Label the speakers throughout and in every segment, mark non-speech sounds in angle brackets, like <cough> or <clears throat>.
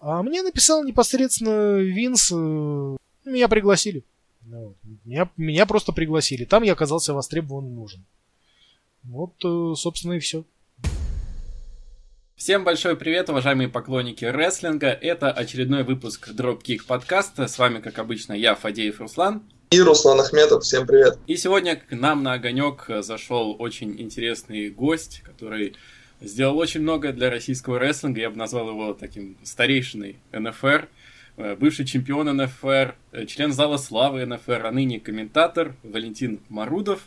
Speaker 1: А мне написал непосредственно Винс, э, меня пригласили. Ну, меня, меня просто пригласили. Там я оказался востребован и нужен. Вот, э, собственно, и все.
Speaker 2: Всем большой привет, уважаемые поклонники рестлинга. Это очередной выпуск Dropkick подкаста. С вами, как обычно, я, Фадеев Руслан.
Speaker 3: И Руслан Ахметов, всем привет.
Speaker 2: И сегодня к нам на огонек зашел очень интересный гость, который сделал очень многое для российского рестлинга. Я бы назвал его таким старейшиной НФР, э, бывший чемпион НФР, э, член зала славы НФР, а ныне комментатор Валентин Марудов,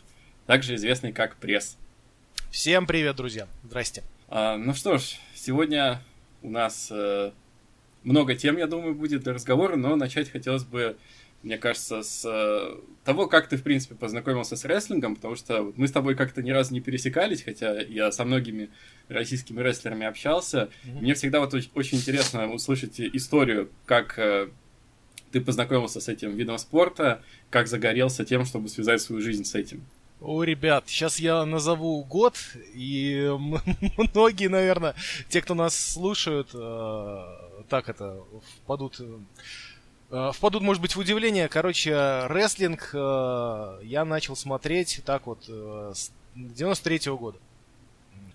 Speaker 2: также известный как Пресс.
Speaker 1: Всем привет, друзья. Здрасте.
Speaker 2: А, ну что ж, сегодня у нас э, много тем, я думаю, будет для разговора, но начать хотелось бы мне кажется, с э, того, как ты, в принципе, познакомился с рестлингом, потому что мы с тобой как-то ни разу не пересекались, хотя я со многими российскими рестлерами общался. Mm-hmm. Мне всегда вот очень интересно услышать историю, как э, ты познакомился с этим видом спорта, как загорелся тем, чтобы связать свою жизнь с этим.
Speaker 1: О, ребят, сейчас я назову год, и <laughs> многие, наверное, те, кто нас слушают, э, так это, впадут впадут, может быть, в удивление. Короче, рестлинг э, я начал смотреть так вот э, с 93 -го года.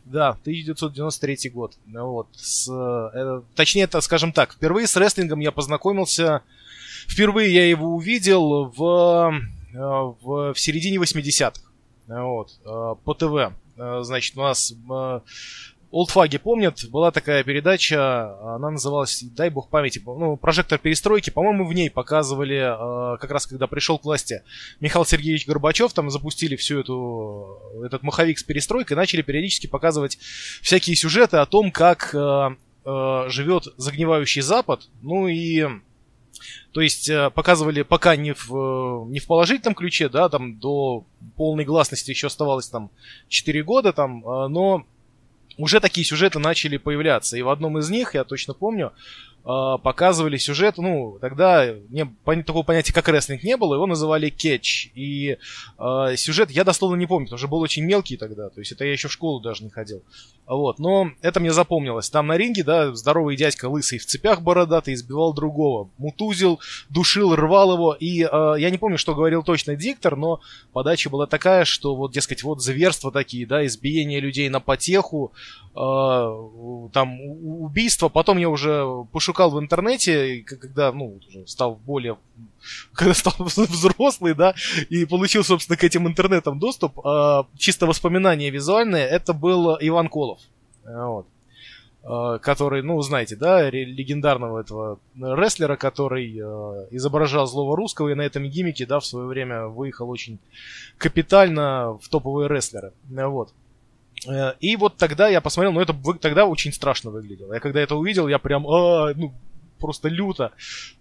Speaker 1: Да, 1993 год. Вот. С, э, точнее, это, скажем так, впервые с рестлингом я познакомился. Впервые я его увидел в, э, в, в середине 80-х. Вот, э, по ТВ. Значит, у нас Олдфаги помнят, была такая передача, она называлась, дай бог памяти, ну, прожектор перестройки, по-моему, в ней показывали, э, как раз когда пришел к власти Михаил Сергеевич Горбачев, там запустили всю эту, этот маховик с перестройкой, начали периодически показывать всякие сюжеты о том, как э, э, живет загнивающий Запад, ну и то есть показывали пока не в, не в положительном ключе, да, там до полной гласности еще оставалось там 4 года, там, но уже такие сюжеты начали появляться. И в одном из них, я точно помню, показывали сюжет, ну, тогда не, такого понятия, как рестлинг не было, его называли кетч. И э, сюжет я дословно не помню, потому что был очень мелкий тогда, то есть это я еще в школу даже не ходил. Вот, но это мне запомнилось. Там на ринге, да, здоровый дядька лысый в цепях бородатый избивал другого. Мутузил, душил, рвал его. И э, я не помню, что говорил точно диктор, но подача была такая, что вот, дескать, вот зверства такие, да, избиение людей на потеху, э, там убийство. Потом я уже пошукал в интернете, когда, ну, уже стал более когда стал <laughs> взрослый, да, и получил, собственно, к этим интернетам доступ, э, чисто воспоминания визуальные, это был Иван Колов. Вот который, ну, знаете, да, легендарного этого рестлера, который э, изображал злого русского и на этом гиммике, да, в свое время выехал очень капитально в топовые рестлеры. Вот. Э, и вот тогда я посмотрел, ну это тогда очень страшно выглядело. Я когда это увидел, я прям, а, ну, просто люто.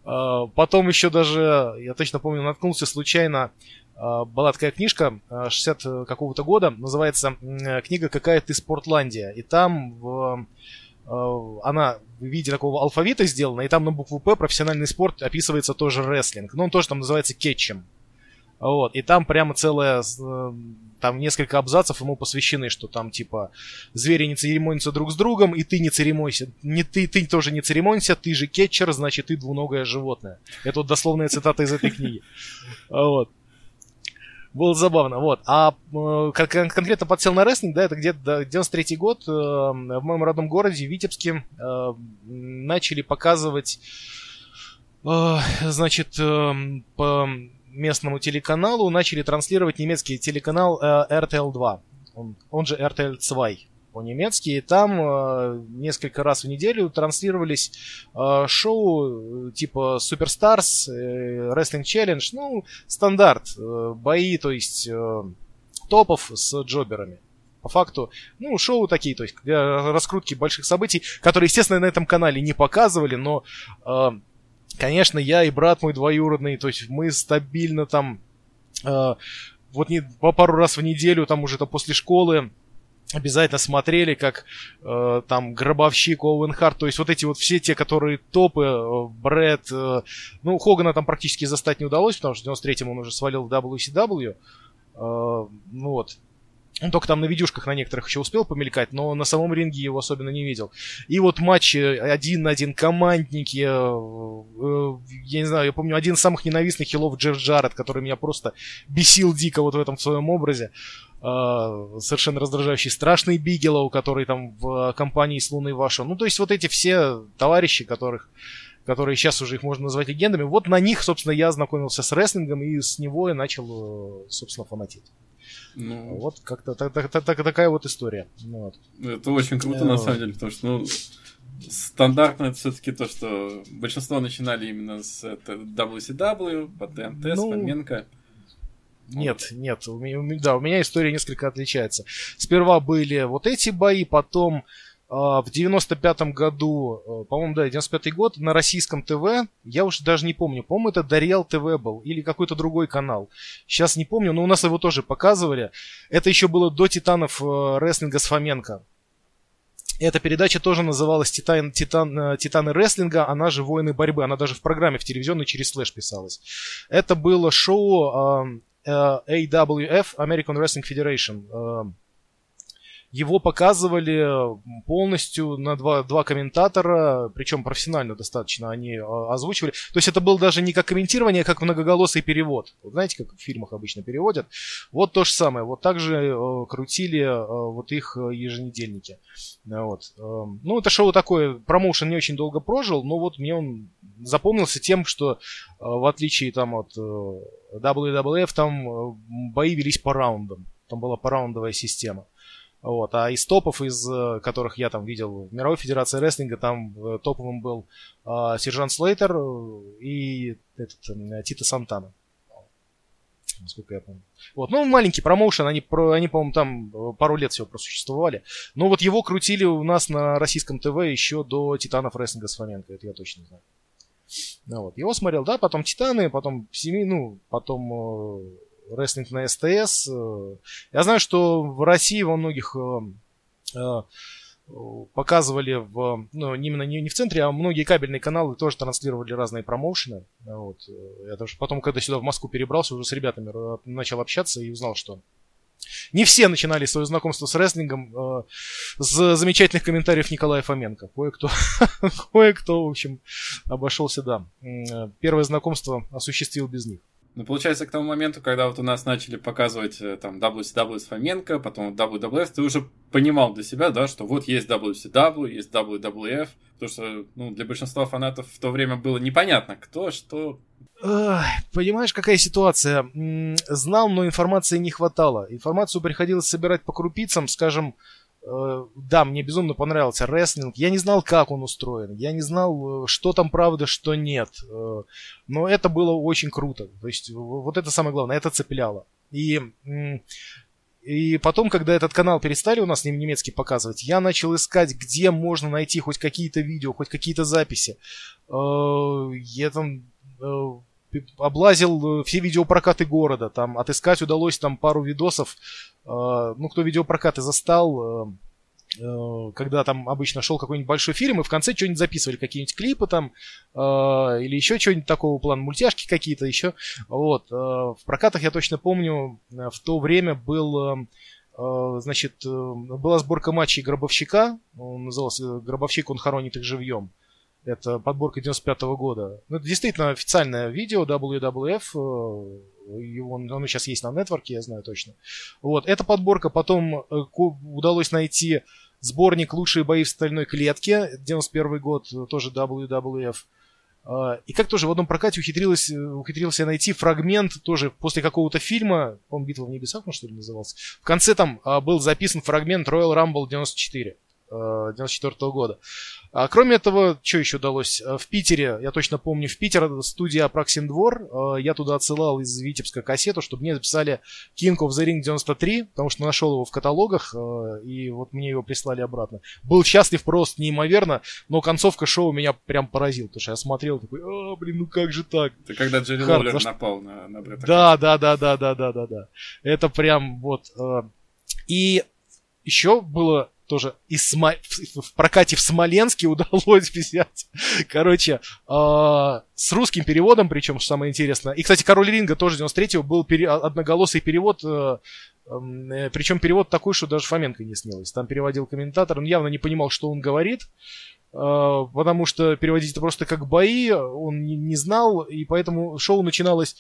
Speaker 1: А, потом еще даже, я точно помню, наткнулся случайно, а, была такая книжка 60 э, какого-то года, называется книга «Какая ты Спортландия». И там в, она в виде такого алфавита сделана, и там на букву «П» профессиональный спорт описывается тоже рестлинг. Но он тоже там называется кетчем. Вот, и там прямо целая э, там несколько абзацев ему посвящены, что там типа звери не церемонятся друг с другом, и ты не церемонься, не ты, ты тоже не церемонься, ты же кетчер, значит ты двуногое животное. Это вот дословная цитата из этой книги. Вот. Было забавно, вот. А э, конкретно подсел на рестлинг, да, это где-то 93 год э, в моем родном городе, Витебске, начали показывать, значит, по местному телеканалу начали транслировать немецкий телеканал э, RTL 2, он, он же RTL 2 по-немецки, и там э, несколько раз в неделю транслировались э, шоу э, типа Superstars, э, Wrestling Challenge, ну, стандарт, э, бои, то есть э, топов с джоберами. По факту, ну, шоу такие, то есть для раскрутки больших событий, которые, естественно, на этом канале не показывали, но э, конечно, я и брат мой двоюродный, то есть мы стабильно там, э, вот не, по пару раз в неделю, там уже то после школы, обязательно смотрели, как э, там Гробовщик, Оуэн Харт, то есть вот эти вот все те, которые топы, э, Брэд, э, ну, Хогана там практически застать не удалось, потому что в 93-м он уже свалил в WCW, э, ну вот. Он только там на видюшках на некоторых еще успел помелькать, но на самом ринге его особенно не видел. И вот матчи один на один, командники, э, э, я не знаю, я помню, один из самых ненавистных хилов Джефф Джаред, который меня просто бесил дико вот в этом своем образе. Э, совершенно раздражающий. Страшный Бигелоу, который там в компании с Луной Ваша. Ну, то есть вот эти все товарищи, которых которые сейчас уже их можно назвать легендами, вот на них, собственно, я ознакомился с рестлингом и с него я начал, собственно, фанатить. Ну, вот как-то так, так, так, такая вот история. Ну вот.
Speaker 2: Это очень круто, на самом деле, потому что, ну, стандартно это все-таки то, что большинство начинали именно с WCW, потом ТНТ, ну, Фоменко.
Speaker 1: Нет, нет, у меня, да, у меня история несколько отличается. Сперва были вот эти бои, потом в 95-м году, э, по-моему, да, 95-й год, на российском ТВ, я уж даже не помню, по-моему, это Дарьял ТВ был или какой-то другой канал. Сейчас не помню, но у нас его тоже показывали. Это еще было до Титанов э, рестлинга с Фоменко. Эта передача тоже называлась Титан, Титан, э, Титаны рестлинга, она же Воины борьбы. Она даже в программе в телевизионной через слэш писалась. Это было шоу э, AWF, American Wrestling Federation. Его показывали полностью на два, два комментатора, причем профессионально достаточно они а, озвучивали. То есть это было даже не как комментирование, а как многоголосый перевод. Вот знаете, как в фильмах обычно переводят? Вот то же самое. Вот так же э, крутили э, вот их еженедельники. Вот. Ну, это шоу такое, промоушен не очень долго прожил, но вот мне он запомнился тем, что э, в отличие там от WWF, там бои велись по раундам. Там была пораундовая система. Вот. А из топов, из э, которых я там видел в Мировой Федерации Рестлинга, там э, топовым был э, Сержант Слейтер э, и этот, Тита Сантана. Насколько я помню. Вот. Ну, маленький промоушен, они, они по-моему, там пару лет всего просуществовали. Но вот его крутили у нас на российском ТВ еще до Титанов Рестлинга с Фоменко, это я точно знаю. Ну, вот. Его смотрел, да, потом Титаны, потом Семи, ну, потом рестлинг на СТС. Э, я знаю, что в России во многих э, э, показывали в, ну, именно не, не в центре, а многие кабельные каналы тоже транслировали разные промоушены. Вот. Я даже потом, когда сюда в Москву перебрался, уже с ребятами начал общаться и узнал, что не все начинали свое знакомство с рестлингом э, с замечательных комментариев Николая Фоменко. Кое-кто, <laughs> кое-кто, в общем, обошелся, да. Первое знакомство осуществил без них.
Speaker 2: Ну, получается, к тому моменту, когда вот у нас начали показывать э, там WCW с Фоменко, потом WWF, ты уже понимал для себя, да, что вот есть WCW, есть WWF, потому что, ну, для большинства фанатов в то время было непонятно, кто, что...
Speaker 1: Понимаешь, какая ситуация? Знал, но информации не хватало. Информацию приходилось собирать по крупицам, скажем, да, мне безумно понравился рестлинг. Я не знал, как он устроен. Я не знал, э, что там правда, что нет. Э, но это было очень круто. То есть вот это самое главное, это цепляло. И, и потом, когда этот канал перестали у нас немецкий показывать, я начал искать, где можно найти хоть какие-то видео, хоть какие-то записи. Я там облазил все видеопрокаты города, там отыскать удалось там пару видосов, ну, кто видеопрокаты застал, Э, когда там обычно шел какой-нибудь большой фильм, и в конце что-нибудь записывали, какие-нибудь клипы там, э, или еще что-нибудь такого плана, мультяшки какие-то еще. Вот. Э, в прокатах я точно помню, э, в то время был... Э, значит, была сборка матчей Гробовщика, он назывался «Гробовщик, он хоронит их живьем». Это подборка 95 -го года. Ну, это действительно официальное видео WWF. Его, оно сейчас есть на нетворке, я знаю точно. Вот, эта подборка. Потом удалось найти Сборник «Лучшие бои в стальной клетке», 91 год, тоже WWF. И как тоже в одном прокате ухитрилась, ухитрился найти фрагмент тоже после какого-то фильма, по-моему, «Битва в небесах», он что ли назывался. В конце там а, был записан фрагмент Royal Rumble 94. 94 -го года. А кроме этого, что еще удалось? Э, в Питере, я точно помню, в Питере студия Апраксин Двор. Э, я туда отсылал из Витебска кассету, чтобы мне записали King of the Ring 93, потому что нашел его в каталогах, э, и вот мне его прислали обратно. Был счастлив просто неимоверно, но концовка шоу меня прям поразил, потому что я смотрел такой, а, блин, ну как же так?
Speaker 2: Это когда Джерри Лоулер напал на, на Бретта
Speaker 1: Да, да, да, да, да, да, да, да. Это прям вот... И еще было тоже из Смо... в прокате в Смоленске <laughs> удалось взять. Короче, э, с русским переводом, причем, что самое интересное. И, кстати, Король Ринга тоже 93-го был пере... одноголосый перевод, э, э, причем перевод такой, что даже Фоменко не снилось. Там переводил комментатор, он явно не понимал, что он говорит, э, потому что переводить это просто как бои, он не, знал, и поэтому шоу начиналось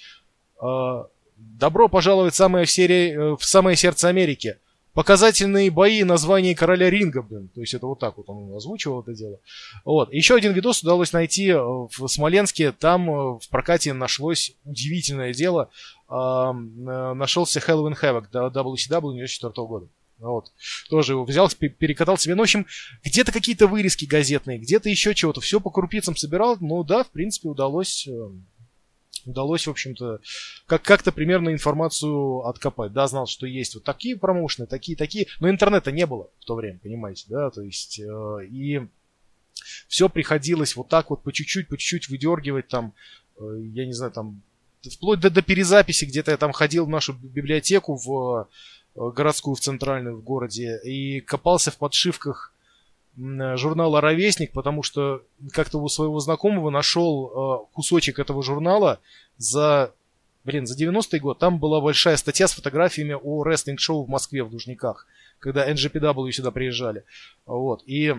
Speaker 1: «Добро пожаловать в самое, в, серии, в самое сердце Америки». Показательные бои название короля ринга, блин. То есть это вот так вот он озвучивал это дело. Вот. Еще один видос удалось найти э, в Смоленске. Там э, в прокате нашлось удивительное дело. Нашелся Halloween Havoc до WCW 94 года. Вот. Тоже его взял, перекатал себе. Ну, в общем, где-то какие-то вырезки газетные, где-то еще чего-то. Все по крупицам собирал. Ну да, в принципе, удалось удалось, в общем-то, как- как-то примерно информацию откопать. Да, знал, что есть вот такие промоушены, такие, такие, но интернета не было в то время, понимаете, да, то есть, э, и все приходилось вот так вот по чуть-чуть, по чуть-чуть выдергивать там, э, я не знаю, там, вплоть до, до перезаписи, где-то я там ходил в нашу библиотеку, в э, городскую, в центральную в городе, и копался в подшивках журнала «Ровесник», потому что как-то у своего знакомого нашел э, кусочек этого журнала за, блин, за 90-й год. Там была большая статья с фотографиями о рестлинг-шоу в Москве в Лужниках, когда NGPW сюда приезжали. Вот. И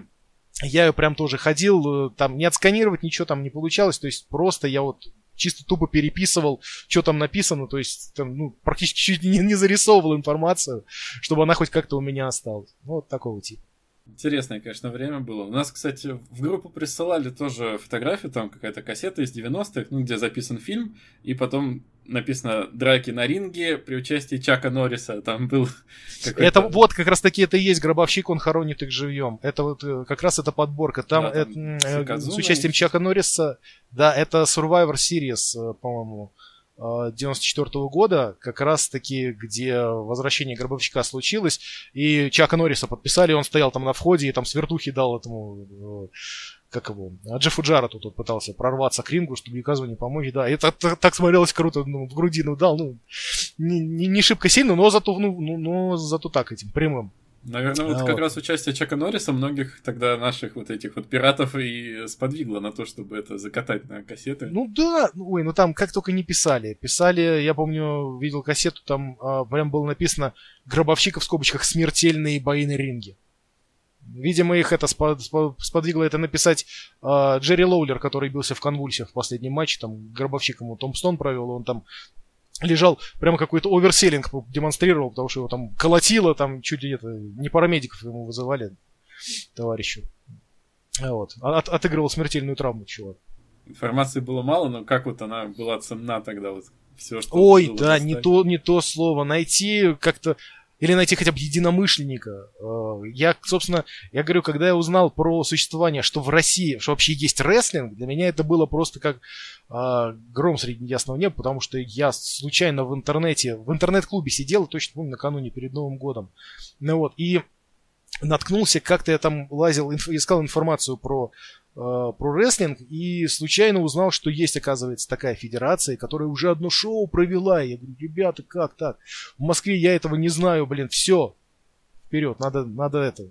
Speaker 1: я прям тоже ходил, э, там не отсканировать ничего там не получалось, то есть просто я вот чисто тупо переписывал, что там написано, то есть там, ну, практически чуть не, не зарисовывал информацию, чтобы она хоть как-то у меня осталась. Ну, вот такого типа.
Speaker 2: Интересное, конечно, время было. У нас, кстати, в группу присылали тоже фотографию, там какая-то кассета из 90-х, ну, где записан фильм, и потом написано «Драки на ринге» при участии Чака Норриса. Там был <laughs>
Speaker 1: Это вот как раз таки это и есть «Гробовщик, он хоронит их живьем». Это вот э, как раз эта подборка. Там, да, там это, с участием Чака Норриса, да, это Survivor Series, э, по-моему. 94 -го года, как раз таки, где возвращение Гробовщика случилось, и Чака Норриса подписали, он стоял там на входе и там свертухи дал этому, э, как его, Джеффу Джарету тут пытался прорваться к рингу, чтобы Юказу не помочь, да, это так смотрелось круто, ну, в грудину дал, ну, не, не, не шибко сильно, но зато, ну, ну, но зато так этим, прямым.
Speaker 2: Наверное, вот а, как вот. раз участие Чака Норриса многих тогда наших вот этих вот пиратов и сподвигло на то, чтобы это закатать на кассеты.
Speaker 1: Ну да, ну, ой, ну там как только не писали. Писали, я помню, видел кассету, там а, прям было написано «Гробовщик» в скобочках «Смертельные бои на ринге». Видимо, их это сподвигло это написать э, Джерри Лоулер, который бился в конвульсиях в последнем матче, там гробовщик ему Том Стон провел, он там лежал, прямо какой-то оверселлинг демонстрировал, потому что его там колотило, там чуть ли это, не парамедиков ему вызывали товарищу. Вот. А от, отыгрывал смертельную травму чувак.
Speaker 2: Информации было мало, но как вот она была ценна тогда вот все, что
Speaker 1: Ой, да, не то, не то слово. Найти как-то или найти хотя бы единомышленника. Э, я, собственно, я говорю, когда я узнал про существование, что в России, что вообще есть рестлинг, для меня это было просто как э, гром среди ясного неба, потому что я случайно в интернете, в интернет-клубе сидел, точно помню, накануне перед Новым годом. Ну вот, и наткнулся, как-то я там лазил, инф, искал информацию про Э, про рестлинг и случайно узнал, что есть, оказывается, такая федерация, которая уже одно шоу провела. я говорю, ребята, как так? В Москве я этого не знаю, блин, все. Вперед, надо, надо это.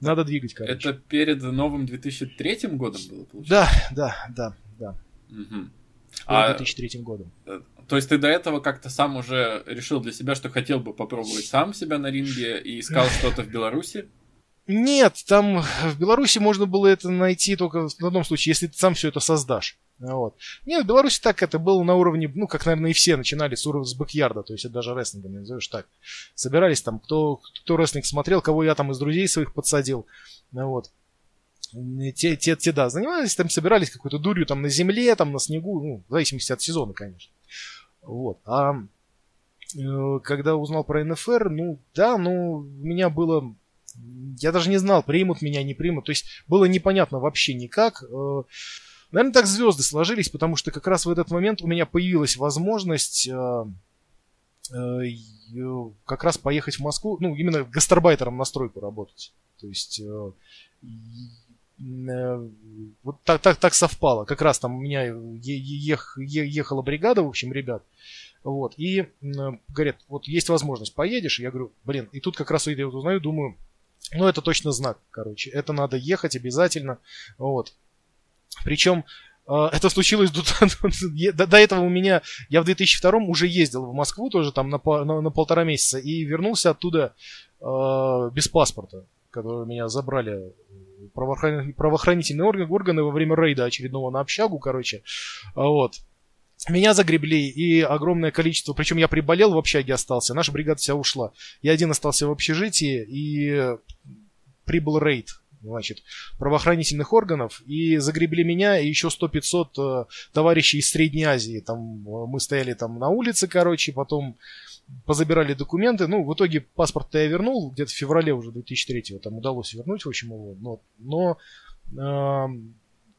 Speaker 1: Надо двигать,
Speaker 2: короче. Это перед новым 2003 годом было,
Speaker 1: получается? Да, да, да, да. Угу. А, 2003 годом.
Speaker 2: Э, то есть ты до этого как-то сам уже решил для себя, что хотел бы попробовать сам себя на ринге и искал <laughs> что-то в Беларуси?
Speaker 1: Нет, там в Беларуси можно было это найти только в одном случае, если ты сам все это создашь. Вот. Нет, в Беларуси так это было на уровне, ну, как, наверное, и все начинали с уровня с бэкьярда, то есть это даже рестлингом назовешь так. Собирались там, кто, кто рестлинг смотрел, кого я там из друзей своих подсадил. Вот. Те, те, те, да, занимались, там собирались какой-то дурью там на земле, там на снегу, ну, в зависимости от сезона, конечно. Вот. А э, когда узнал про НФР, ну, да, ну, у меня было я даже не знал, примут меня, не примут. То есть было непонятно вообще никак. Э, наверное, так звезды сложились, потому что как раз в этот момент у меня появилась возможность э, э, как раз поехать в Москву, ну, именно гастарбайтером на стройку работать. То есть вот так, так, так совпало. Как раз там у меня ех, ехала бригада, в общем, ребят. Вот. И говорят, вот есть возможность, поедешь? Я говорю, блин, и тут как раз я узнаю, думаю, Ну, это точно знак, короче. Это надо ехать обязательно. Вот. Причем э, это случилось <laughs> до, до, до этого у меня, я в 2002 уже ездил в Москву тоже там на, на, на полтора месяца и вернулся оттуда э, без паспорта, который меня забрали правоохранительные, органы, органы во время рейда очередного на общагу, короче. Вот. Меня загребли и огромное количество, причем я приболел в общаге остался, наша бригада вся ушла. Я один остался в общежитии и прибыл рейд, значит, правоохранительных органов и загребли меня и еще 100-500 э, товарищей из Средней Азии. Там э, мы стояли там на улице, короче, потом позабирали документы. Ну, в итоге паспорт я вернул, где-то в феврале уже 2003-го там удалось вернуть, в общем, его. Но, но э,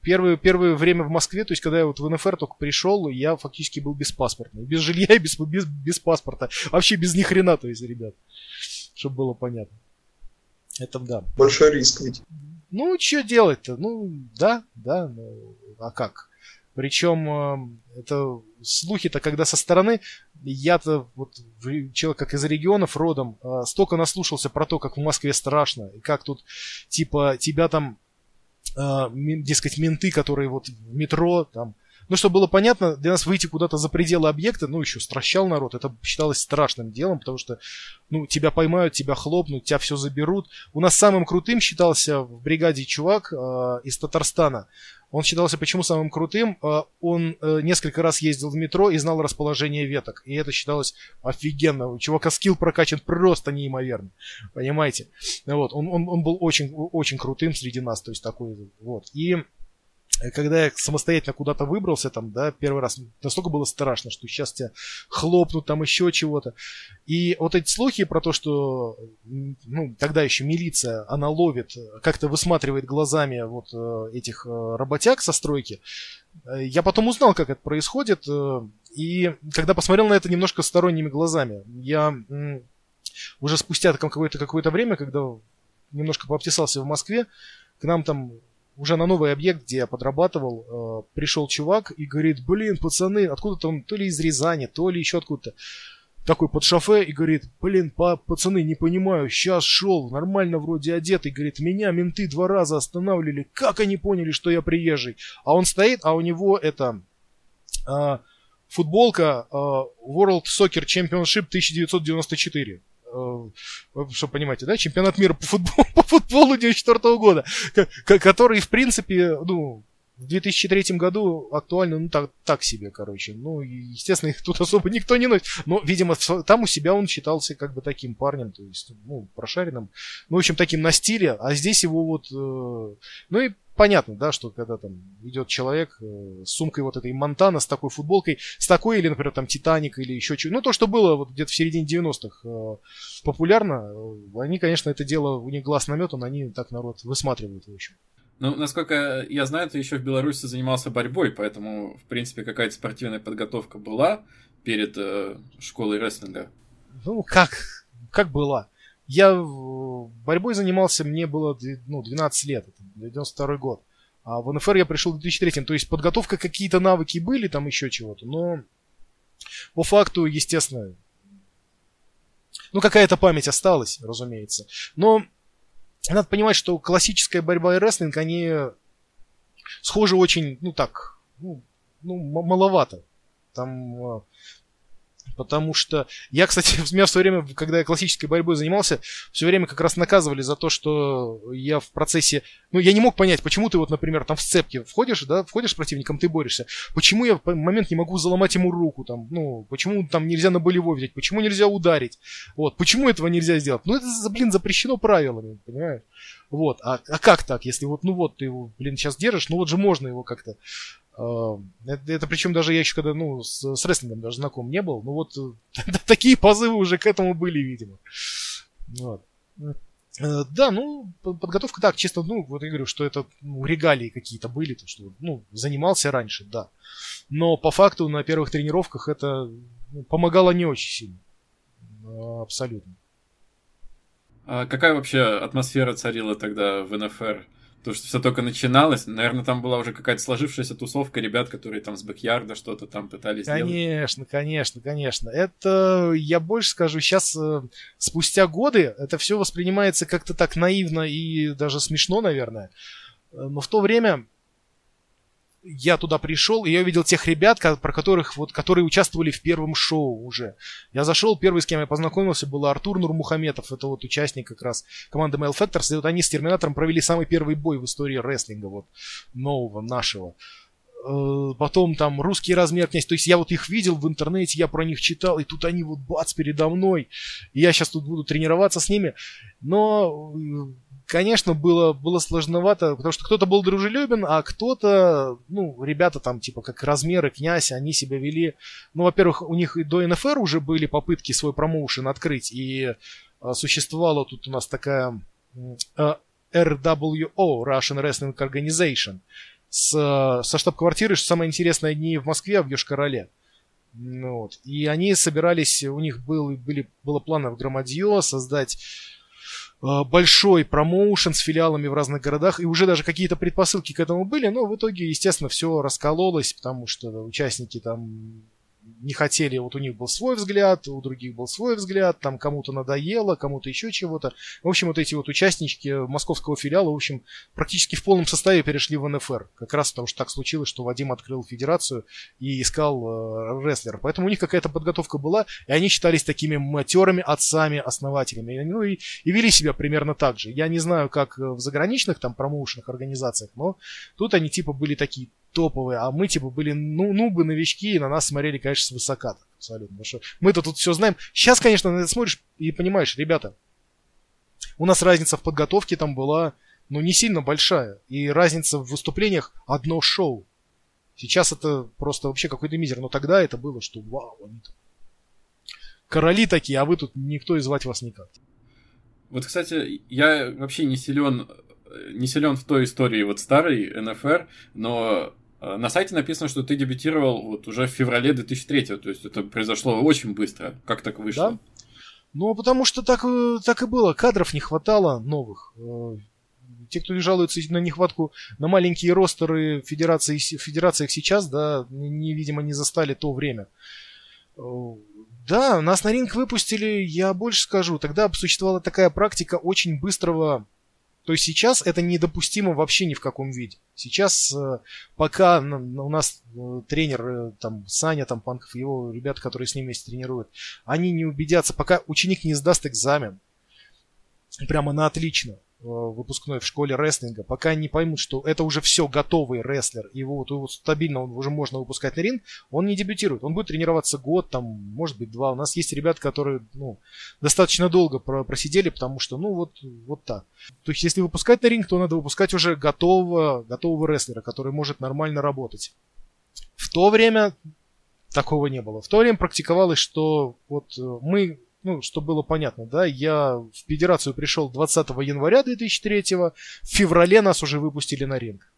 Speaker 1: первое, первое время в Москве, то есть когда я вот в НФР только пришел, я фактически был беспаспортный. Без жилья и без, без, без паспорта. Вообще без ни хрена, то есть, ребят. Чтобы было понятно. Это да.
Speaker 3: Большой риск ведь.
Speaker 1: Ну, что делать-то? Ну, да, да, ну, а как? Причем э, это слухи-то, когда со стороны, я-то вот человек как из регионов родом, э, столько наслушался про то, как в Москве страшно, и как тут, типа, тебя там э, дескать, менты, которые вот в метро, там, ну, чтобы было понятно, для нас выйти куда-то за пределы объекта, ну, еще стращал народ, это считалось страшным делом, потому что, ну, тебя поймают, тебя хлопнут, тебя все заберут. У нас самым крутым считался в бригаде чувак э, из Татарстана. Он считался почему самым крутым? Э, он э, несколько раз ездил в метро и знал расположение веток. И это считалось офигенно. У чувака скилл прокачан просто неимоверно. Понимаете? Вот. Он, он, он был очень, очень крутым среди нас. То есть такой вот. И когда я самостоятельно куда-то выбрался, там, да, первый раз, настолько было страшно, что сейчас тебя хлопнут, там еще чего-то. И вот эти слухи про то, что, ну, тогда еще милиция, она ловит, как-то высматривает глазами вот э, этих э, работяг со стройки, я потом узнал, как это происходит, и когда посмотрел на это немножко сторонними глазами, я уже спустя какое-то какое время, когда немножко пообтесался в Москве, к нам там уже на новый объект, где я подрабатывал, э, пришел чувак и говорит, блин, пацаны, откуда-то он, то ли из Рязани, то ли еще откуда-то, такой под шофе и говорит, блин, па пацаны, не понимаю, сейчас шел, нормально вроде одетый, говорит, меня менты два раза останавливали, как они поняли, что я приезжий? А он стоит, а у него это... Э, футболка э, World Soccer Championship 1994 что понимаете, да, чемпионат мира по футболу, <laughs> по футболу 94 года, который, в принципе, ну, в 2003 году актуально, ну, так, так себе, короче. Ну, естественно, их тут <laughs> особо никто не носит. Но, видимо, там у себя он считался как бы таким парнем, то есть, ну, прошаренным. Ну, в общем, таким на стиле. А здесь его вот... Э, ну, и понятно, да, что когда там идет человек э, с сумкой вот этой Монтана, с такой футболкой, с такой, или, например, там Титаник, или еще что ну, то, что было вот где-то в середине 90-х э, популярно, э, они, конечно, это дело, у них глаз наметан, они так народ высматривают, в общем.
Speaker 2: Ну, насколько я знаю, ты еще в Беларуси занимался борьбой, поэтому, в принципе, какая-то спортивная подготовка была перед э, школой рестлинга.
Speaker 1: Ну, как? Как была? Я борьбой занимался, мне было ну, 12 лет, это 92 год. А в НФР я пришел в 2003. То есть подготовка, какие-то навыки были, там еще чего-то, но по факту, естественно, ну какая-то память осталась, разумеется. Но надо понимать, что классическая борьба и рестлинг, они схожи очень, ну так, ну, ну маловато. Там а, Потому что я, кстати, <laughs> меня в свое время, когда я классической борьбой занимался, все время как раз наказывали за то, что я в процессе... Ну, я не мог понять, почему ты вот, например, там в сцепке входишь, да, входишь с противником, ты борешься. Почему я в момент не могу заломать ему руку, там, ну, почему там нельзя на болевой взять, почему нельзя ударить, вот, почему этого нельзя сделать? Ну, это, блин, запрещено правилами, понимаешь? Вот, а, а как так, если вот, ну вот, ты его, блин, сейчас держишь, ну вот же можно его как-то это, это причем даже я еще когда ну, с, с рестлингом даже знаком не был. Ну вот <laughs> такие позывы уже к этому были, видимо. Вот. Э, да, ну, подготовка так, чисто, ну, вот я говорю, что это ну, регалии какие-то были, то, что, ну, занимался раньше, да. Но по факту на первых тренировках это ну, помогало не очень сильно. Абсолютно.
Speaker 2: А какая вообще атмосфера царила тогда в НФР? То, что все только начиналось. Наверное, там была уже какая-то сложившаяся тусовка ребят, которые там с бэкьярда что-то там пытались
Speaker 1: конечно,
Speaker 2: делать.
Speaker 1: Конечно, конечно, конечно. Это, я больше скажу, сейчас, э, спустя годы, это все воспринимается как-то так наивно и даже смешно, наверное. Э, но в то время я туда пришел, и я увидел тех ребят, про которых, вот, которые участвовали в первом шоу уже. Я зашел, первый, с кем я познакомился, был Артур Нурмухаметов, это вот участник как раз команды Mail Factors, и вот они с Терминатором провели самый первый бой в истории рестлинга, вот, нового, нашего. Э, потом там русский размер князь, то есть я вот их видел в интернете, я про них читал, и тут они вот бац передо мной, и я сейчас тут буду тренироваться с ними, но э, конечно, было, было сложновато, потому что кто-то был дружелюбен, а кто-то, ну, ребята там, типа, как размеры, князь, они себя вели... Ну, во-первых, у них и до НФР уже были попытки свой промоушен открыть, и а, существовала тут у нас такая а, RWO, Russian Wrestling Organization, с, со штаб-квартиры, что самое интересное, не в Москве, а в Йошкар-Оле. Ну, вот. И они собирались, у них был, были, было планы в Громадье создать большой промоушен с филиалами в разных городах, и уже даже какие-то предпосылки к этому были, но в итоге, естественно, все раскололось, потому что участники там не хотели, вот у них был свой взгляд, у других был свой взгляд, там кому-то надоело, кому-то еще чего-то. В общем, вот эти вот участники московского филиала, в общем, практически в полном составе перешли в НФР. Как раз потому что так случилось, что Вадим открыл федерацию и искал э, рестлера. Поэтому у них какая-то подготовка была, и они считались такими матерыми отцами, основателями. Ну и, и вели себя примерно так же. Я не знаю, как в заграничных там промоушенных организациях, но тут они типа были такие топовые, а мы типа были ну, нубы, новички, и на нас смотрели, конечно, свысока. Так, абсолютно. Потому что мы-то тут все знаем. Сейчас, конечно, на это смотришь и понимаешь, ребята, у нас разница в подготовке там была, ну, не сильно большая. И разница в выступлениях одно шоу. Сейчас это просто вообще какой-то мизер. Но тогда это было, что вау, они там короли такие, а вы тут никто и звать вас никак.
Speaker 2: Вот, кстати, я вообще не силен не силен в той истории вот старой НФР, но на сайте написано, что ты дебютировал вот уже в феврале 2003, то есть это произошло очень быстро. Как так вышло? Да?
Speaker 1: Ну, потому что так, э, так и было. Кадров не хватало новых. Э, те, кто жалуются на нехватку на маленькие ростеры федерации, федерациях сейчас, да, не, видимо, не застали то время. Да, нас на ринг выпустили, я больше скажу. Тогда существовала такая практика очень быстрого то есть сейчас это недопустимо вообще ни в каком виде. Сейчас э, пока у нас э, тренер, э, там, Саня, там, Панков, его ребята, которые с ним вместе тренируют, они не убедятся, пока ученик не сдаст экзамен, прямо на отлично, выпускной в школе рестлинга, пока не поймут, что это уже все готовый рестлер, его вот, его стабильно он уже можно выпускать на ринг, он не дебютирует. Он будет тренироваться год, там, может быть, два. У нас есть ребята, которые, ну, достаточно долго просидели, потому что, ну, вот, вот так. То есть, если выпускать на ринг, то надо выпускать уже готового, готового рестлера, который может нормально работать. В то время такого не было. В то время практиковалось, что вот э, мы ну, чтобы было понятно, да, я в федерацию пришел 20 января 2003, в феврале нас уже выпустили на ринг.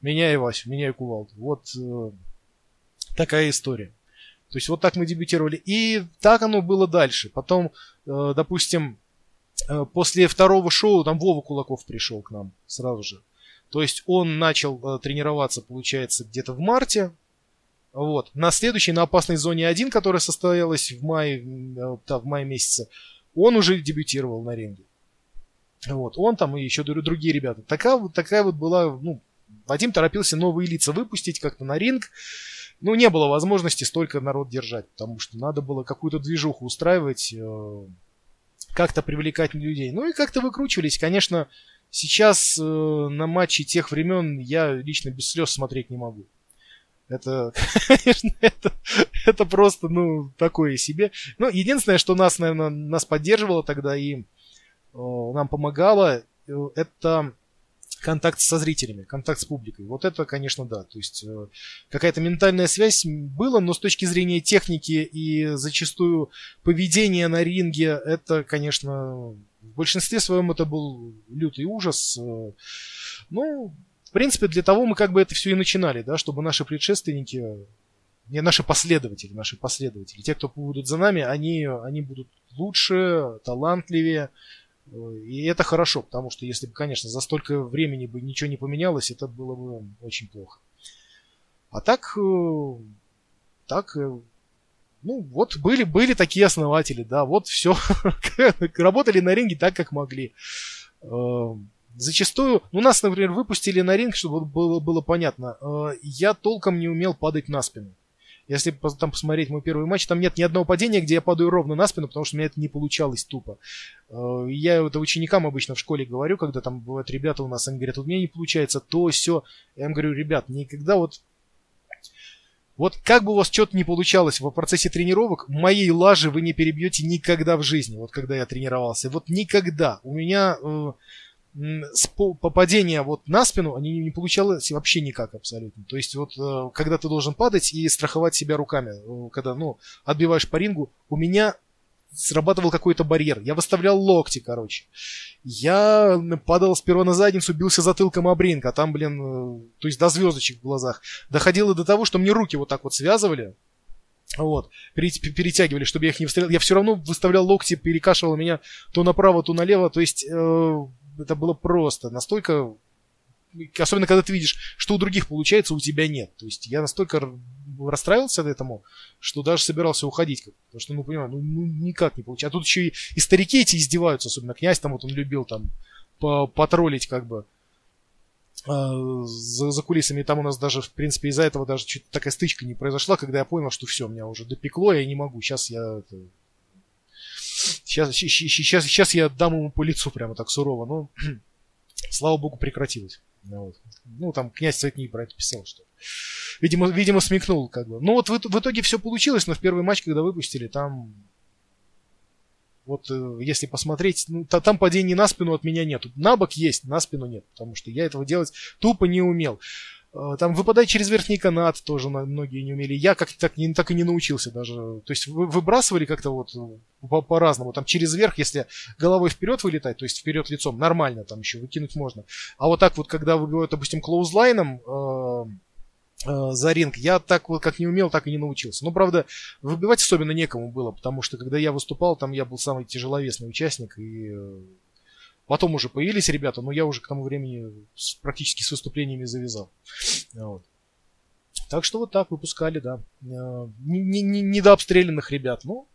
Speaker 1: Меня и Васю, меня и Кувалду. Вот э, такая история. То есть вот так мы дебютировали. И так оно было дальше. Потом, э, допустим, э, после второго шоу там Вова Кулаков пришел к нам сразу же. То есть он начал э, тренироваться, получается, где-то в марте вот. На следующей, на опасной зоне 1, которая состоялась в мае, э, да, в мае месяце, он уже дебютировал на ринге. Вот. Он там и еще другие ребята. Такая, такая вот была, ну, Вадим торопился новые лица выпустить как-то на ринг. Ну, не было возможности столько народ держать, потому что надо было какую-то движуху устраивать, э, как-то привлекать людей. Ну и как-то выкручивались. Конечно, сейчас э, на матчи тех времен я лично без слез смотреть не могу. Это, <laughs> конечно, это, это просто, ну, такое себе. Ну, единственное, что нас, наверное, нас поддерживало тогда и о, нам помогало, э, это контакт со зрителями, контакт с публикой. Вот это, конечно, да. То есть э, какая-то ментальная связь была, но с точки зрения техники и зачастую поведения на ринге, это, конечно, в большинстве своем это был лютый ужас. Э, ну, принципе, для того мы как бы это все и начинали, да, чтобы наши предшественники, не наши последователи, наши последователи, те, кто будут за нами, они, они будут лучше, талантливее, И это хорошо, потому что если бы, конечно, за столько времени бы ничего не поменялось, это было бы очень плохо. А так, э, так, э, ну вот были, были такие основатели, да, вот все, <laughs> работали на ринге так, как могли. Э, зачастую, ну нас, например, выпустили на ринг, чтобы было, было понятно, я толком не умел падать на спину. Если там посмотреть мой первый матч, там нет ни одного падения, где я падаю ровно на спину, потому что у меня это не получалось тупо. Э, я это ученикам обычно в школе говорю, когда там бывают ребята у нас, они говорят, вот мне не получается то, все. Я им говорю, ребят, никогда вот вот как бы у вас что-то не получалось в процессе тренировок, моей лажи вы не перебьете никогда в жизни, вот когда я тренировался. Вот никогда. У меня э, попадения вот на спину, они не получалось вообще никак абсолютно. То есть вот э, когда ты должен падать и страховать себя руками, э, когда, ну, отбиваешь по рингу, у меня срабатывал какой-то барьер. Я выставлял локти, короче. Я падал сперва на задницу, бился затылком об ринг, а там, блин, э, то есть до звездочек в глазах. Доходило до того, что мне руки вот так вот связывали, вот, перетягивали, чтобы я их не выстрелил. Я все равно выставлял локти, перекашивал меня то направо, то налево. То есть это было просто настолько особенно когда ты видишь, что у других получается, у тебя нет. То есть я настолько расстраивался от этому, что даже собирался уходить. Потому что, ну, понимаю, ну, ну никак не получается. А тут еще и, и старики эти издеваются, особенно князь там вот он любил там потроллить как бы э, за, за кулисами. И там у нас даже, в принципе, из-за этого даже чуть такая стычка не произошла, когда я понял, что все, меня уже допекло, я не могу. Сейчас я это, Сейчас, сейчас, сейчас я дам ему по лицу прямо так сурово, но <clears throat> слава богу прекратилось. Ну вот. Ну, там князь Цветник про это писал, что видимо, видимо смекнул как бы. Ну вот в, в итоге все получилось, но в первый матч, когда выпустили, там вот э, если посмотреть, ну, та, там падений на спину от меня нет. На бок есть, на спину нет, потому что я этого делать тупо не умел. Э, там выпадать через верхний канат тоже многие не умели. Я как-то так, не, так и не научился даже. То есть вы, выбрасывали как-то вот по- по-разному. Там через верх, если головой вперед вылетать, то есть вперед лицом, нормально там еще выкинуть можно. А вот так вот, когда выбивают, допустим, клоузлайном э, за ринг, я так вот как не умел, так и не научился. Но, правда, выбивать особенно некому было, потому что когда я выступал, там я был самый тяжеловесный участник, и э, Потом уже появились ребята, но я уже к тому времени с, практически с выступлениями завязал. Вот. Так что вот так выпускали, да. Э, не, не, не, не до обстрелянных ребят, но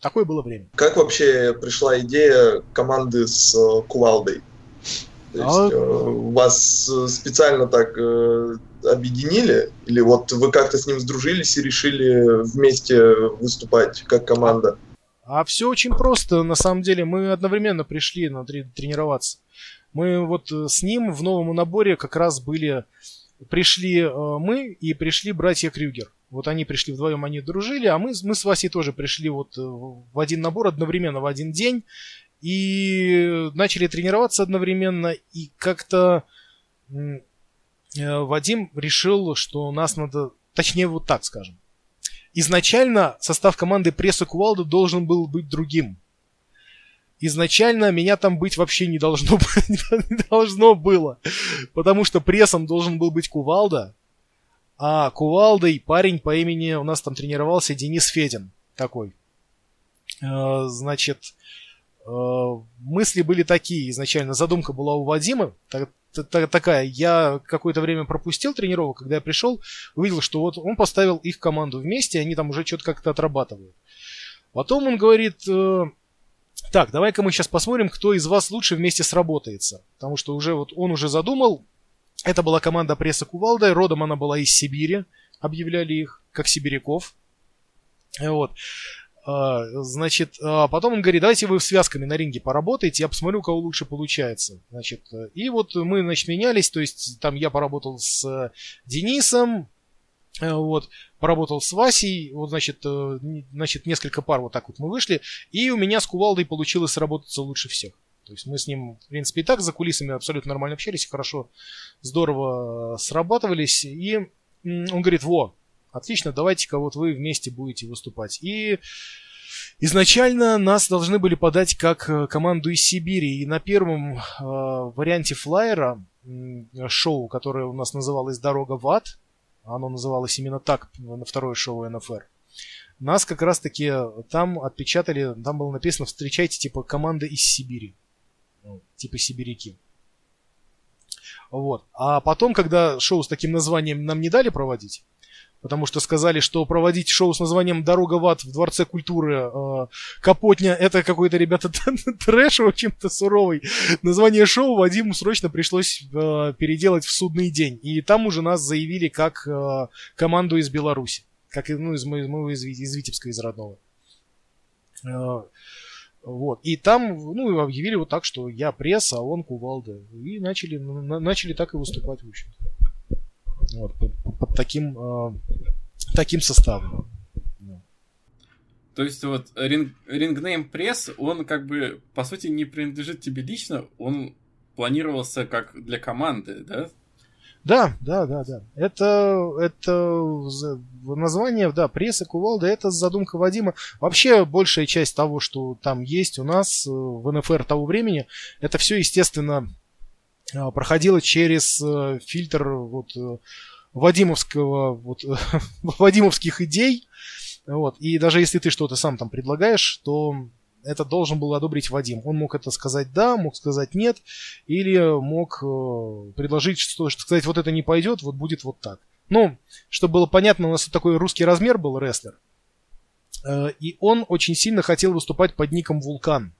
Speaker 1: такое было время.
Speaker 3: Как вообще пришла идея команды с э, Кувалдой? То есть а... Э, вас специально так объединили? Или вот вы как-то с ним сдружились и решили вместе выступать как команда?
Speaker 1: А все очень просто, на самом деле. Мы одновременно пришли на трени- тренироваться. Мы вот э, с ним в новом наборе как раз были... Пришли э, мы и пришли братья Крюгер. Вот они пришли вдвоем, они дружили, а мы, мы с Васей тоже пришли вот э, в один набор одновременно в один день. И начали тренироваться одновременно. И как-то Вадим решил, что нас надо... Точнее, вот так скажем изначально состав команды пресса Кувалда должен был быть другим. Изначально меня там быть вообще не должно, <laughs> не должно было. Потому что прессом должен был быть Кувалда. А Кувалдой парень по имени у нас там тренировался Денис Федин. Такой. Э, значит, э, мысли были такие изначально. Задумка была у Вадима такая, я какое-то время пропустил тренировок, когда я пришел, увидел, что вот он поставил их команду вместе, они там уже что-то как-то отрабатывают. Потом он говорит, э, так, давай-ка мы сейчас посмотрим, кто из вас лучше вместе сработается. Потому что уже вот он уже задумал, это была команда пресса Кувалда, родом она была из Сибири, объявляли их, как сибиряков. Вот. А, значит, а потом он говорит, давайте вы связками на ринге поработаете, я посмотрю, у кого лучше получается. Значит, и вот мы, значит, менялись, то есть там я поработал с Денисом, э, вот, поработал с Васей, вот, значит, э, значит, несколько пар вот так вот мы вышли, и у меня с Кувалдой получилось сработаться лучше всех. То есть мы с ним, в принципе, и так за кулисами абсолютно нормально общались, хорошо, здорово срабатывались, и он говорит, во, отлично, давайте-ка вот вы вместе будете выступать. И изначально нас должны были подать как э, команду из Сибири. И на первом э, варианте флайера э, шоу, которое у нас называлось «Дорога в ад», оно называлось именно так на второе шоу НФР, нас как раз-таки там отпечатали, там было написано «Встречайте, типа, команда из Сибири». Ну, типа сибиряки. Вот. А потом, когда шоу с таким названием нам не дали проводить, потому что сказали, что проводить шоу с названием «Дорога в ад» в Дворце культуры э, Капотня — это какой-то, ребята, <laughs> трэш, в общем-то, суровый. Название шоу Вадиму срочно пришлось э, переделать в судный день. И там уже нас заявили как э, команду из Беларуси. Как ну, из, мы, из, из Витебска, из родного. Э, вот. И там, ну, объявили вот так, что я пресс, а он кувалда. И начали, на, начали так и выступать, в общем-то. Вот, под, под таким, э, таким составом.
Speaker 2: То есть вот ринг, рингнейм пресс, он как бы, по сути, не принадлежит тебе лично, он планировался как для команды, да?
Speaker 1: Да, да, да, да. Это, это название, да, пресса Кувалда, это задумка Вадима. Вообще, большая часть того, что там есть у нас э, в НФР того времени, это все, естественно, э, проходило через э, фильтр вот, Вадимовского, вот, <laughs> Вадимовских идей. Вот. И даже если ты что-то сам там предлагаешь, то это должен был одобрить Вадим. Он мог это сказать да, мог сказать нет, или мог э, предложить, что, сказать, вот это не пойдет, вот будет вот так. Ну, чтобы было понятно, у нас такой русский размер был рестлер. Э, и он очень сильно хотел выступать под ником Вулкан.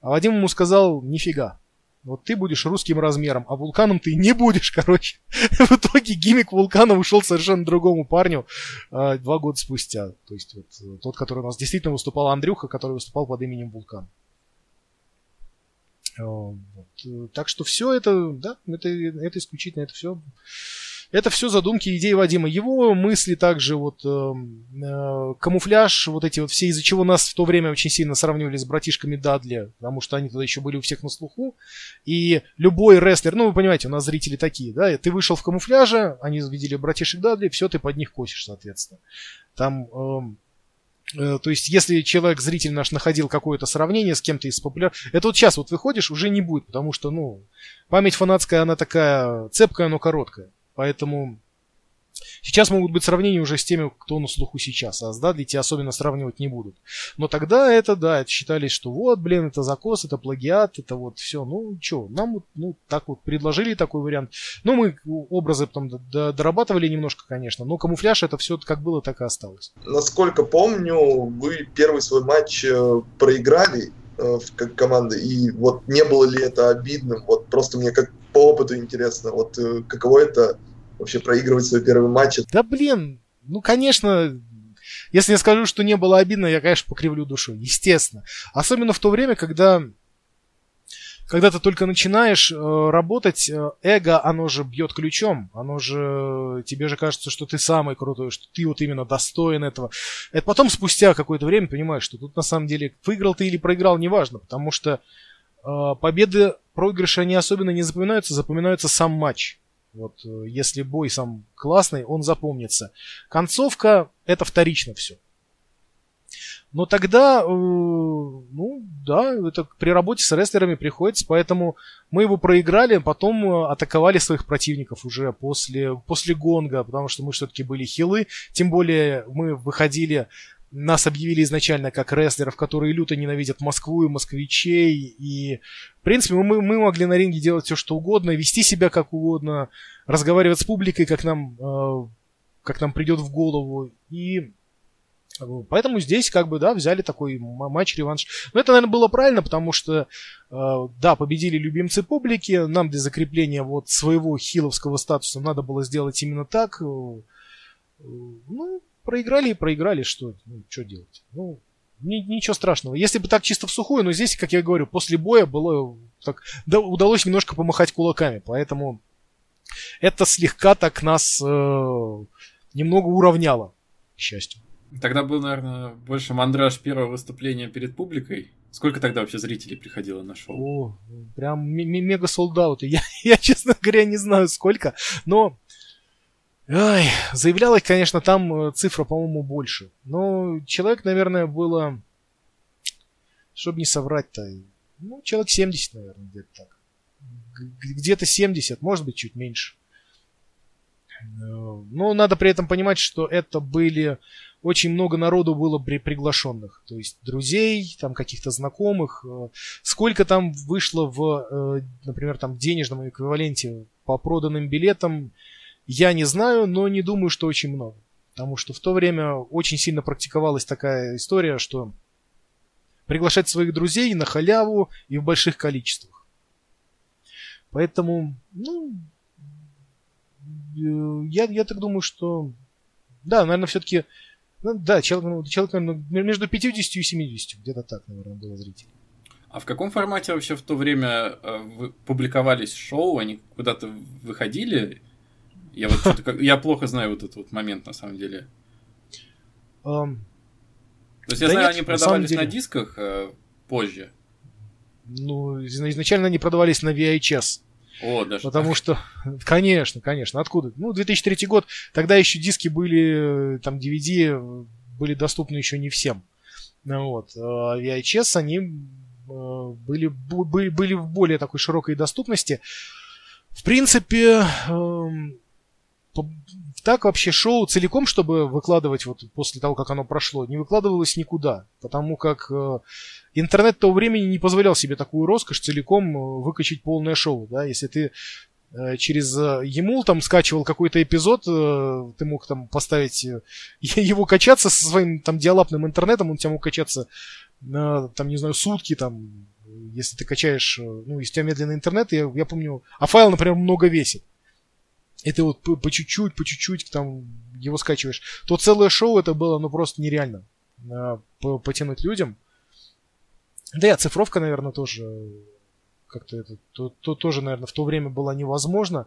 Speaker 1: А Вадим ему сказал, нифига, вот ты будешь русским размером, а вулканом ты не будешь, короче. <laughs> В итоге гиммик вулкана ушел совершенно другому парню э, два года спустя. То есть вот э, тот, который у нас действительно выступал, Андрюха, который выступал под именем Вулкан. Э, вот. Э, так что все это, да, это, это исключительно, это все это все задумки, идеи Вадима. Его мысли также, вот э, э, камуфляж, вот эти вот все, из-за чего нас в то время очень сильно сравнивали с братишками Дадли, потому что они тогда еще были у всех на слуху. И любой рестлер, ну вы понимаете, у нас зрители такие, да, ты вышел в камуфляже, они видели братишек Дадли, все, ты под них косишь, соответственно. Там... Эм, э, то есть, если человек, зритель наш, находил какое-то сравнение с кем-то из популярных... Это вот сейчас вот выходишь, уже не будет, потому что, ну, память фанатская, она такая цепкая, но короткая. Поэтому Сейчас могут быть сравнения уже с теми, кто на слуху сейчас, а с Дадли тебя особенно сравнивать не будут. Но тогда это, да, это считали, что вот, блин, это закос, это плагиат, это вот все. Ну, что, нам вот, ну, так вот предложили такой вариант. Ну, мы образы потом дорабатывали немножко, конечно, но камуфляж это все как было, так и осталось.
Speaker 3: Насколько помню, вы первый свой матч э, проиграли э, как команда, и вот не было ли это обидным? Вот просто мне как по опыту интересно, вот э, каково это вообще проигрывать свой первый матч.
Speaker 1: Да блин, ну конечно, если я скажу, что не было обидно, я, конечно, покривлю душу, естественно. Особенно в то время, когда когда ты только начинаешь э, работать, э, эго, оно же бьет ключом, оно же, тебе же кажется, что ты самый крутой, что ты вот именно достоин этого. Это потом, спустя какое-то время, понимаешь, что тут на самом деле выиграл ты или проиграл, неважно, потому что победы проигрыши, они особенно не запоминаются, запоминаются сам матч. Вот э, если бой сам классный, он запомнится. Концовка это вторично все. Но тогда, э, ну да, это при работе с рестлерами приходится, поэтому мы его проиграли, потом э, атаковали своих противников уже после, после гонга, потому что мы все-таки были хилы, тем более мы выходили нас объявили изначально как рестлеров, которые люто ненавидят Москву и москвичей. И, в принципе, мы, мы могли на ринге делать все, что угодно, вести себя как угодно, разговаривать с публикой, как нам, э, как нам придет в голову. И э, Поэтому здесь, как бы, да, взяли такой матч-реванш. Но это, наверное, было правильно, потому что, э, да, победили любимцы публики. Нам для закрепления вот своего хиловского статуса надо было сделать именно так. Э, ну, проиграли и проиграли, что, ну, что делать? Ну, ни, ничего страшного. Если бы так чисто в сухую, но здесь, как я говорю, после боя было так, да, удалось немножко помахать кулаками, поэтому это слегка так нас э, немного уравняло, к счастью.
Speaker 2: Тогда был, наверное, больше мандраж первого выступления перед публикой. Сколько тогда вообще зрителей приходило на шоу?
Speaker 1: О, прям мега солдаты. <laughs> Я, я, честно говоря, не знаю сколько, но Ой, заявлялось, конечно, там э, цифра, по-моему, больше. Но человек, наверное, было... Чтобы не соврать-то, ну, человек 70, наверное, где-то так. Где-то 70, может быть, чуть меньше. Э, но надо при этом понимать, что это были очень много народу было при приглашенных. То есть друзей, там каких-то знакомых. Э, сколько там вышло в, например, там денежном эквиваленте по проданным билетам, я не знаю, но не думаю, что очень много. Потому что в то время очень сильно практиковалась такая история, что приглашать своих друзей на халяву и в больших количествах. Поэтому, ну, э, я, я так думаю, что, да, наверное, все-таки, ну, да, человек, ну, человек наверное, между 50 и 70, где-то так, наверное, было зрителей.
Speaker 2: А в каком формате вообще в то время э, публиковались шоу? Они куда-то выходили? Я вот что-то, я плохо знаю вот этот вот момент на самом деле. Um, То есть я да знаю, нет, они продавались на, на дисках э, позже.
Speaker 1: Ну, изначально они продавались на VHS.
Speaker 2: О, даже
Speaker 1: Потому так. что, <laughs> конечно, конечно, откуда? Ну, 2003 год, тогда еще диски были, там, DVD были доступны еще не всем. Ну, вот. А VHS, они э, были, были, были в более такой широкой доступности. В принципе, эм, так вообще шоу целиком, чтобы выкладывать вот после того, как оно прошло, не выкладывалось никуда. Потому как э, интернет того времени не позволял себе такую роскошь целиком э, выкачать полное шоу. Да? Если ты э, через Емул там скачивал какой-то эпизод, ты мог там поставить <laughs> его качаться со своим там диалапным интернетом, он у тебя мог качаться на, там, не знаю, сутки, там, если ты качаешь, ну, если у тебя медленный интернет, я, я помню, а файл, например, много весит ты вот по чуть-чуть, по чуть-чуть там его скачиваешь, то целое шоу это было ну просто нереально а, потянуть людям. Да и оцифровка, наверное, тоже как-то это то, то, тоже, наверное, в то время была невозможно.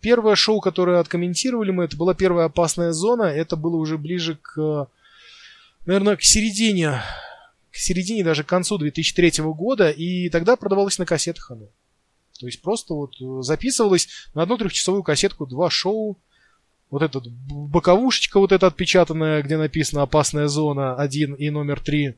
Speaker 1: Первое шоу, которое откомментировали мы, это была первая опасная зона. Это было уже ближе к, наверное, к середине, к середине, даже к концу 2003 года. И тогда продавалось на кассетах оно. То есть просто вот э, записывалось на одну трехчасовую кассетку два шоу. Вот этот боковушечка вот эта отпечатанная, где написано «Опасная зона 1» и номер 3.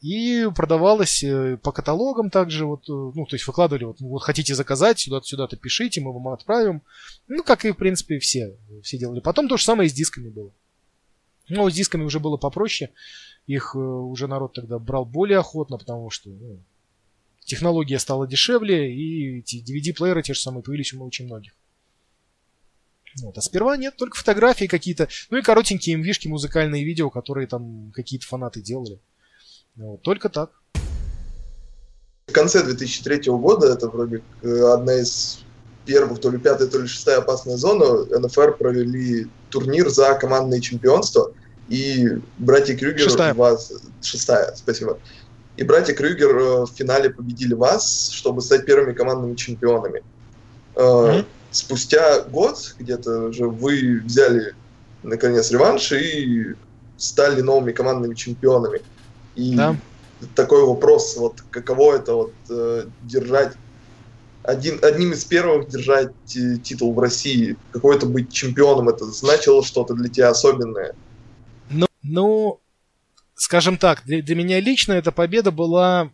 Speaker 1: И продавалось э, по каталогам также, вот, э, ну, то есть выкладывали, вот, вот хотите заказать, сюда-то, сюда-то пишите, мы вам отправим. Ну, как и, в принципе, все, все делали. Потом то же самое и с дисками было. Но с дисками уже было попроще. Их уже народ тогда брал более охотно, потому что ну, технология стала дешевле, и эти DVD-плееры те же самые появились у очень многих. Вот. А сперва нет, только фотографии какие-то, ну и коротенькие мвишки, музыкальные видео, которые там какие-то фанаты делали. Вот. Только так.
Speaker 3: В конце 2003 года, это вроде одна из первых, то ли пятая, то ли шестая опасная зона, НФР провели турнир за командное чемпионство, и братья Крюгер...
Speaker 1: Шестая.
Speaker 3: Вас... Шестая, спасибо. И братья Крюгер э, в финале победили вас, чтобы стать первыми командными чемпионами. Mm-hmm. Спустя год где-то же вы взяли наконец реванш и стали новыми командными чемпионами. И да. такой вопрос, вот каково это вот э, держать один, одним из первых держать титул в России, какой это быть чемпионом, это значило что-то для тебя особенное?
Speaker 1: Ну, ну скажем так, для, для меня лично эта победа была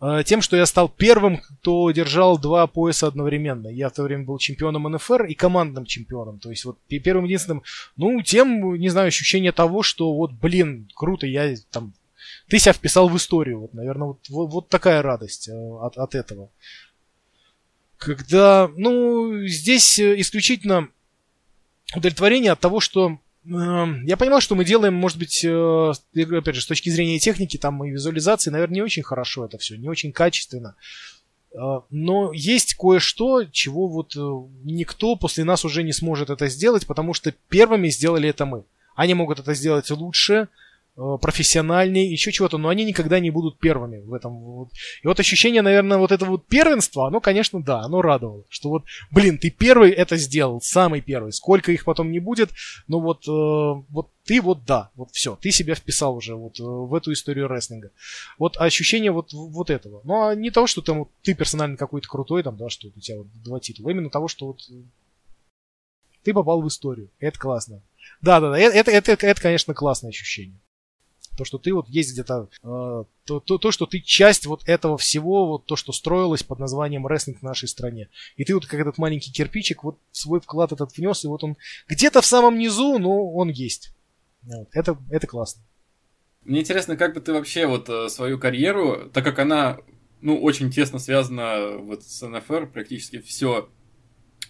Speaker 1: э, тем, что я стал первым, кто держал два пояса одновременно. Я в то время был чемпионом НФР и командным чемпионом. То есть вот первым единственным, ну, тем, не знаю, ощущение того, что вот, блин, круто, я там, ты себя вписал в историю. Вот, наверное, вот, вот, вот такая радость э, от, от этого. Когда, ну, здесь э, исключительно удовлетворение от того, что я понимал, что мы делаем, может быть, э, опять же, с точки зрения техники там и визуализации, наверное, не очень хорошо это все, не очень качественно. Э, но есть кое-что, чего вот э, никто после нас уже не сможет это сделать, потому что первыми сделали это мы. Они могут это сделать лучше, профессиональнее, еще чего-то, но они никогда не будут первыми в этом. И вот ощущение, наверное, вот этого вот первенства, оно, конечно, да, оно радовало, что вот, блин, ты первый это сделал, самый первый, сколько их потом не будет, но вот, э, вот ты вот да, вот все, ты себя вписал уже вот э, в эту историю рестлинга. Вот ощущение вот, вот этого. Ну, а не того, что там вот, ты персонально какой-то крутой, там, да, что у тебя вот два титула, именно того, что вот ты попал в историю. Это классно. Да, да, да, это, это, это, это, конечно, классное ощущение. То, что ты вот есть где-то, э, то, то, то, что ты часть вот этого всего, вот то, что строилось под названием рестлинг в нашей стране. И ты вот как этот маленький кирпичик, вот свой вклад этот внес, и вот он где-то в самом низу, но он есть. Вот. Это, это классно.
Speaker 2: Мне интересно, как бы ты вообще вот э, свою карьеру, так как она, ну, очень тесно связана вот с НФР, практически все,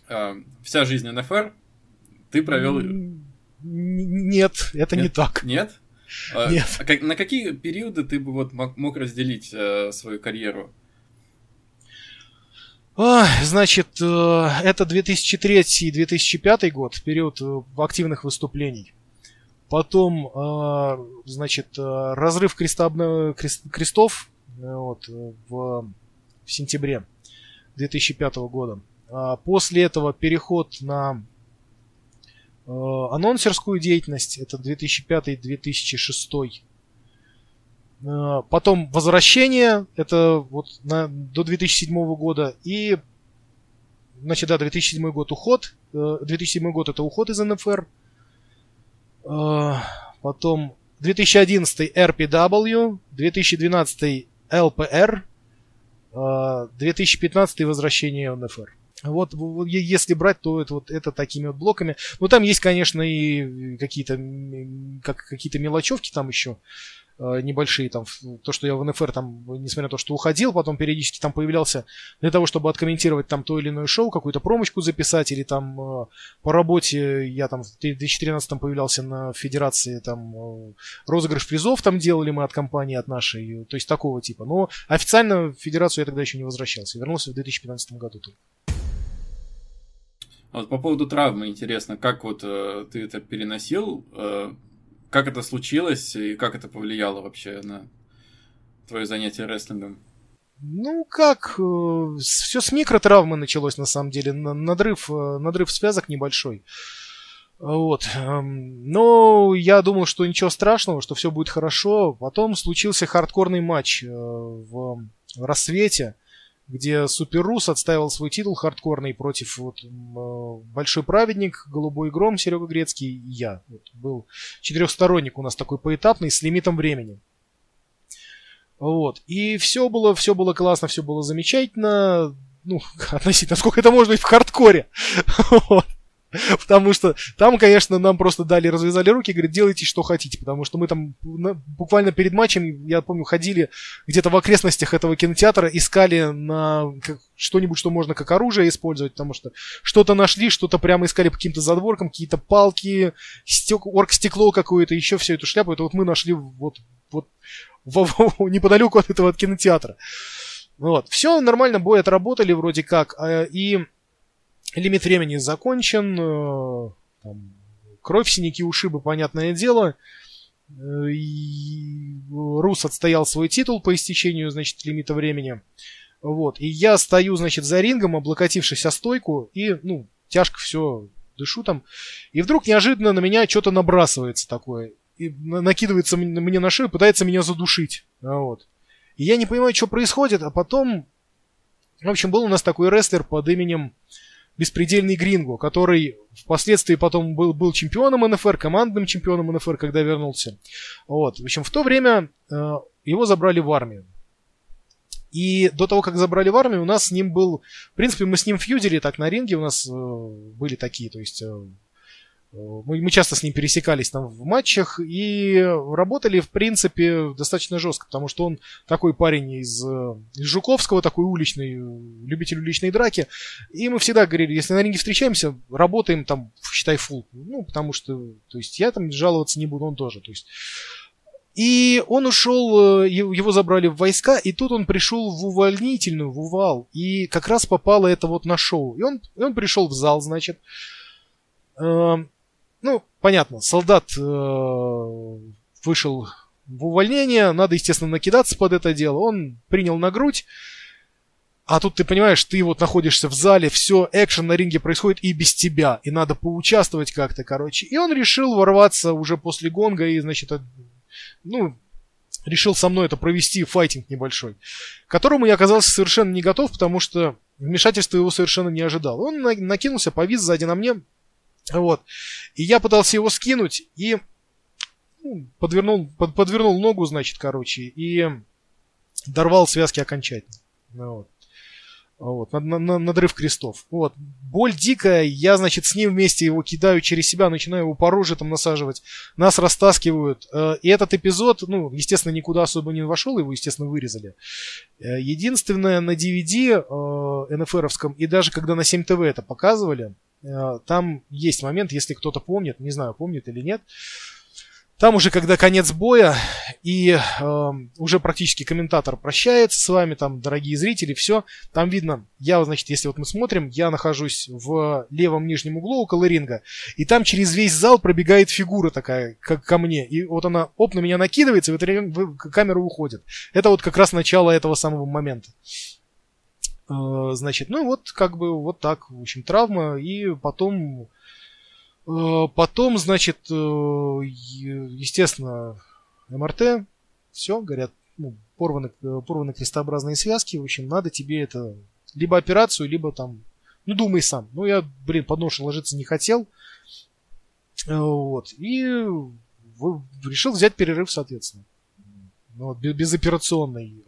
Speaker 2: э, вся жизнь НФР, ты провел...
Speaker 1: Нет, это
Speaker 2: Нет?
Speaker 1: не так.
Speaker 2: Нет? А,
Speaker 1: Нет.
Speaker 2: а как- на какие периоды ты бы вот мог, разделить э, свою карьеру?
Speaker 1: Значит, э, это 2003 и 2005 год, период э, активных выступлений. Потом, э, значит, э, разрыв крестабно- крест- крестов э, вот, в, в сентябре 2005 года. А После этого переход на анонсерскую деятельность, это 2005-2006. Э, Потом возвращение, это вот на, до 2007 года. И, значит, да, 2007 год уход. Э, 2007 год это уход из НФР. Э, Потом 2011 RPW, 2012 LPR, э, 2015 возвращение в НФР. Вот, если брать, то это вот это такими вот блоками. Ну там есть, конечно, и какие-то как какие-то мелочевки там еще э, небольшие там то, что я в НФР там, несмотря на то, что уходил, потом периодически там появлялся для того, чтобы откомментировать там то или иное шоу, какую-то промочку записать, или там э, по работе я там в 2013 появлялся на федерации, там э, розыгрыш призов там делали мы от компании, от нашей, то есть такого типа. Но официально в федерацию я тогда еще не возвращался, вернулся в 2015 году только.
Speaker 2: А Вот по поводу травмы интересно, как вот э, ты это переносил, э, как это случилось и как это повлияло вообще на твое занятие рестлингом?
Speaker 1: Ну как, все с микротравмы началось на самом деле, на- надрыв, э, надрыв связок небольшой. Вот. эм, Но я думал, что ничего страшного, что все будет хорошо. Потом случился хардкорный матч э, в рассвете, где Супер Рус отстаивал свой титул хардкорный против вот, э, Большой Праведник, Голубой Гром, Серега Грецкий и я. Вот, был четырехсторонник у нас такой поэтапный с лимитом времени. Вот. И все было, все было классно, все было замечательно. Ну, <laughs> относительно, сколько это может быть в хардкоре. <laughs> Вот. <laughs> Потому что там, конечно, нам просто дали, развязали руки, говорят, делайте, что хотите. Потому что мы там буквально перед матчем, я помню, ходили где-то в окрестностях этого кинотеатра, искали на что-нибудь, что можно как оружие использовать, потому что что-то нашли, что-то прямо искали по каким-то задворкам, какие-то палки, стек, оргстекло какое-то, еще всю эту шляпу. Это вот мы нашли вот, вот неподалеку от этого кинотеатра. Вот. Все нормально, бой отработали вроде как. э, И лимит времени закончен. э, там, кровь, синяки, ушибы, понятное дело. Э, И Рус отстоял свой титул по истечению, значит, лимита времени. Вот. И я стою, значит, за рингом, облокотившись о стойку, и, ну, тяжко все дышу там. И вдруг неожиданно на меня что-то набрасывается такое. И на- накидывается мне на шею, пытается меня задушить. А Вот. И я не понимаю, что происходит, а потом... В общем, был у нас такой рестлер под именем Беспредельный Гринго, который впоследствии потом был, был чемпионом НФР, командным чемпионом НФР, когда вернулся. Вот. В общем, в то время э, его забрали в армию. И до того, как забрали в армию, у нас с ним был... В принципе, мы с ним фьюдили так на ринге, у нас э, были такие, то есть... э, мы, мы часто с ним пересекались там в матчах и работали, в принципе, достаточно жестко, потому что он такой парень из, э, из Жуковского, такой уличный, э, любитель уличной драки. И мы всегда говорили, если на ринге встречаемся, работаем там, считай, фул. Ну, потому что, то есть, я там жаловаться не буду, он тоже. То есть, и он ушел, э, его забрали в войска, и тут он пришел в увольнительную, в увал. И как раз попало это вот на шоу. И он, и он пришел в зал, значит. Ну, понятно, солдат э, вышел в увольнение, надо, естественно, накидаться под это дело. Он принял на грудь, а тут ты понимаешь, ты вот находишься в зале, все, экшен на ринге происходит и без тебя, и надо поучаствовать как-то, короче. И он решил ворваться уже после гонга и, значит, ну, решил со мной это провести файтинг небольшой, к которому я оказался совершенно не готов, потому что вмешательства его совершенно не ожидал. Он на- накинулся, повис сзади на мне, вот. И я пытался его скинуть, и ну, подвернул, под, подвернул ногу, значит, короче, и дорвал связки окончательно. Ну, вот. Вот, на, на, надрыв крестов. Вот. Боль дикая, я, значит, с ним вместе его кидаю через себя, начинаю его по роже там насаживать. Нас растаскивают. Э, и этот эпизод, ну, естественно, никуда особо не вошел, его, естественно, вырезали. Э, единственное, на DVD э, НФРовском, и даже когда на 7 ТВ это показывали, там есть момент, если кто-то помнит, не знаю, помнит или нет, там уже, когда конец боя, и э, уже практически комментатор прощается с вами, там, дорогие зрители, все, там видно, я, значит, если вот мы смотрим, я нахожусь в левом нижнем углу около ринга, и там через весь зал пробегает фигура такая, как ко мне, и вот она, оп, на меня накидывается, и в это камера уходит. Это вот как раз начало этого самого момента. Э, значит, ну вот, как бы, вот так, в общем, травма, и потом Э, потом, значит, э, естественно, МРТ, все, говорят, ну, порваны, порваны крестообразные связки, в общем, надо тебе это, либо операцию, либо там, ну, думай сам. Ну, я, блин, под нож ложиться не хотел, вот, и решил взять перерыв, соответственно. Ну, безоперационный.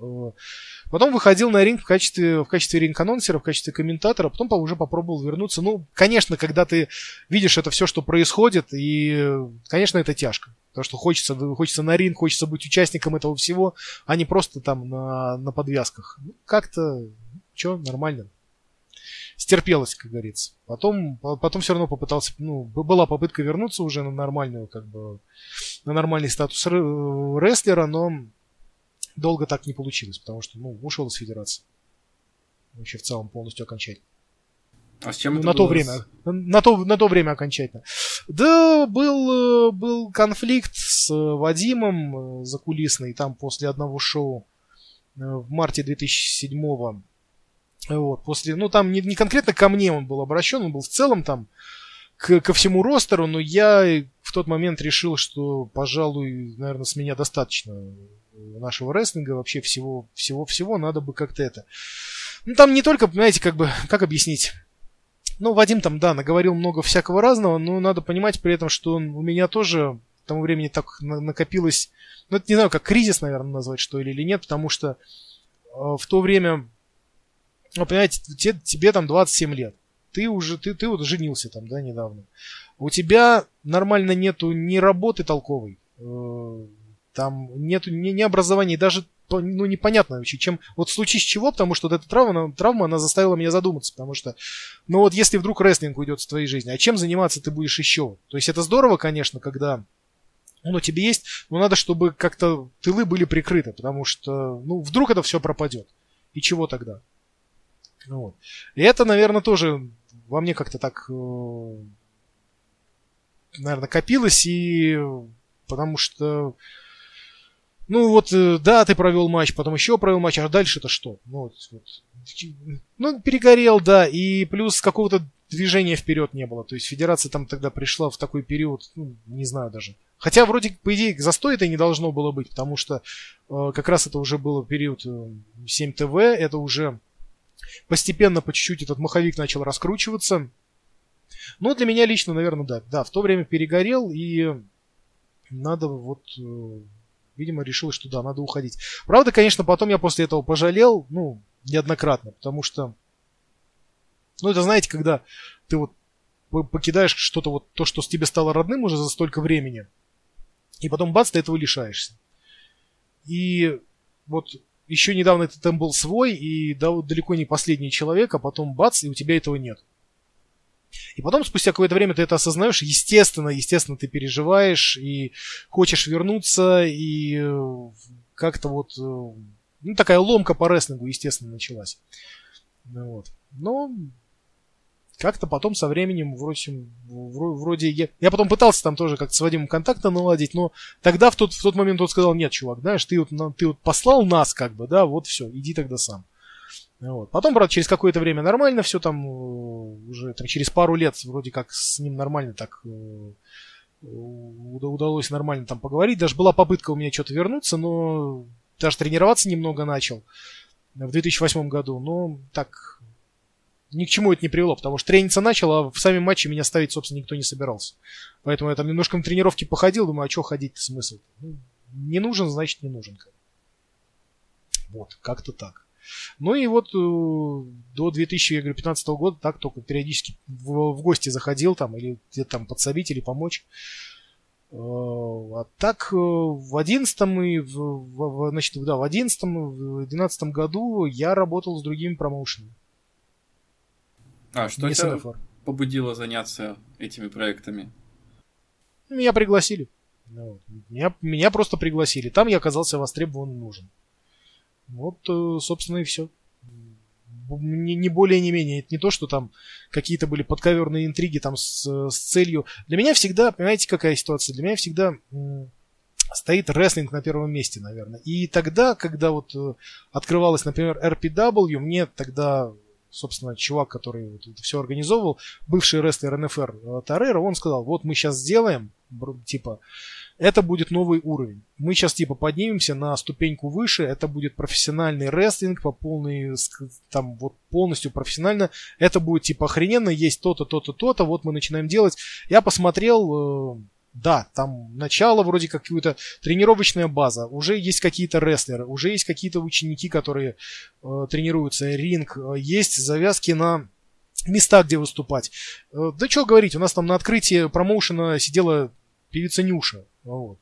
Speaker 1: Э, потом выходил на ринг в качестве, в качестве ринг-анонсера, в качестве комментатора, потом уже попробовал вернуться. Ну, конечно, когда ты видишь это все, что происходит, и, конечно, это тяжко. Потому что хочется, хочется на ринг, хочется быть участником этого всего, а не просто там на, на подвязках. Ну, как-то, что, нормально. Стерпелось, как говорится. Потом, потом все равно попытался, ну, была попытка вернуться уже на нормальную, как бы, на нормальный статус рестлера, но долго так не получилось, потому что, ну, ушел из федерации. Вообще в целом полностью окончательно.
Speaker 2: А с чем
Speaker 1: ну,
Speaker 2: это
Speaker 1: на
Speaker 2: было?
Speaker 1: то время, на то, на то время окончательно. Да, был, был конфликт с Вадимом закулисный, там после одного шоу э, в марте 2007 -го. Вот, после, ну там не, не конкретно ко мне он был обращен, он был в целом там к, ко всему ростеру, но я в тот момент решил, что, пожалуй, наверное, с меня достаточно нашего рестлинга, вообще всего, всего, всего, надо бы как-то это... Ну, там не только, понимаете, как бы, как объяснить? Ну, Вадим там, да, наговорил много всякого разного, но надо понимать при этом, что он, у меня тоже к тому времени так накопилось, ну, это не знаю, как кризис, наверное, назвать, что ли, или нет, потому что э, в то время, ну, понимаете, тебе, тебе там 27 лет, ты уже, ты, ты вот женился там, да, недавно. У тебя нормально нету ни работы толковой, э, там нету ни, ни образования, даже ну, непонятно вообще, чем... Вот в случае с чего, потому что вот эта травма, травма, она заставила меня задуматься, потому что, ну вот если вдруг рестлинг уйдет с твоей жизни, а чем заниматься ты будешь еще? То есть это здорово, конечно, когда ну, тебе есть, но надо, чтобы как-то тылы были прикрыты, потому что, ну, вдруг это все пропадет. И чего тогда? Ну, вот. И это, наверное, тоже во мне как-то так, э, наверное, копилось, и потому что ну вот, э, да, ты провел матч, потом еще провел матч, а дальше-то что? Ну, вот, вот. ну, перегорел, да, и плюс какого-то движения вперед не было. То есть федерация там тогда пришла в такой период, ну, не знаю даже. Хотя вроде, по идее, застой это не должно было быть, потому что э, как раз это уже был период э, 7 ТВ, это уже постепенно по чуть-чуть этот маховик начал раскручиваться. Но для меня лично, наверное, да. Да, в то время перегорел, и надо вот э, видимо, решил, что да, надо уходить. Правда, конечно, потом я после этого пожалел, ну, неоднократно, потому что, ну, это, знаете, когда ты вот покидаешь что-то вот, то, что с тебе стало родным уже за столько времени, и потом бац, ты этого лишаешься. И вот еще недавно ты там был свой, и далеко не последний человек, а потом бац, и у тебя этого нет. И потом, спустя какое-то время, ты это осознаешь, естественно, естественно, ты переживаешь и хочешь вернуться, и э, как-то вот, э, ну, такая ломка по рестлингу, естественно, началась. Ну, вот. Но как-то потом со временем, вроде, вроде я, я потом пытался там тоже как-то с Вадимом контакты наладить, но тогда в тот, в тот момент он сказал, нет, чувак, знаешь, ты вот, ты вот послал нас как бы, да, вот все, иди тогда сам. Вот. Потом, правда, через какое-то время нормально все там, э, уже там, через пару лет вроде как с ним нормально так э, удалось нормально там поговорить. Даже была попытка у меня что-то вернуться, но даже тренироваться немного начал в 2008 году. Но так ни к чему это не привело, потому что трениться начал, а в сами матчи меня ставить, собственно, никто не собирался. Поэтому я там немножко на тренировке походил, думаю, а что ходить-то смысл? Ну, не нужен, значит, не нужен. Вот, как-то так. Ну и вот э, до 2015 года так только периодически в, в гости заходил там или где-то там подсобить или помочь. Э, а так э, в 11 и в, в, значит, да, в 11 в 12 году я работал с другими промоушенами.
Speaker 2: А что тебя побудило заняться этими проектами?
Speaker 1: Меня пригласили. Ну, меня, меня просто пригласили. Там я оказался востребован нужен. Вот, э, собственно, и все. Не, более, не менее. Это не то, что там какие-то были подковерные интриги там с, с целью. Для меня всегда, понимаете, какая ситуация? Для меня всегда стоит рестлинг на первом месте, наверное. И тогда, когда вот э, открывалась, например, RPW, мне тогда собственно, чувак, который вот это все организовывал, бывший рестлер НФР э, Тарера, он сказал, вот мы сейчас сделаем, типа, это будет новый уровень. Мы сейчас типа поднимемся на ступеньку выше, это будет профессиональный рестлинг по полной, там вот полностью профессионально. Это будет типа охрененно, есть то-то, то-то, то-то, вот мы начинаем делать. Я посмотрел, э, да, там начало вроде как какая-то тренировочная база, уже есть какие-то рестлеры, уже есть какие-то ученики, которые э, тренируются, ринг, э, есть завязки на места, где выступать. Э, да что говорить, у нас там на открытии промоушена сидела певица Нюша. Вот.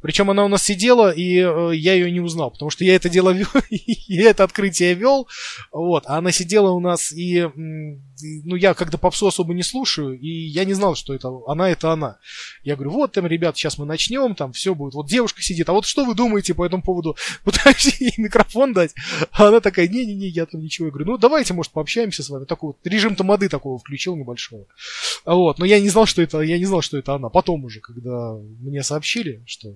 Speaker 1: Причем она у нас сидела, и э, я ее не узнал, потому что я это дело вел, <laughs> я это открытие вел, вот, а она сидела у нас, и, ну, я когда попсу особо не слушаю, и я не знал, что это она, это она. Я говорю, вот там, ребят, сейчас мы начнем, там все будет, вот девушка сидит, а вот что вы думаете по этому поводу? <laughs> Пытаюсь ей микрофон дать, а она такая, не-не-не, я там ничего. Я говорю, ну, давайте, может, пообщаемся с вами. Такой вот режим тамады такого включил небольшого. Вот, но я не знал, что это, я не знал, что это она. Потом уже, когда мне сообщили, что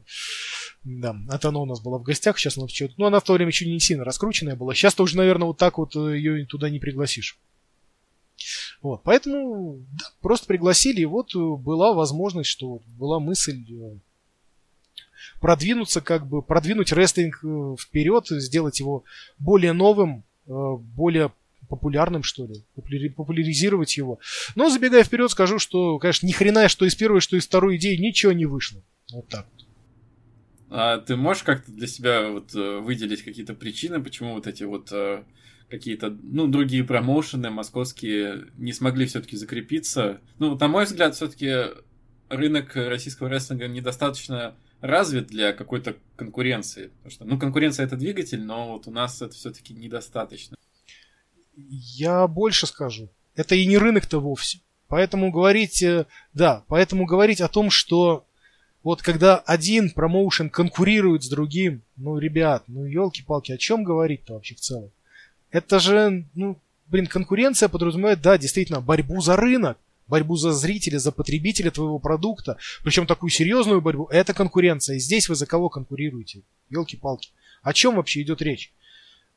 Speaker 1: да, это она у нас была в гостях, сейчас она что-то... Ну, она в то время еще не сильно раскрученная была. Сейчас-то уже, наверное, вот так вот э, ее туда не пригласишь. Вот, поэтому да, просто пригласили, и вот э, была возможность, что была мысль э, продвинуться, как бы продвинуть рестлинг вперед, сделать его более новым, более популярным, что ли, популяризировать его. Но забегая вперед, скажу, что, конечно, ни хрена, что из первой, что из второй идеи ничего не вышло. Вот так вот.
Speaker 2: А ты можешь как-то для себя вот э, выделить какие-то причины, почему вот эти вот э, какие-то, ну, другие промоушены московские не смогли все-таки закрепиться? Ну, на мой взгляд, все-таки рынок российского рестлинга недостаточно развит для какой-то конкуренции. Потому что, ну, конкуренция это двигатель, но вот у нас это все-таки недостаточно.
Speaker 1: Я больше скажу. Это и не рынок-то вовсе. Поэтому говорить, э, да, поэтому говорить о том, что вот когда один промоушен конкурирует с другим, ну, ребят, ну, елки-палки, о чем говорить-то вообще в целом? Это же, ну, блин, конкуренция подразумевает, да, действительно, борьбу за рынок, борьбу за зрителя, за потребителя твоего продукта, причем такую серьезную борьбу, это конкуренция. И здесь вы за кого конкурируете? Елки-палки. О чем вообще идет речь?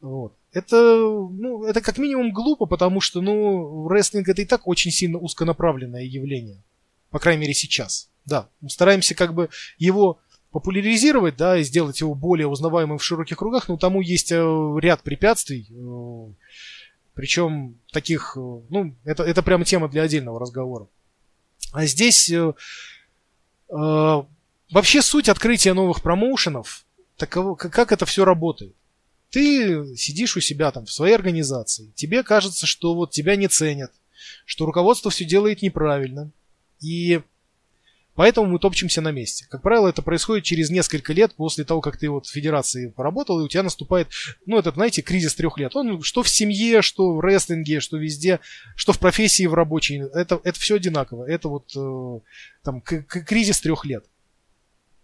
Speaker 1: Вот. Это, ну, это как минимум глупо, потому что, ну, рестлинг это и так очень сильно узконаправленное явление. По крайней мере, сейчас. Да, стараемся как бы его популяризировать, да, и сделать его более узнаваемым в широких кругах, но тому есть э, ряд препятствий, э, причем таких, э, ну, это, это прямо тема для отдельного разговора. А здесь вообще суть открытия новых промоушенов, таково, как это все работает. Ты сидишь у себя там в своей организации, тебе кажется, что вот тебя не ценят, что руководство все делает неправильно, и Поэтому мы топчемся на месте. Как правило, это происходит через несколько лет после того, как ты вот в федерации поработал, и у тебя наступает, ну, этот, знаете, кризис трех лет. Он что в семье, что в рестлинге, что везде, что в профессии, в рабочей. Это, это все одинаково. Это вот э, там кризис трех лет.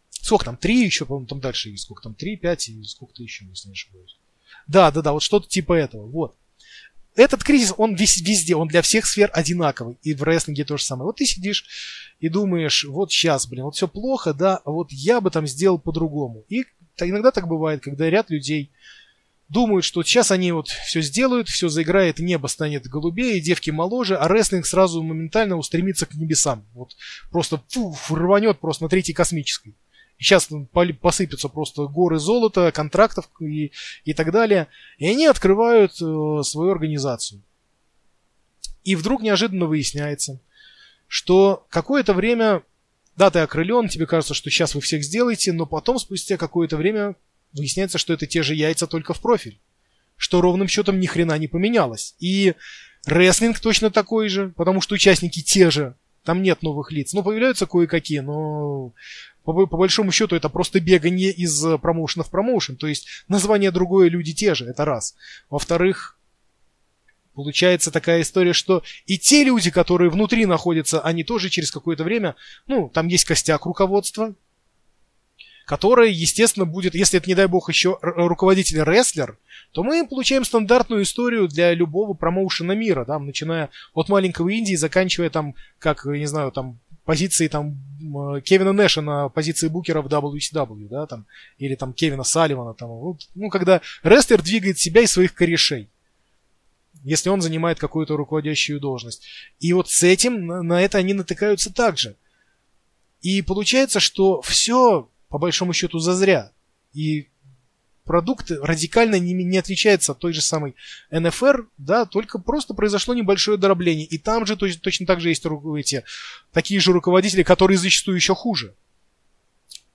Speaker 1: Сколько там? Три еще, по-моему, там дальше есть. Сколько там? Три, пять и сколько-то еще, если не ошибаюсь. Да, да, да, вот что-то типа этого. Вот этот кризис, он везде, он для всех сфер одинаковый. И в рестлинге то же самое. Вот ты сидишь и думаешь, вот сейчас, блин, вот все плохо, да, а вот я бы там сделал по-другому. И иногда так бывает, когда ряд людей думают, что сейчас они вот все сделают, все заиграет, небо станет голубее, девки моложе, а рестлинг сразу моментально устремится к небесам. Вот просто фу, рванет просто на третьей космической. Сейчас посыпятся просто горы золота, контрактов и, и так далее. И они открывают э, свою организацию. И вдруг неожиданно выясняется, что какое-то время, да, ты окрылен, тебе кажется, что сейчас вы всех сделаете, но потом, спустя какое-то время, выясняется, что это те же яйца, только в профиль. Что ровным счетом ни хрена не поменялось. И рестлинг точно такой же, потому что участники те же. Там нет новых лиц. Ну, появляются кое-какие, но по, по большому счету это просто бегание из промоушена в промоушен. То есть название другое, люди те же, это раз. Во-вторых, Получается такая история, что и те люди, которые внутри находятся, они тоже через какое-то время, ну, там есть костяк руководства, которое, естественно, будет, если это, не дай бог, еще руководитель-рестлер, то мы получаем стандартную историю для любого промоушена мира, да, начиная от маленького Индии, заканчивая там, как, не знаю, там, позиции там Кевина Нэша на позиции букера в WCW, да, там, или там Кевина Салливана, там, ну, когда рестлер двигает себя и своих корешей если он занимает какую-то руководящую должность. И вот с этим, на это они натыкаются также. И получается, что все, по большому счету, зазря. И продукт радикально не, не отличается от той же самой НФР, да, только просто произошло небольшое дробление. И там же точно, точно так же есть эти, такие же руководители, которые зачастую еще хуже.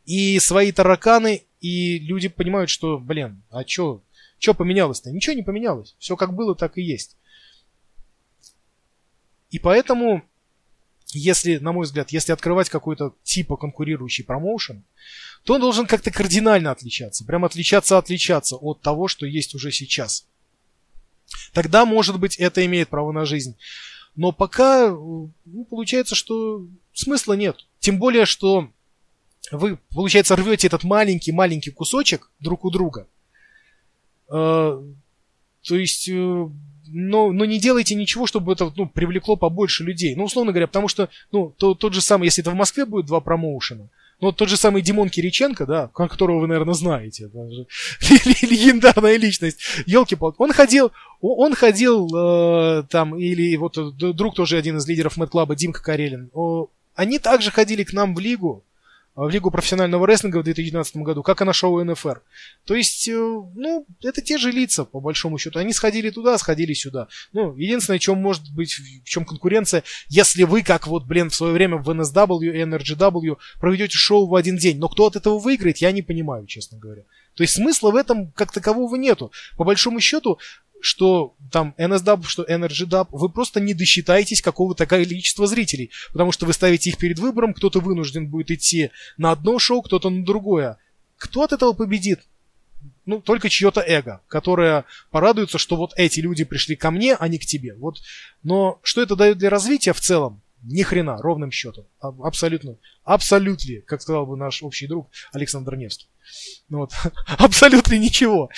Speaker 1: И свои тараканы, и люди понимают, что, блин, а что, что поменялось-то? Ничего не поменялось. Все как было, так и есть. И поэтому, если, на мой взгляд, если открывать какой-то типа конкурирующий промоушен, то он должен как-то кардинально отличаться. Прям отличаться-отличаться от того, что есть уже сейчас. Тогда, может быть, это имеет право на жизнь. Но пока ну, получается, что смысла нет. Тем более, что вы, получается, рвете этот маленький-маленький кусочек друг у друга – Э, то есть, э, но, но не делайте ничего, чтобы это ну, привлекло побольше людей. Ну, условно говоря, потому что, ну, то, тот же самый, если это в Москве будет два промоушена, ну, тот же самый Димон Кириченко, да, которого вы, наверное, знаете, <laughs> легендарная личность, елки-палки, он ходил, он ходил э, там, или вот друг тоже один из лидеров Мэтт-клаба, Димка Карелин, они также ходили к нам в лигу, в Лигу профессионального рестлинга в 2012 году, как и на шоу НФР. То есть, э, ну, это те же лица, по большому счету. Они сходили туда, сходили сюда. Ну, единственное, чем может быть, в чем конкуренция, если вы, как вот, блин, в свое время в NSW и NRGW проведете шоу в один день. Но кто от этого выиграет, я не понимаю, честно говоря. То есть смысла в этом как такового нету. По большому счету, что там NSW, что EnergyDub, вы просто не досчитаетесь какого-то количества зрителей, потому что вы ставите их перед выбором, кто-то вынужден будет идти на одно шоу, кто-то на другое. Кто от этого победит? Ну, только чье-то эго, которое порадуется, что вот эти люди пришли ко мне, а не к тебе. Вот. Но что это дает для развития в целом? Ни хрена, ровным счетом. Абсолютно. Абсолютно, как сказал бы наш общий друг Александр Невский. Ну вот. <laughs> Абсолютно ничего.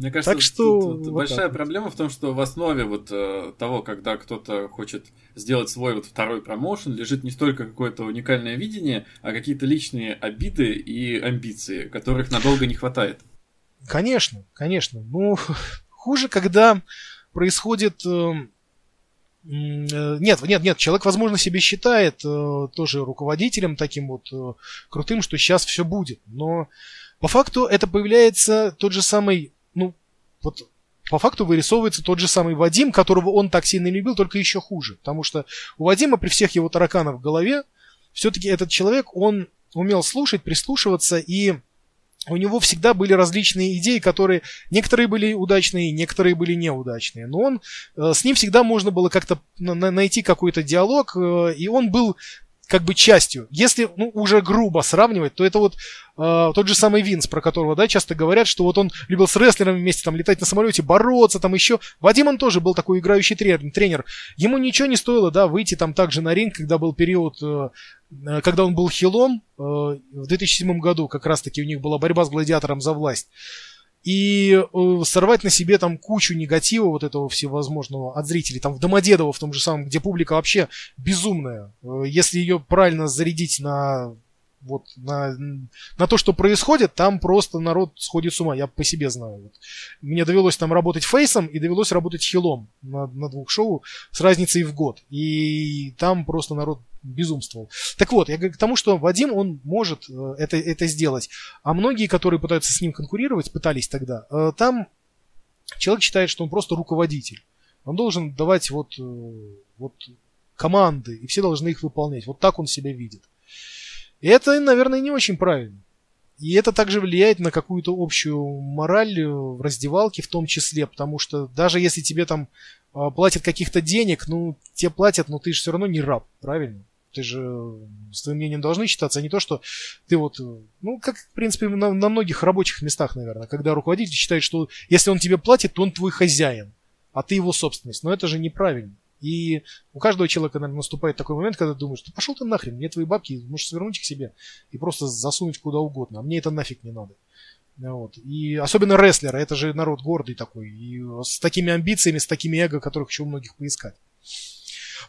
Speaker 2: Мне кажется, так что тут, вот большая так. проблема в том, что в основе вот э, того, когда кто-то хочет сделать свой вот второй промоушен, лежит не столько какое-то уникальное видение, а какие-то личные обиды и амбиции, которых надолго не хватает.
Speaker 1: Конечно, конечно. Ну, <laughs> хуже, когда происходит... Э, э, нет, нет, нет, человек, возможно, себе считает э, тоже руководителем таким вот э, крутым, что сейчас все будет. Но по факту это появляется тот же самый вот по факту вырисовывается тот же самый Вадим, которого он так сильно любил, только еще хуже. Потому что у Вадима при всех его тараканах в голове, все-таки этот человек, он умел слушать, прислушиваться, и у него всегда были различные идеи, которые некоторые были удачные, некоторые были неудачные. Но он, э, с ним всегда можно было как-то найти какой-то диалог, э, и он был как бы частью. Если ну, уже грубо сравнивать, то это вот э, тот же самый Винс, про которого, да, часто говорят, что вот он любил с рестлерами вместе там летать на самолете, бороться там еще. Вадим он тоже был такой играющий тренер. тренер. Ему ничего не стоило, да, выйти там также на ринг, когда был период, э, э когда он был хилом э, в 2007 году, как раз таки у них была борьба с гладиатором за власть и э, сорвать на себе там кучу негатива вот этого всевозможного от зрителей. Там в Домодедово, в том же самом, где публика вообще безумная. Э, если ее правильно зарядить на вот на, на то, что происходит, там просто народ сходит с ума. Я по себе знаю. Вот. Мне довелось там работать фейсом и довелось работать хилом на, на двух шоу с разницей в год. И там просто народ безумствовал. Так вот, я говорю к тому, что Вадим, он может э, это, это сделать. А многие, которые пытаются с ним конкурировать, пытались тогда, э, там человек считает, что он просто руководитель. Он должен давать вот, э, вот команды, и все должны их выполнять. Вот так он себя видит. И это, наверное, не очень правильно. И это также влияет на какую-то общую мораль в раздевалке в том числе, потому что даже если тебе там а, платят каких-то денег, ну, тебе платят, но ты же все равно не раб, правильно? Ты же с твоим мнением должны считаться, а не то, что ты вот, ну, как, в принципе, на, на многих рабочих местах, наверное, когда руководитель считает, что если он тебе платит, то он твой хозяин, а ты его собственность. Но это же неправильно. И у каждого человека, наверное, наступает такой момент, когда думаешь, да пошел ты нахрен, мне твои бабки, можешь свернуть их себе и просто засунуть куда угодно, а мне это нафиг не надо. Вот. И особенно рестлеры, это же народ гордый такой, и с такими амбициями, с такими эго, которых еще у многих поискать.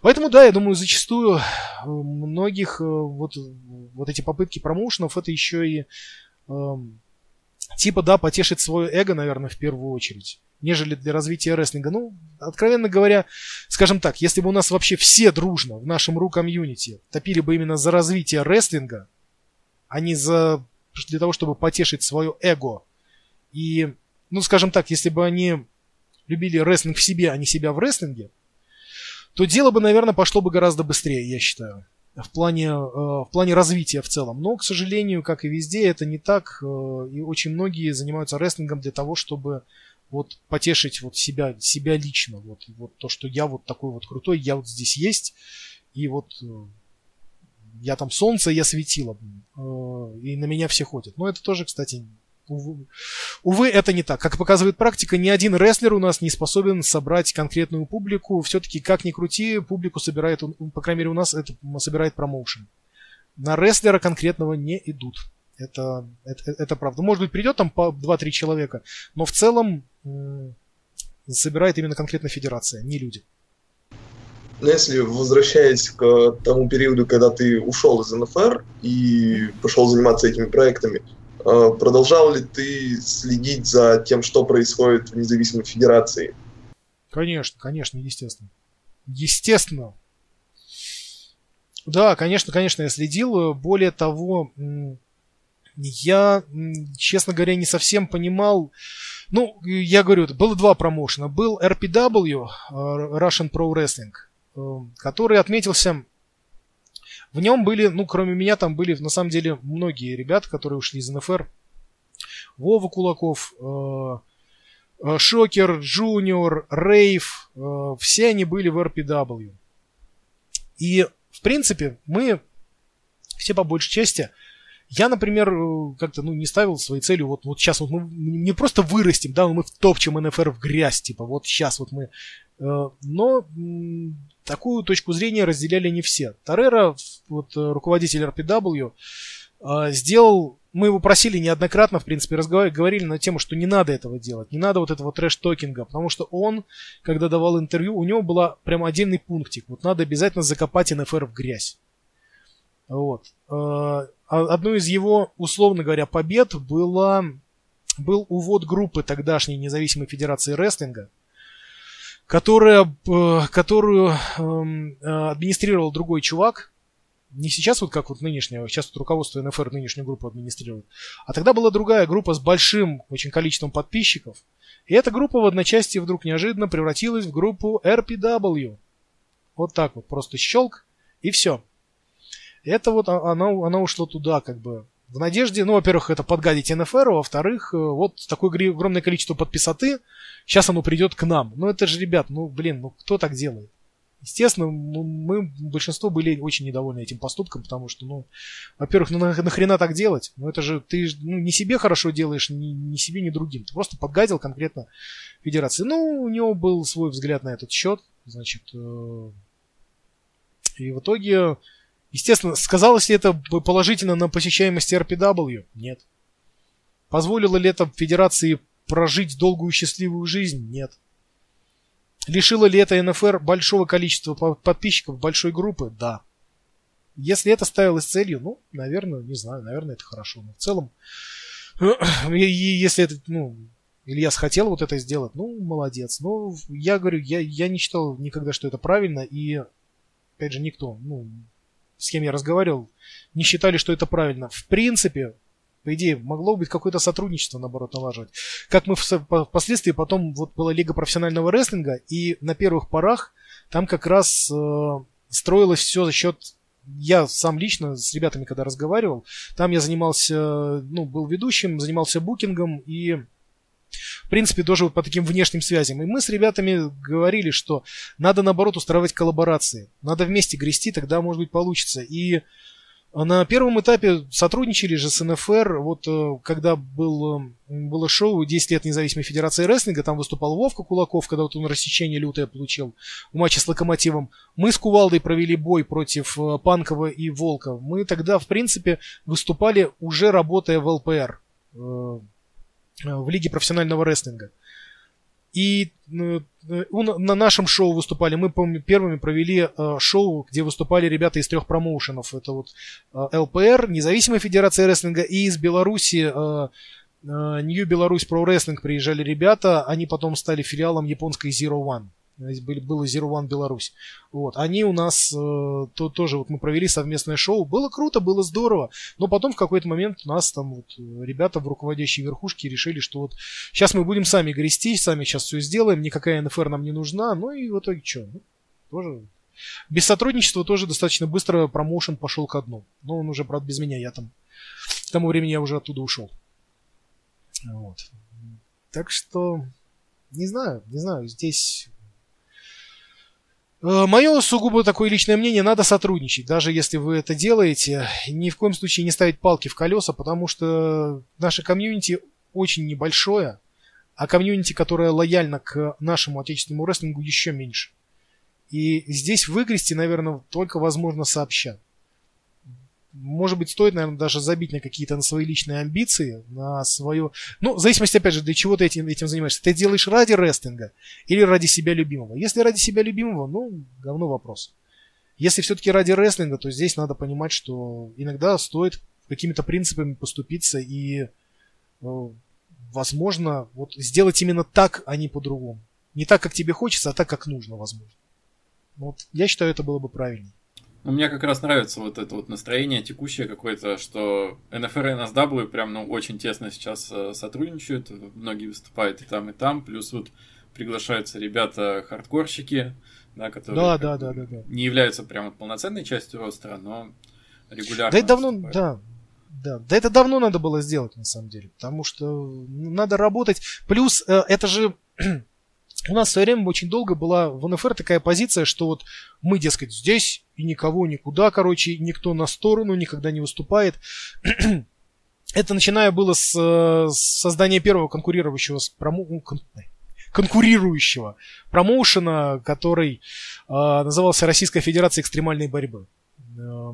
Speaker 1: Поэтому, да, я думаю, зачастую э, многих э, вот, вот эти попытки промоушенов, это еще и э, типа, да, потешить свое эго, наверное, в первую очередь нежели для развития рестлинга. Ну, откровенно говоря, скажем так, если бы у нас вообще все дружно в нашем ру комьюнити топили бы именно за развитие рестлинга, а не за для того, чтобы потешить свое эго. И, ну, скажем так, если бы они любили рестлинг в себе, а не себя в рестлинге, то дело бы, наверное, пошло бы гораздо быстрее, я считаю, в плане, э, в плане развития в целом. Но, к сожалению, как и везде, это не так, э, и очень многие занимаются рестлингом для того, чтобы вот потешить вот себя, себя лично, вот, вот то, что я вот такой вот крутой, я вот здесь есть, и вот э, я там солнце, я светило, и на меня все ходят. Но это тоже, кстати, увы, это не так. Как показывает практика, ни один рестлер у нас не способен собрать конкретную публику. Все-таки, как ни крути, публику собирает, по крайней мере, у нас это собирает промоушен. На рестлера конкретного не идут. Это, это, это правда. Может быть, придет там по 2-3 человека, но в целом собирает именно конкретно федерация, не люди.
Speaker 3: Но если возвращаясь к тому периоду, когда ты ушел из НФР и пошел заниматься этими проектами, э, продолжал ли ты следить за тем, что происходит в независимой федерации?
Speaker 1: Конечно, конечно, естественно. Естественно. Да, конечно, конечно, я следил. Более того, я, честно говоря, не совсем понимал. Ну, я говорю, было два промоушена. Был RPW, э, Russian Pro Wrestling, э, который отметился... В нем были, ну, кроме меня, там были, на самом деле, многие ребята, которые ушли из НФР. Вова Кулаков, э, Шокер, Джуниор, Рейв, все они были в RPW. И, в принципе, мы все по большей части я, например, э, как-то ну, не ставил своей целью, вот, вот сейчас вот мы не просто вырастим, да, мы втопчем НФР в грязь, типа, вот сейчас вот мы... Э, но такую точку зрения разделяли не все. Тарера, вот э, руководитель RPW, сделал мы его просили неоднократно, в принципе, разговаривали, говорили на тему, что не надо этого делать, не надо вот этого трэш-токинга, потому что он, когда давал интервью, у него был прям отдельный пунктик, вот надо обязательно закопать НФР в грязь. Вот. А одной из его, условно говоря, побед была, был увод группы тогдашней независимой федерации рестлинга, которая, э, которую эм, э, администрировал другой чувак, не сейчас вот как вот нынешнего, сейчас вот руководство НФР нынешнюю группу администрирует, а тогда была другая группа с большим очень количеством подписчиков, и эта группа в одночасье вдруг неожиданно превратилась в группу RPW. Вот так вот, просто щелк, и все. Это вот она, она ушла туда, как бы, в надежде, ну, во-первых, это подгадить НФР, во-вторых, э, вот такое огромное количество подписоты, сейчас оно придет к нам. Ну, это же, ребят, ну, блин, ну, кто так делает? Естественно, мы, большинство были очень недовольны этим поступком, потому что, ну, во-первых, ну нахрена так делать? Ну это же ты ну, не себе хорошо делаешь, ни, ни себе, ни другим. Ты просто подгадил конкретно федерации. Ну, у него был свой взгляд на этот счет, значит, э, и в итоге Естественно, сказалось ли это положительно на посещаемости RPW? Нет. Позволило ли это Федерации прожить долгую счастливую жизнь? Нет. Лишило ли это НФР большого количества подписчиков большой группы? Да. Если это ставилось целью, ну, наверное, не знаю, наверное, это хорошо. Но в целом, <clears throat> если это, ну, Ильяс хотел вот это сделать, ну, молодец. Но я говорю, я, я не считал никогда, что это правильно, и, опять же, никто, ну, с кем я разговаривал, не считали, что это правильно. В принципе, По идее, могло быть какое-то сотрудничество, наоборот, налаживать. Как мы впоследствии потом, вот была Лига профессионального рестлинга, и на первых порах там как раз э, строилось все за счет я сам лично с ребятами, когда разговаривал, там я занимался, ну, был ведущим, занимался букингом и в принципе, тоже вот по таким внешним связям. И мы с ребятами говорили, что надо, наоборот, устраивать коллаборации. Надо вместе грести, тогда, может быть, получится. И на первом этапе сотрудничали же с НФР. Вот э, когда был, э, было шоу 10 лет независимой федерации рестлинга, там выступал Вовка Кулаков, когда вот он рассечение лютое получил в матче с Локомотивом. Мы с Кувалдой провели бой против э, Панкова и Волка. Мы тогда, в принципе, выступали уже работая в ЛПР, в Лиге профессионального рестлинга. И э, на нашем шоу выступали. Мы, помню, первыми провели э, шоу, где выступали ребята из трех промоушенов. Это вот э, ЛПР, Независимая Федерация Рестлинга, и из Беларуси Нью Беларусь Про Рестлинг приезжали ребята. Они потом стали филиалом японской Zero One. Было Zero One Беларусь. Вот. Они у нас э, то, тоже, вот мы провели совместное шоу. Было круто, было здорово. Но потом в какой-то момент у нас там вот ребята в руководящей верхушке решили, что вот сейчас мы будем сами грести, сами сейчас все сделаем, никакая НФР нам не нужна. Ну и в итоге что? Ну, тоже без сотрудничества тоже достаточно быстро промоушен пошел ко дну. Но он уже, правда, без меня. Я там к тому времени я уже оттуда ушел. Вот. Так что, не знаю, не знаю, здесь Э, Мое сугубо такое личное мнение, надо сотрудничать, даже если вы это делаете. Ни в коем случае не ставить палки в колеса, потому что наше комьюнити очень небольшое, а комьюнити, которое лояльно к нашему отечественному рестлингу, еще меньше. И здесь выгрести, наверное, только возможно сообща может быть, стоит, наверное, даже забить на какие-то на свои личные амбиции, на свое... Ну, в зависимости, опять же, для чего ты этим, этим занимаешься. Ты делаешь ради рестлинга или ради себя любимого. Если ради себя любимого, ну, говно вопрос. Если все-таки ради рестлинга, то здесь надо понимать, что иногда стоит какими-то принципами поступиться и, э, возможно, вот сделать именно так, а не по-другому. Не так, как тебе хочется, а так, как нужно, возможно. Вот я считаю, это было бы правильнее.
Speaker 2: Ну, мне как раз нравится вот это вот настроение текущее какое-то, что НФР и NSW прям, ну, очень тесно сейчас э, сотрудничают, многие выступают и там, и там, плюс вот приглашаются ребята-хардкорщики, да, которые
Speaker 1: да, да, да, да, да.
Speaker 2: не являются прям полноценной частью ростера, но регулярно
Speaker 1: Да это давно, выступают. да, да, да это давно надо было сделать, на самом деле, потому что надо работать. Плюс э, это же у нас в свое время очень долго была в НФР такая позиция, что вот мы, дескать, здесь и никого никуда, короче, никто на сторону никогда не выступает. <clears throat> Это начиная было с, с создания первого конкурирующего с промо... Ну, конкурирующего промоушена, который э, назывался Российская Федерация экстремальной борьбы. Э,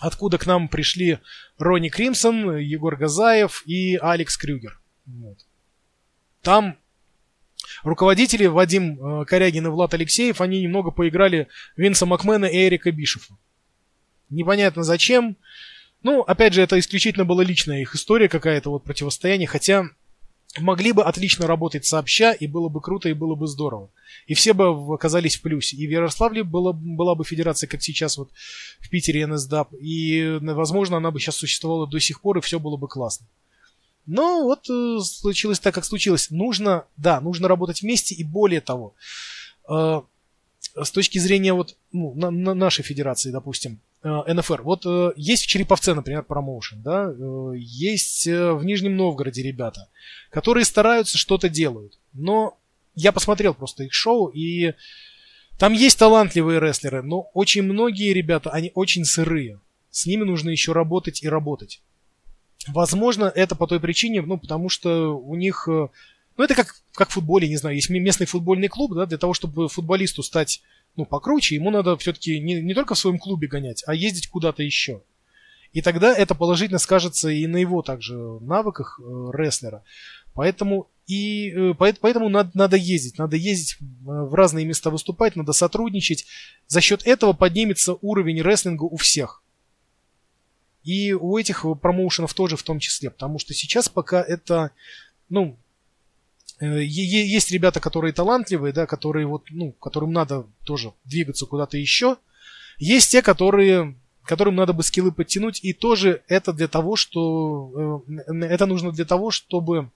Speaker 1: откуда к нам пришли Ронни Кримсон, Егор Газаев и Алекс Крюгер. Вот. Там руководители Вадим э, Корягин и Влад Алексеев, они немного поиграли Винса Макмена и Эрика Бишефа. Непонятно зачем. Ну, опять же, это исключительно была личная их история, какая-то вот противостояние, хотя могли бы отлично работать сообща, и было бы круто, и было бы здорово. И все бы оказались в плюсе. И в Ярославле была, была бы федерация, как сейчас вот в Питере НСДАП, и, возможно, она бы сейчас существовала до сих пор, и все было бы классно. Но вот э, случилось так, как случилось. Нужно, да, нужно работать вместе, и более того, э, с точки зрения вот ну, на, на нашей федерации, допустим, э, НФР. Вот есть в Череповце, например, промоушен, да, есть в Нижнем Новгороде ребята, которые стараются, что-то делают. Но я посмотрел просто их шоу, и там есть талантливые рестлеры, но очень многие ребята, они очень сырые. С ними нужно еще работать и работать. Возможно, это по той причине, ну, потому что у них... Э, ну, это как, как в футболе, не знаю, есть местный футбольный клуб, да, для того, чтобы футболисту стать, ну, покруче, ему надо все-таки не, не только в своем клубе гонять, а ездить куда-то еще. И тогда это положительно скажется и на его также навыках э, рестлера. Поэтому и э, поэтому надо, надо ездить, надо ездить в разные места выступать, надо сотрудничать. За счет этого поднимется уровень рестлинга у всех. И у этих промоушенов тоже в том числе, потому что сейчас пока это, ну, э, есть ребята, которые талантливые, да, которые вот, ну, которым надо тоже двигаться куда-то еще. Есть те, которые которым надо бы скиллы подтянуть, и тоже это для того, что э, это нужно для того, чтобы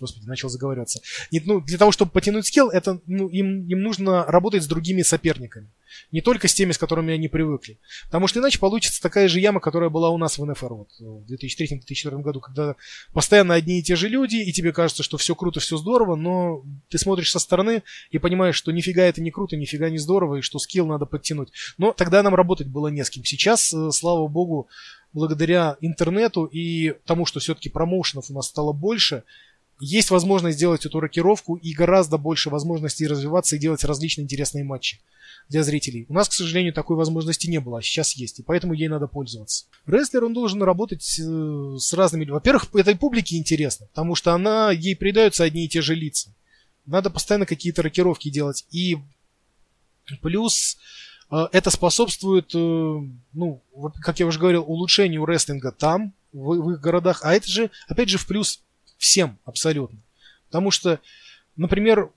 Speaker 1: Господи, начал заговариваться. Нет, ну, для того, чтобы потянуть скилл, это, ну, им, им нужно работать с другими соперниками. Не только с теми, с которыми они привыкли. Потому что иначе получится такая же яма, которая была у нас в НФР вот, в 2003-2004 году, когда постоянно одни и те же люди, и тебе кажется, что все круто, все здорово, но ты смотришь со стороны и понимаешь, что нифига это не круто, нифига не здорово, и что скилл надо подтянуть. Но тогда нам работать было не с кем. Сейчас, э, слава богу, благодаря интернету и тому, что все-таки промоушенов у нас стало больше, есть возможность сделать эту рокировку и гораздо больше возможностей развиваться и делать различные интересные матчи для зрителей. У нас, к сожалению, такой возможности не было, а сейчас есть, и поэтому ей надо пользоваться. Рестлер, он должен работать э, с разными... Во-первых, этой публике интересно, потому что она, ей придаются одни и те же лица. Надо постоянно какие-то рокировки делать. И плюс э, это способствует, э, ну, как я уже говорил, улучшению рестлинга там, в, в их городах. А это же, опять же, в плюс Всем абсолютно. Потому что, например,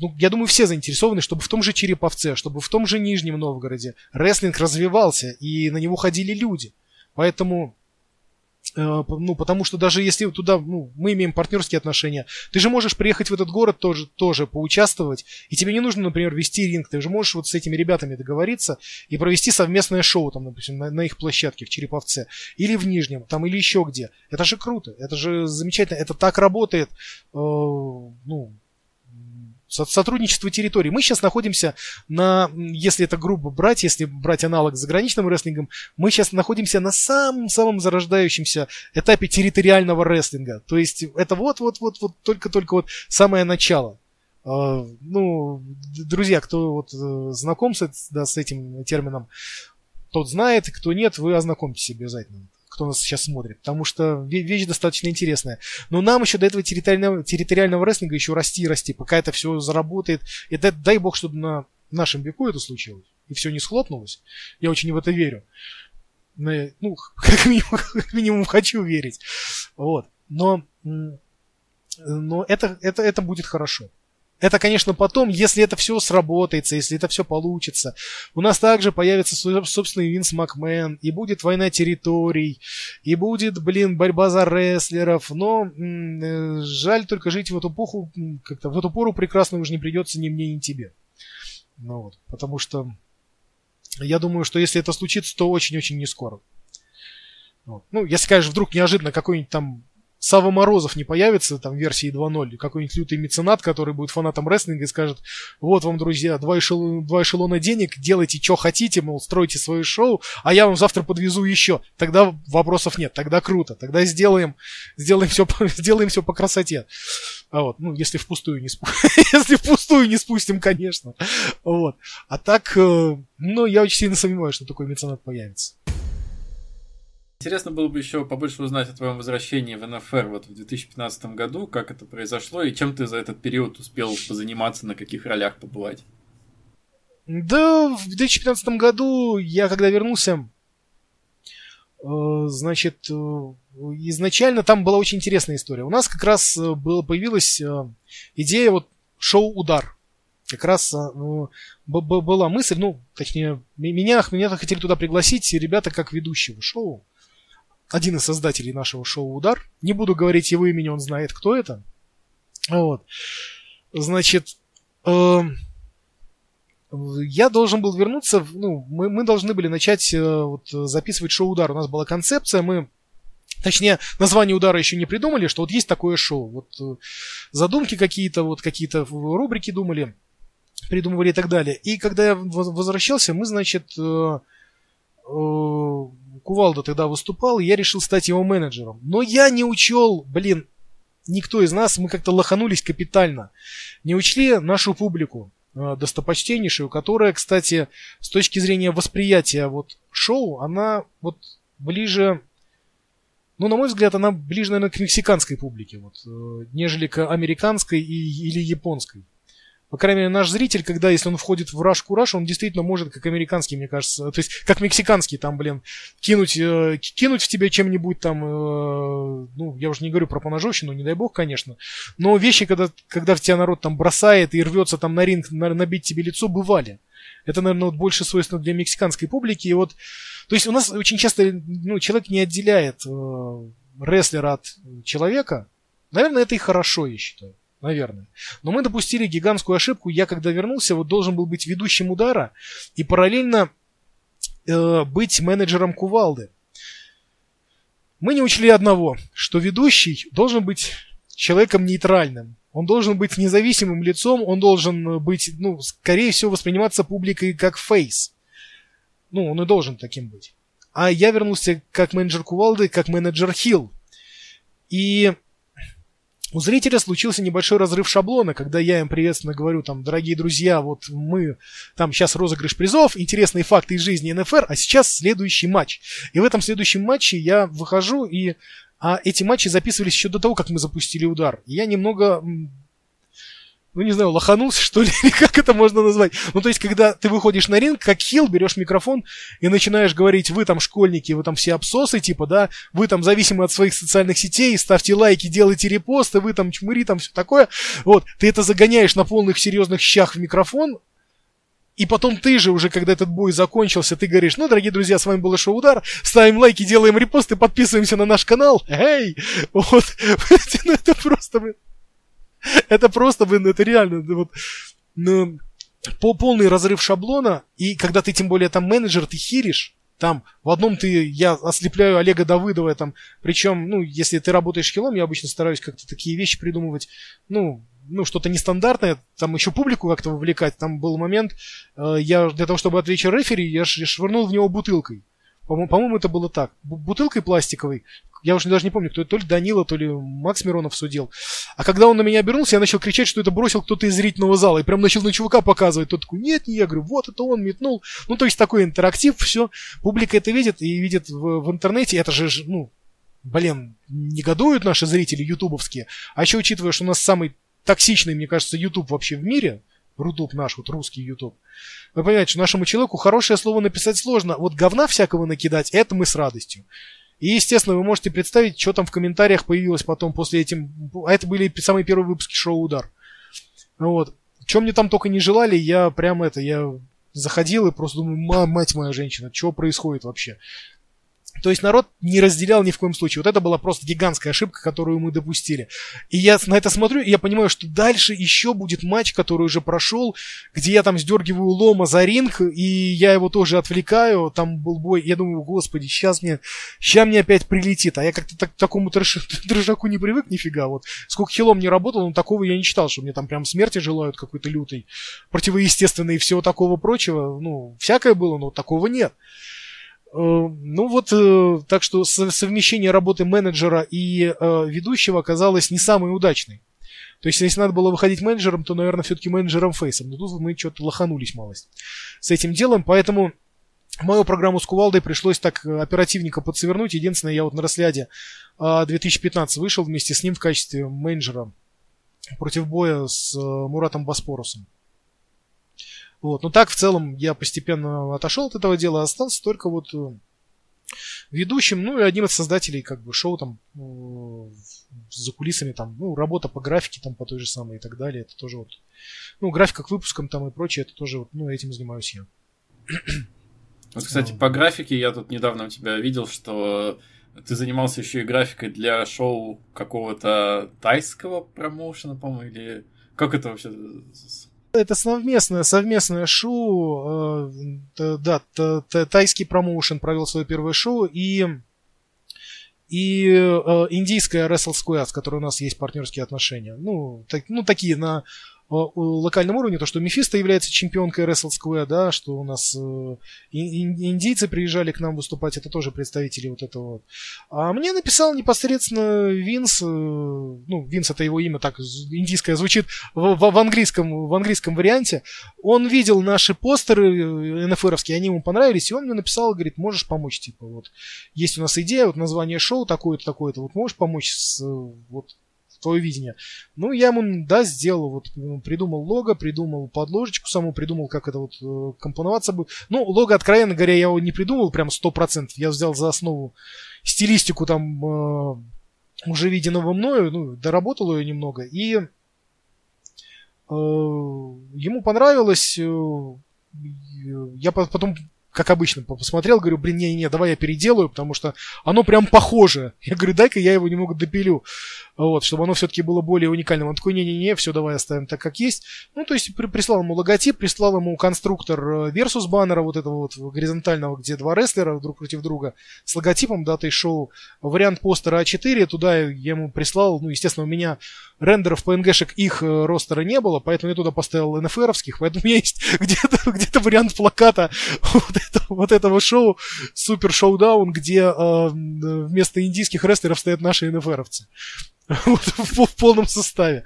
Speaker 1: ну, я думаю, все заинтересованы, чтобы в том же Череповце, чтобы в том же Нижнем Новгороде рестлинг развивался, и на него ходили люди. Поэтому ну, потому что даже если туда, ну, мы имеем партнерские отношения, ты же можешь приехать в этот город тоже, тоже поучаствовать, и тебе не нужно, например, вести ринг, ты же можешь вот с этими ребятами договориться и провести совместное шоу, там, допустим, на, на их площадке в Череповце, или в Нижнем, там, или еще где. Это же круто, это же замечательно, это так работает, э, ну, сотрудничество территорий. Мы сейчас находимся на, если это грубо брать, если брать аналог с заграничным рестлингом, мы сейчас находимся на самом-самом зарождающемся этапе территориального рестлинга. То есть это вот-вот-вот-вот только-только вот самое начало. Uh, ну, друзья, кто вот uh, знаком с, да, с этим термином, тот знает, кто нет, вы ознакомьтесь обязательно кто нас сейчас смотрит, потому что вещь достаточно интересная. Но нам еще до этого территориального, территориального рестлинга еще расти и расти, пока это все заработает. И дай, дай бог, чтобы на нашем веку это случилось, и все не схлопнулось. Я очень в это верю. Ну, <laughs> как минимум, как минимум хочу верить. Вот. Но, но это, это, это будет хорошо. Это, конечно, потом, если это все сработается, если это все получится. У нас также появится собственный Винс Макмен, и будет война территорий, и будет, блин, борьба за рестлеров. Но э, жаль только жить в эту эпоху, как-то в эту пору прекрасно уже не придется ни мне, ни тебе. Ну вот, потому что я думаю, что если это случится, то очень-очень не скоро. Вот. Ну, если, конечно, вдруг неожиданно какой-нибудь там Сава Морозов не появится там в версии 2.0, какой-нибудь лютый меценат, который будет фанатом рестлинга и скажет, вот вам, друзья, два, эшелона, два эшелона денег, делайте, что хотите, мол, стройте свое шоу, а я вам завтра подвезу еще. Тогда вопросов нет, тогда круто, тогда сделаем, сделаем все, <laughs> сделаем все по красоте. А вот, ну, если впустую не спустим, <laughs> если впустую не спустим, конечно. Вот. А так, э, ну, я очень сильно сомневаюсь, что такой меценат появится.
Speaker 2: Интересно было бы еще побольше узнать о твоем возвращении в НФР вот в 2015 году, как это произошло и чем ты за этот период успел позаниматься, на каких ролях побывать.
Speaker 1: Да, в 2015 году я когда вернулся, э, значит, э, изначально там была очень интересная история. У нас как раз э, было, появилась идея вот шоу «Удар». Как раз была мысль, ну, точнее, меня, меня хотели туда пригласить ребята как ведущего шоу один из создателей нашего шоу «Удар». Не буду говорить его имени, он знает, кто это. Вот. Значит, э, я должен был вернуться, ну, мы, мы должны были начать э, вот, записывать шоу «Удар». У нас была концепция, мы Точнее, название удара еще не придумали, что вот есть такое шоу. Вот э, задумки какие-то, вот какие-то рубрики думали, придумывали и так далее. И когда я возвращался, мы, значит, э, э, Кувалда тогда выступал, и я решил стать его менеджером. Но я не учел, блин, никто из нас, мы как-то лоханулись капитально. Не учли нашу публику, э, достопочтеннейшую, которая, кстати, с точки зрения восприятия вот шоу, она вот ближе, ну, на мой взгляд, она ближе, наверное, к мексиканской публике, вот, э, нежели к американской и, или японской. По крайней мере, наш зритель, когда, если он входит в Rush Кураж, он действительно может, как американский, мне кажется, то есть, как мексиканский, там, блин, кинуть, э, кинуть в тебя чем-нибудь там, э, ну, я уже не говорю про поножовщину, не дай бог, конечно, но вещи, когда, когда в тебя народ там бросает и рвется там на ринг, на, набить тебе лицо, бывали. Это, наверное, вот больше свойственно для мексиканской публики. И вот, то есть у нас очень часто ну, человек не отделяет э, рестлера от человека. Наверное, это и хорошо, я считаю наверное. Но мы допустили гигантскую ошибку. Я, когда вернулся, вот должен был быть ведущим удара и параллельно э, быть менеджером кувалды. Мы не учли одного, что ведущий должен быть человеком нейтральным. Он должен быть независимым лицом, он должен быть, ну, скорее всего, восприниматься публикой как фейс. Ну, он и должен таким быть. А я вернулся как менеджер Кувалды, как менеджер Хилл. И у зрителя случился небольшой разрыв шаблона, когда я им приветственно говорю, там, дорогие друзья, вот мы, там сейчас розыгрыш призов, интересные факты из жизни НФР, а сейчас следующий матч. И в этом следующем матче я выхожу, и а эти матчи записывались еще до того, как мы запустили удар. Я немного ну не знаю, лоханулся, <laughs> что ли, или как это можно назвать. Ну, то есть, когда ты выходишь на ринг, как хил, берешь микрофон и начинаешь говорить, вы там школьники, вы там все обсосы, типа, да, вы там зависимы от своих социальных сетей, ставьте лайки, делайте репосты, вы там чмыри, там все такое. Вот, ты это загоняешь на полных серьезных щах в микрофон, и потом ты же уже, когда этот бой закончился, ты говоришь, ну, дорогие друзья, с вами был Шоу Удар, ставим лайки, делаем репосты, подписываемся на наш канал. Эй! Вот, <laughs> ну это просто, <laughs> это просто, блин, это реально, вот, ну, по полный разрыв шаблона, и когда ты тем более там менеджер, ты хиришь, там в одном ты, я ослепляю Олега Давыдова, там, причем, ну, если ты работаешь хилом, я обычно стараюсь как-то такие вещи придумывать, ну, ну, что-то нестандартное, там еще публику как-то вовлекать. Там был момент, э, я для того, чтобы отвлечь рефери, я, швырнул в него бутылкой. По-моему, по это было так. Бутылкой пластиковой. Я уже даже не помню, кто это, то ли Данила, то ли Макс Миронов судил. А когда он на меня обернулся, я начал кричать, что это бросил кто-то из зрительного зала. И прям начал на чувака показывать. Тот такой, нет, не я. Говорю, вот это он метнул. Ну, то есть такой интерактив, все. Публика это видит и видит в, в интернете. Это же, ну, блин, негодуют наши зрители ютубовские. А еще учитывая, что у нас самый токсичный, мне кажется, YouTube вообще в мире, Рутуб наш, вот русский YouTube. Вы понимаете, что нашему человеку хорошее слово написать сложно. Вот говна всякого накидать, это мы с радостью. И, естественно, вы можете представить, что там в комментариях появилось потом после этим... А это были самые первые выпуски шоу «Удар». Вот. Чем мне там только не желали, я прям это, я заходил и просто думаю, мать моя женщина, что происходит вообще? То есть народ не разделял ни в коем случае. Вот это была просто гигантская ошибка, которую мы допустили. И я на это смотрю, и я понимаю, что дальше еще будет матч, который уже прошел, где я там сдергиваю лома за ринг, и я его тоже отвлекаю. Там был бой. Я думаю, господи, сейчас мне, сейчас мне опять прилетит. А я как-то так, такому трэш, <laughs> не привык нифига. Вот сколько хилом не работал, но такого я не читал, что мне там прям смерти желают какой-то лютой, противоестественной и всего такого прочего. Ну, всякое было, но такого нет. Э, ну вот, э, так что совмещение работы менеджера и э, ведущего оказалось не самой удачной. То есть, если надо было выходить менеджером, то, наверное, все-таки менеджером фейсом. Но тут мы что-то лоханулись малость с этим делом. Поэтому мою программу с Кувалдой пришлось так оперативненько подсовернуть. Единственное, я вот на Росляде 2015 вышел вместе с ним в качестве менеджера против боя с Муратом Боспорусом. Вот. Но так в целом я постепенно отошел от этого дела, остался только вот э, ведущим, ну и одним из создателей как бы шоу там э, за кулисами там, ну, работа по графике там по той же самой и так далее. Это тоже вот, ну, графика к выпускам там и прочее, это тоже вот, ну, этим занимаюсь я.
Speaker 2: Вот, кстати, по графике я тут недавно у тебя видел, что ты занимался еще и графикой для шоу какого-то тайского промоушена, по-моему, или как это вообще
Speaker 1: это совместное, совместное шоу. Э, да, тайский промоушен провел свое первое шоу, и и э, индийская Wrestle Square, с которой у нас есть партнерские отношения. Ну, так, ну такие на локальном уровне, то, что Мефисто является чемпионкой Wrestle Square, да, что у нас э, индийцы приезжали к нам выступать, это тоже представители вот этого вот. А мне написал непосредственно Винс, э, ну, Винс это его имя, так индийское звучит в, в, в, английском, в английском варианте. Он видел наши постеры НФРовские, они ему понравились, и он мне написал, говорит, можешь помочь, типа, вот, есть у нас идея, вот название шоу такое-то, такое-то, вот можешь помочь с, вот, твое видение. Ну, я ему, да, сделал, вот, ну, придумал лого, придумал подложечку саму, придумал, как это вот э, компоноваться будет. Ну, лого, откровенно говоря, я его не придумал прям 100%. Я взял за основу стилистику там э, уже виденного мною, ну, доработал ее немного, и э, ему понравилось, я потом как обычно, посмотрел, говорю, блин, не-не, давай я переделаю, потому что оно прям похоже. <laughs> Я говорю, дай-ка я его немного допилю, вот, чтобы оно все-таки было более уникальным. Он такой, не-не-не, все, давай оставим так, как есть. Ну, то есть при, прислал ему логотип, прислал ему конструктор э, Versus баннера, вот этого вот горизонтального, где два рестлера друг против друга, с логотипом датой шоу, вариант постера А4, туда я ему прислал, ну, естественно, у меня рендеров PNG-шек их э, ростера не было, поэтому я туда поставил NFR-овских, поэтому <laughs> у меня есть где-то где вариант плаката <laughs> вот, вот этого шоу, Супер Шоудаун, где э, вместо индийских рестлеров стоят наши NFR-овцы. <laughs> Вот, в, в полном составе.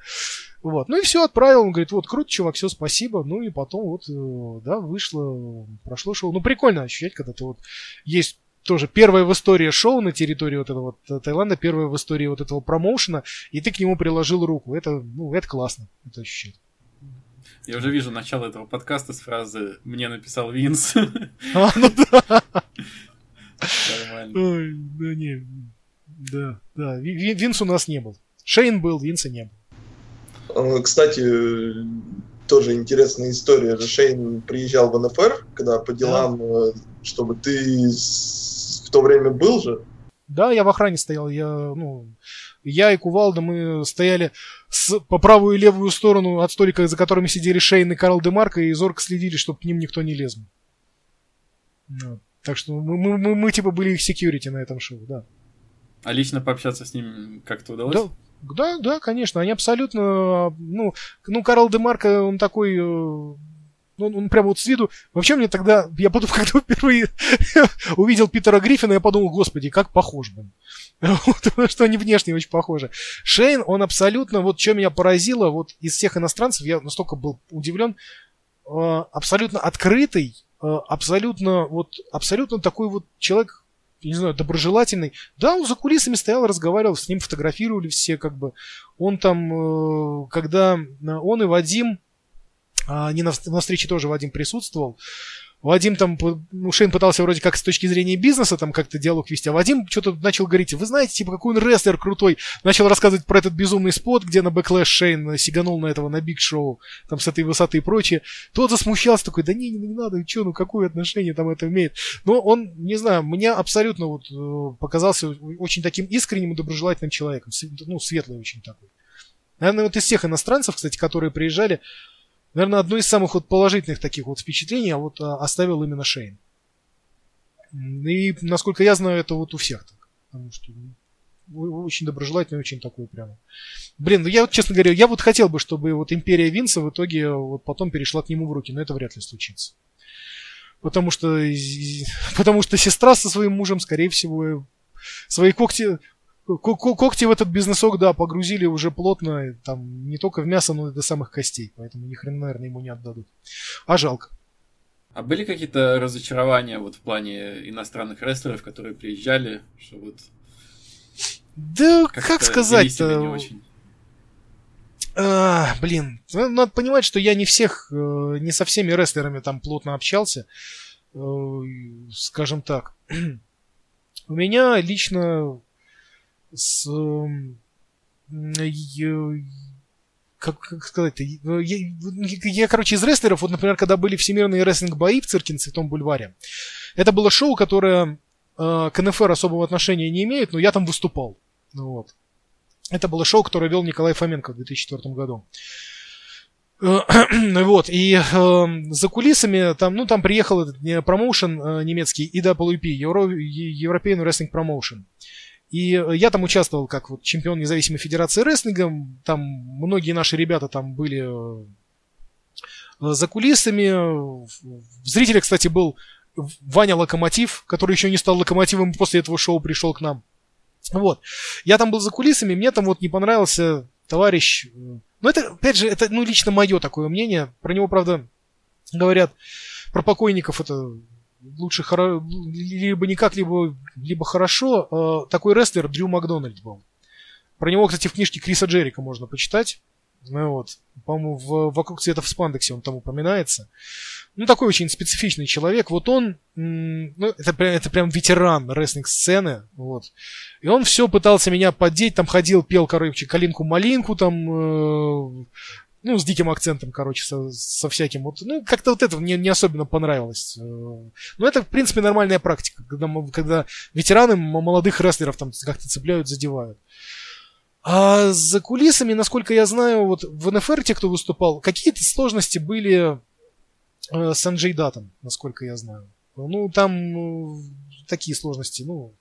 Speaker 1: Вот. Ну и все, отправил. Он говорит, вот, круто, чувак, все, спасибо. Ну и потом вот, э, да, вышло, прошло шоу. Ну, прикольно ощущать, когда ты вот есть тоже первое в истории шоу на территории вот этого вот Таиланда, первое в истории вот этого промоушена, и ты к нему приложил руку. Это, ну, это классно, это ощущать.
Speaker 2: Я уже вижу начало этого подкаста с фразы «Мне написал Винс». <laughs>
Speaker 1: А, ну да. Нормально. Ой, да не, да, да. Винс у нас не был. Шейн был, Винса не
Speaker 3: был. Кстати, тоже интересная история. Шейн приезжал в НФР, когда по делам, да. чтобы ты в то время был же?
Speaker 1: Да, я в охране стоял. Я, ну, я и Кувалда, мы стояли с, по правую и левую сторону от столика, за которыми сидели Шейн и Карл Демарко, и зорко следили, чтобы к ним никто не лез. Вот. Так что мы, мы, мы, мы типа были их секьюрити на этом шоу, да.
Speaker 2: А лично пообщаться с ним как-то удалось?
Speaker 1: Да, да, да, конечно. Они абсолютно, ну, ну Карл Демарко, он такой э, ну, он прямо вот с виду... Вообще мне тогда... Я потом, <laughs> когда впервые увидел Питера Гриффина, я подумал, господи, как похож, блин. <laughs> Потому что они внешне очень похожи. Шейн, он абсолютно... Вот что меня поразило, вот из всех иностранцев, я настолько был удивлен, э, абсолютно открытый, э, абсолютно вот абсолютно такой вот человек не знаю, доброжелательный. Да, он за кулисами стоял, разговаривал, с ним фотографировали все, как бы. Он там, э, когда он и Вадим, не на, на встрече тоже Вадим присутствовал. Вадим там, ну, Шейн пытался вроде как с точки зрения бизнеса там как-то диалог вести, а Вадим что-то начал говорить, вы знаете, типа, какой он рестлер крутой. Начал рассказывать про этот безумный спот, где на Backlash Шейн сиганул на этого, на Big Show, там с этой высоты и прочее. Тот засмущался такой, да не, не, не надо, что, ну какое отношение там это имеет. Но он, не знаю, мне абсолютно вот э, показался очень таким искренним и доброжелательным человеком, ну, светлый очень такой. Наверное, вот из всех иностранцев, кстати, которые приезжали, наверное, одно из самых вот положительных таких вот впечатлений а вот а, оставил именно Шейн. И, насколько я знаю, это вот у всех так. Потому что ну, очень доброжелательный, очень такой прямо. Блин, ну я вот, честно говоря, я вот хотел бы, чтобы вот Империя Винса в итоге вот потом перешла к нему в руки, но это вряд ли случится. Потому что, <laughs> потому что сестра со своим мужем, скорее всего, свои когти Когти в этот бизнесок, да, погрузили уже плотно, там, не только в мясо, но и до самых костей, поэтому ни хрена, наверное, ему не отдадут. А жалко.
Speaker 2: А были какие-то разочарования вот в плане иностранных рестлеров, которые приезжали, что вот...
Speaker 1: Да, как сказать-то... А, блин, ну, надо понимать, что я не всех, э, не со всеми рестлерами там плотно общался, э, скажем так. <clears throat> У меня лично с как, как сказать-то, я, я, короче, из рестлеров, вот, например, когда были всемирные рестлинг-бои в цирке на Святом Бульваре, это было шоу, которое э, к НФР особого отношения не имеет, но я там выступал. Ну, вот. Это было шоу, которое вел Николай Фоменко в 2004 году. <clears throat> вот, и э, за кулисами там, ну, там приехал этот промоушен э, немецкий EWP, Euro, European Wrestling Promotion. И э, я там участвовал как вот чемпион независимой федерации рестлинга. Там многие наши ребята там были э, за кулисами. В зрителе, кстати, был Ваня Локомотив, который еще не стал локомотивом, после этого шоу пришел к нам. Вот. Я там был за кулисами, мне там вот не понравился товарищ. Э, ну, это, опять же, это, ну, лично мое такое мнение. Про него, правда, говорят, про покойников это лучше хоро... либо никак, либо, либо хорошо. Э, такой рестлер Дрю Макдональд был. Про него, кстати, в книжке Криса Джерика можно почитать. Ну вот, по-моему, в «Вокруг света в спандексе» он там упоминается. Ну, такой очень специфичный человек. Вот он, ну, это, прям, это прям ветеран рестлинг-сцены, вот. И он все пытался меня поддеть, там ходил, пел, короче, «Калинку-малинку», там, э, ну, с диким акцентом, короче, со, со всяким вот, ну, как-то вот это мне не особенно понравилось. Э, но это, в принципе, нормальная практика, когда, когда ветераны молодых рестлеров там как-то цепляют, задевают. А за кулисами, насколько я знаю, вот в НФР те, кто выступал, какие-то сложности были э, с Анджей Датом, насколько я знаю. Ну, там э, такие сложности, ну,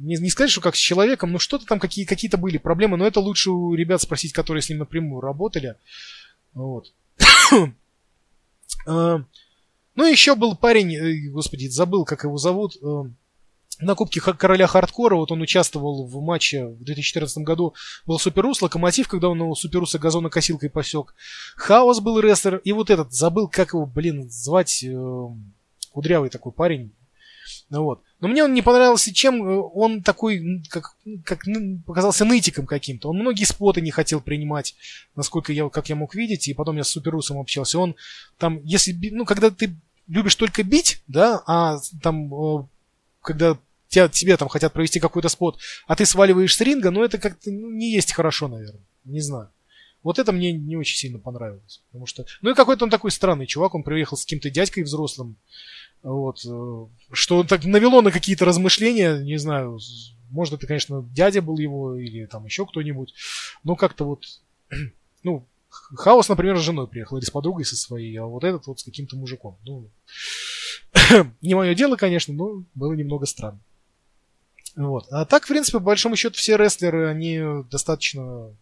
Speaker 1: не, не сказать, что как с человеком, но что-то там какие, какие-то были проблемы, но это лучше у ребят спросить, которые с ним напрямую работали. Вот. А, <coughs> ну, еще был парень, э, господи, забыл, как его зовут, э, на Кубке Короля Хардкора, вот он участвовал в матче в 2014 году, был Суперус, Локомотив, когда он у Суперуса газонокосилкой посек. Хаос был рестлер, и вот этот, забыл, как его, блин, звать, э, кудрявый такой парень. Ну вот. Но мне он не понравился чем э, он такой, как, как показался нытиком каким-то. Он многие споты не хотел принимать, насколько я, как я мог видеть, и потом я с Суперусом общался. Он там, если, ну, когда ты любишь только бить, да, а там, э, когда тебя, тебе там хотят провести какой-то спот, а ты сваливаешь с ринга, ну, это как-то ну, не есть хорошо, наверное. Не знаю. Вот это мне не очень сильно понравилось. Потому что... Ну и какой-то он такой странный чувак, он приехал с каким-то дядькой взрослым, вот, э, что так навело на какие-то размышления, не знаю, может это, конечно, дядя был его или там еще кто-нибудь, но как-то вот, <clears throat> ну, Хаос, например, с женой приехал или с подругой со своей, а вот этот вот с каким-то мужиком. Ну, <clears throat> не мое дело, конечно, но было немного странно. Вот. А так, в принципе, по большому счету, все рестлеры, они достаточно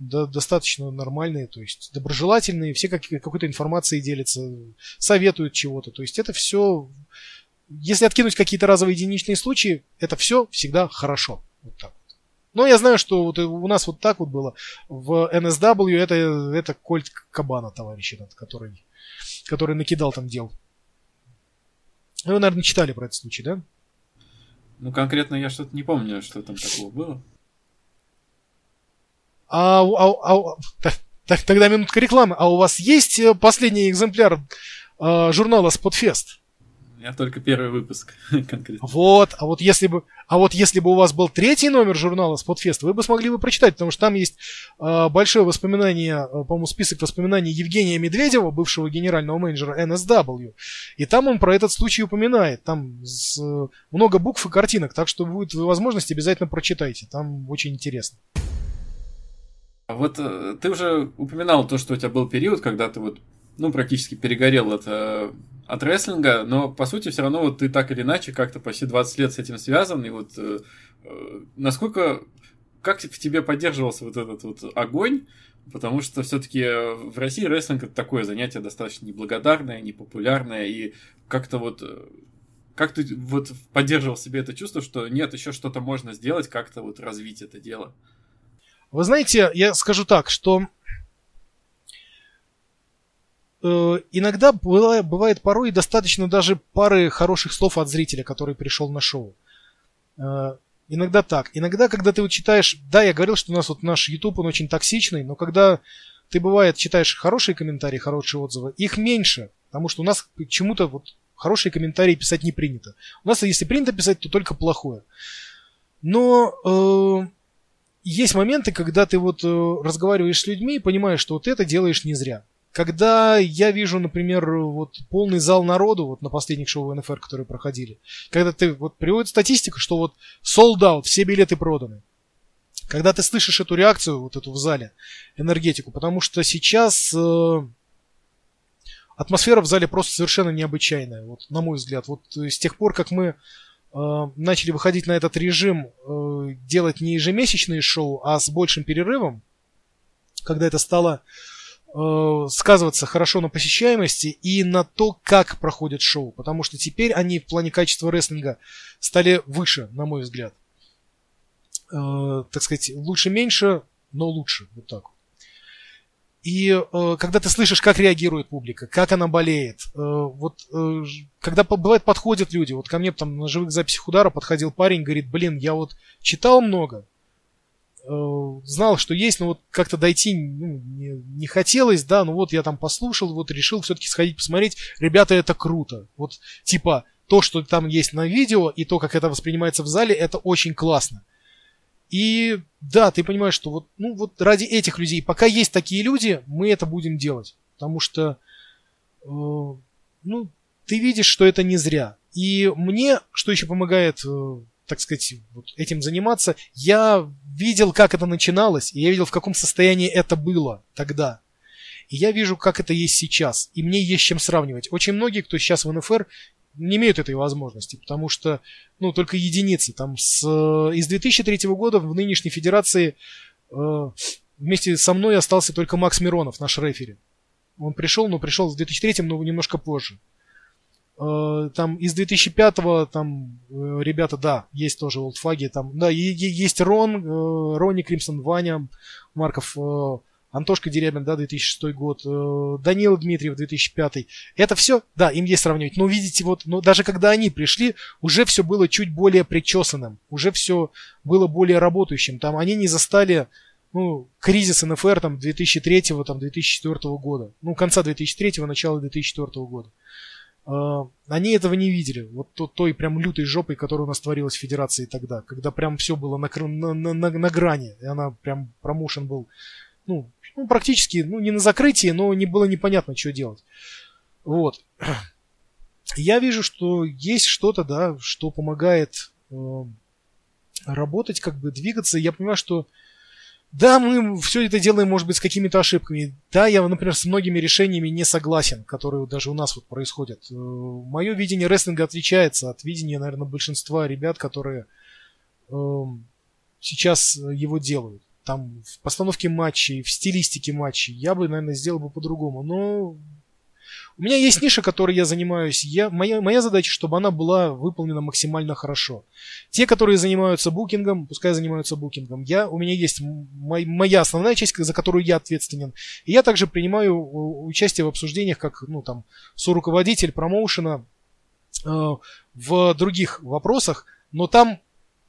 Speaker 1: до, достаточно нормальные, то есть доброжелательные, все как, какой-то информацией делятся, советуют чего-то. То есть это все, если откинуть какие-то разовые единичные случаи, это все всегда хорошо. Вот так. Но я знаю, что вот у нас вот так вот было. В NSW это, это Кольт Кабана, товарищ этот, который, который накидал там дел. Вы, наверное, читали про этот случай, да?
Speaker 2: Ну, конкретно я что-то не помню, что там такого было.
Speaker 1: А, а, а, так, тогда минутка рекламы. А у вас есть э, последний экземпляр э, журнала Spotfest?
Speaker 2: Я только первый выпуск <laughs>
Speaker 1: конкретно. Вот, а вот если бы, а вот если бы у вас был третий номер журнала Spotfest, вы бы смогли бы прочитать, потому что там есть э, большое воспоминание, э, по-моему, список воспоминаний Евгения Медведева, бывшего генерального менеджера NSW, и там он про этот случай упоминает. Там с, э, много букв и картинок, так что будет возможность обязательно прочитайте. Там очень интересно.
Speaker 2: А вот э, ты уже упоминал то, что у тебя был период, когда ты вот, ну, практически перегорел от от рестлинга, но по сути все равно вот ты так или иначе как-то почти 20 лет с этим связан, и вот э, э, насколько, как в тебе поддерживался вот этот вот огонь, потому что все-таки в России рестлинг это такое занятие достаточно неблагодарное, непопулярное, и как-то вот э, как ты вот поддерживал себе это чувство, что нет, еще что-то можно сделать, как-то вот развить это дело?
Speaker 1: Вы знаете, я скажу так, что Э, иногда бывает порой достаточно даже пары хороших слов от зрителя, который пришел на шоу. Э, иногда так. Иногда, когда ты вот читаешь... Да, я говорил, что у нас вот наш YouTube, он очень токсичный, но когда ты, бывает, читаешь хорошие комментарии, хорошие отзывы, их меньше, потому что у нас почему-то вот хорошие комментарии писать не принято. У нас, если принято писать, то только плохое. Но э, есть моменты, когда ты вот э, разговариваешь с людьми и понимаешь, что вот это делаешь не зря когда я вижу, например, вот полный зал народу вот на последних шоу НФР, которые проходили, когда ты вот приводит статистика, что вот sold out, все билеты проданы. Когда ты слышишь эту реакцию, вот эту в зале, энергетику, потому что сейчас э, атмосфера в зале просто совершенно необычайная, вот на мой взгляд. Вот с тех пор, как мы э, начали выходить на этот режим, э, делать не ежемесячные шоу, а с большим перерывом, когда это стало Э, сказываться хорошо на посещаемости и на то, как проходит шоу. Потому что теперь они в плане качества рестлинга стали выше, на мой взгляд. Э, так сказать, лучше-меньше, но лучше. Вот так. И э, когда ты слышишь, как реагирует публика, как она болеет, э, вот э, когда бывает подходят люди, вот ко мне там на живых записях удара подходил парень, говорит, блин, я вот читал много, э, знал, что есть, но вот как-то дойти ну, не, не хотелось, да, ну вот я там послушал, вот решил все-таки сходить посмотреть. Ребята, это круто. Вот типа то, что там есть на видео, и то, как это воспринимается в зале, это очень классно. И да, ты понимаешь, что вот, ну, вот ради этих людей, пока есть такие люди, мы это будем делать. Потому что, э, ну, ты видишь, что это не зря. И мне, что еще помогает, э, так сказать, вот этим заниматься, я видел, как это начиналось, и я видел, в каком состоянии это было тогда. И я вижу, как это есть сейчас. И мне есть чем сравнивать. Очень многие, кто сейчас в НФР, не имеют этой возможности, потому что, ну, только единицы. Там с, из 2003 года в нынешней федерации э, вместе со мной остался только Макс Миронов, наш рефери. Он пришел, но пришел в 2003, но немножко позже. Э, там из 2005-го там э, ребята, да, есть тоже олдфаги, там, да, есть Рон, э, Ронни Кримсон, Ваня Марков, э, Антошка Дерябин, да, 2006 год, э, Данила Дмитриев, 2005. Это все, да, им есть сравнивать. Но видите, вот, но даже когда они пришли, уже все было чуть более причесанным, уже все было более работающим. Там они не застали ну, кризис НФР там 2003 там 2004 года. Ну, конца 2003 начала 2004 года. Э, они этого не видели. Вот той прям лютой жопой, которая у нас творилась в Федерации тогда, когда прям все было на, на, на, на грани. И она прям промоушен был ну, ну, практически, ну, не на закрытии, но не было непонятно, что делать. Вот. <clears throat> Я вижу, что есть что-то, да, что помогает э, работать, как бы двигаться. Я понимаю, что да, мы все это делаем, может быть, с какими-то ошибками. Да, я, например, с многими решениями не согласен, которые даже у нас вот происходят. Э, Мое видение рестлинга отличается от видения, наверное, большинства ребят, которые э, сейчас его делают там в постановке матчей, в стилистике матчей, я бы, наверное, сделал бы по-другому. Но у меня есть ниша, которой я занимаюсь. Я, моя, моя задача, чтобы она была выполнена максимально хорошо. Те, которые занимаются букингом, пускай занимаются букингом. Я, у меня есть мой, моя основная часть, за которую я ответственен. И я также принимаю участие в обсуждениях, как ну, там, соруководитель промоушена э, в других вопросах. Но там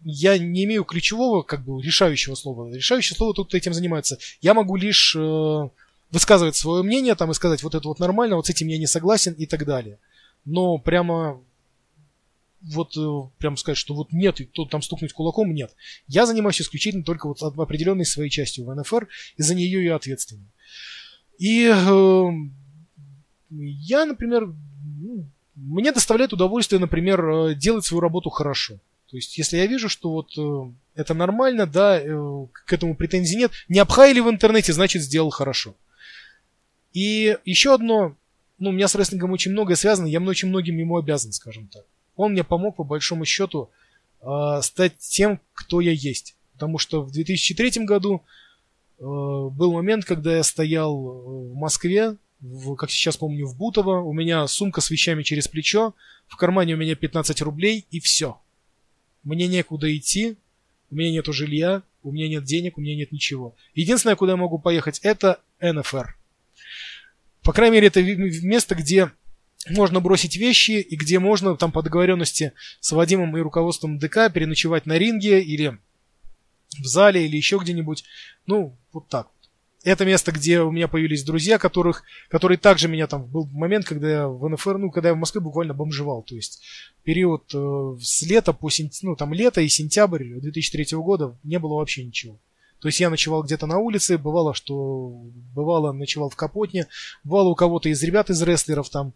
Speaker 1: я не имею ключевого, как бы, решающего слова. Решающее слово тут этим занимается. Я могу лишь э, высказывать свое мнение там и сказать, вот это вот нормально, вот с этим я не согласен и так далее. Но прямо вот э, прям сказать, что вот нет, и тут там стукнуть кулаком, нет. Я занимаюсь исключительно только вот определенной своей частью в НФР, и за нее я ответственен. И э, я, например, ну, мне доставляет удовольствие, например, э, делать свою работу хорошо. То есть, если я вижу, что вот э, это нормально, да, э, к этому претензий нет, не обхаяли в интернете, значит, сделал хорошо. И еще одно, ну, у меня с рестлингом очень многое связано, я очень многим ему обязан, скажем так. Он мне помог, по большому счету, э, стать тем, кто я есть. Потому что в 2003 году э, был момент, когда я стоял в Москве, в, как сейчас помню, в Бутово, у меня сумка с вещами через плечо, в кармане у меня 15 рублей и все. Мне некуда идти, у меня нет жилья, у меня нет денег, у меня нет ничего. Единственное, куда я могу поехать, это НФР. По крайней мере, это место, где можно бросить вещи и где можно там по договоренности с Вадимом и руководством ДК переночевать на ринге или в зале или еще где-нибудь. Ну, вот так это место, где у меня появились друзья, которых, которые также меня там был момент, когда я в НФР, ну, когда я в Москве буквально бомжевал. То есть период э, с лета по сентябрь, ну, там лето и сентябрь 2003 года не было вообще ничего. То есть я ночевал где-то на улице, бывало, что бывало ночевал в Капотне, бывало у кого-то из ребят из рестлеров там,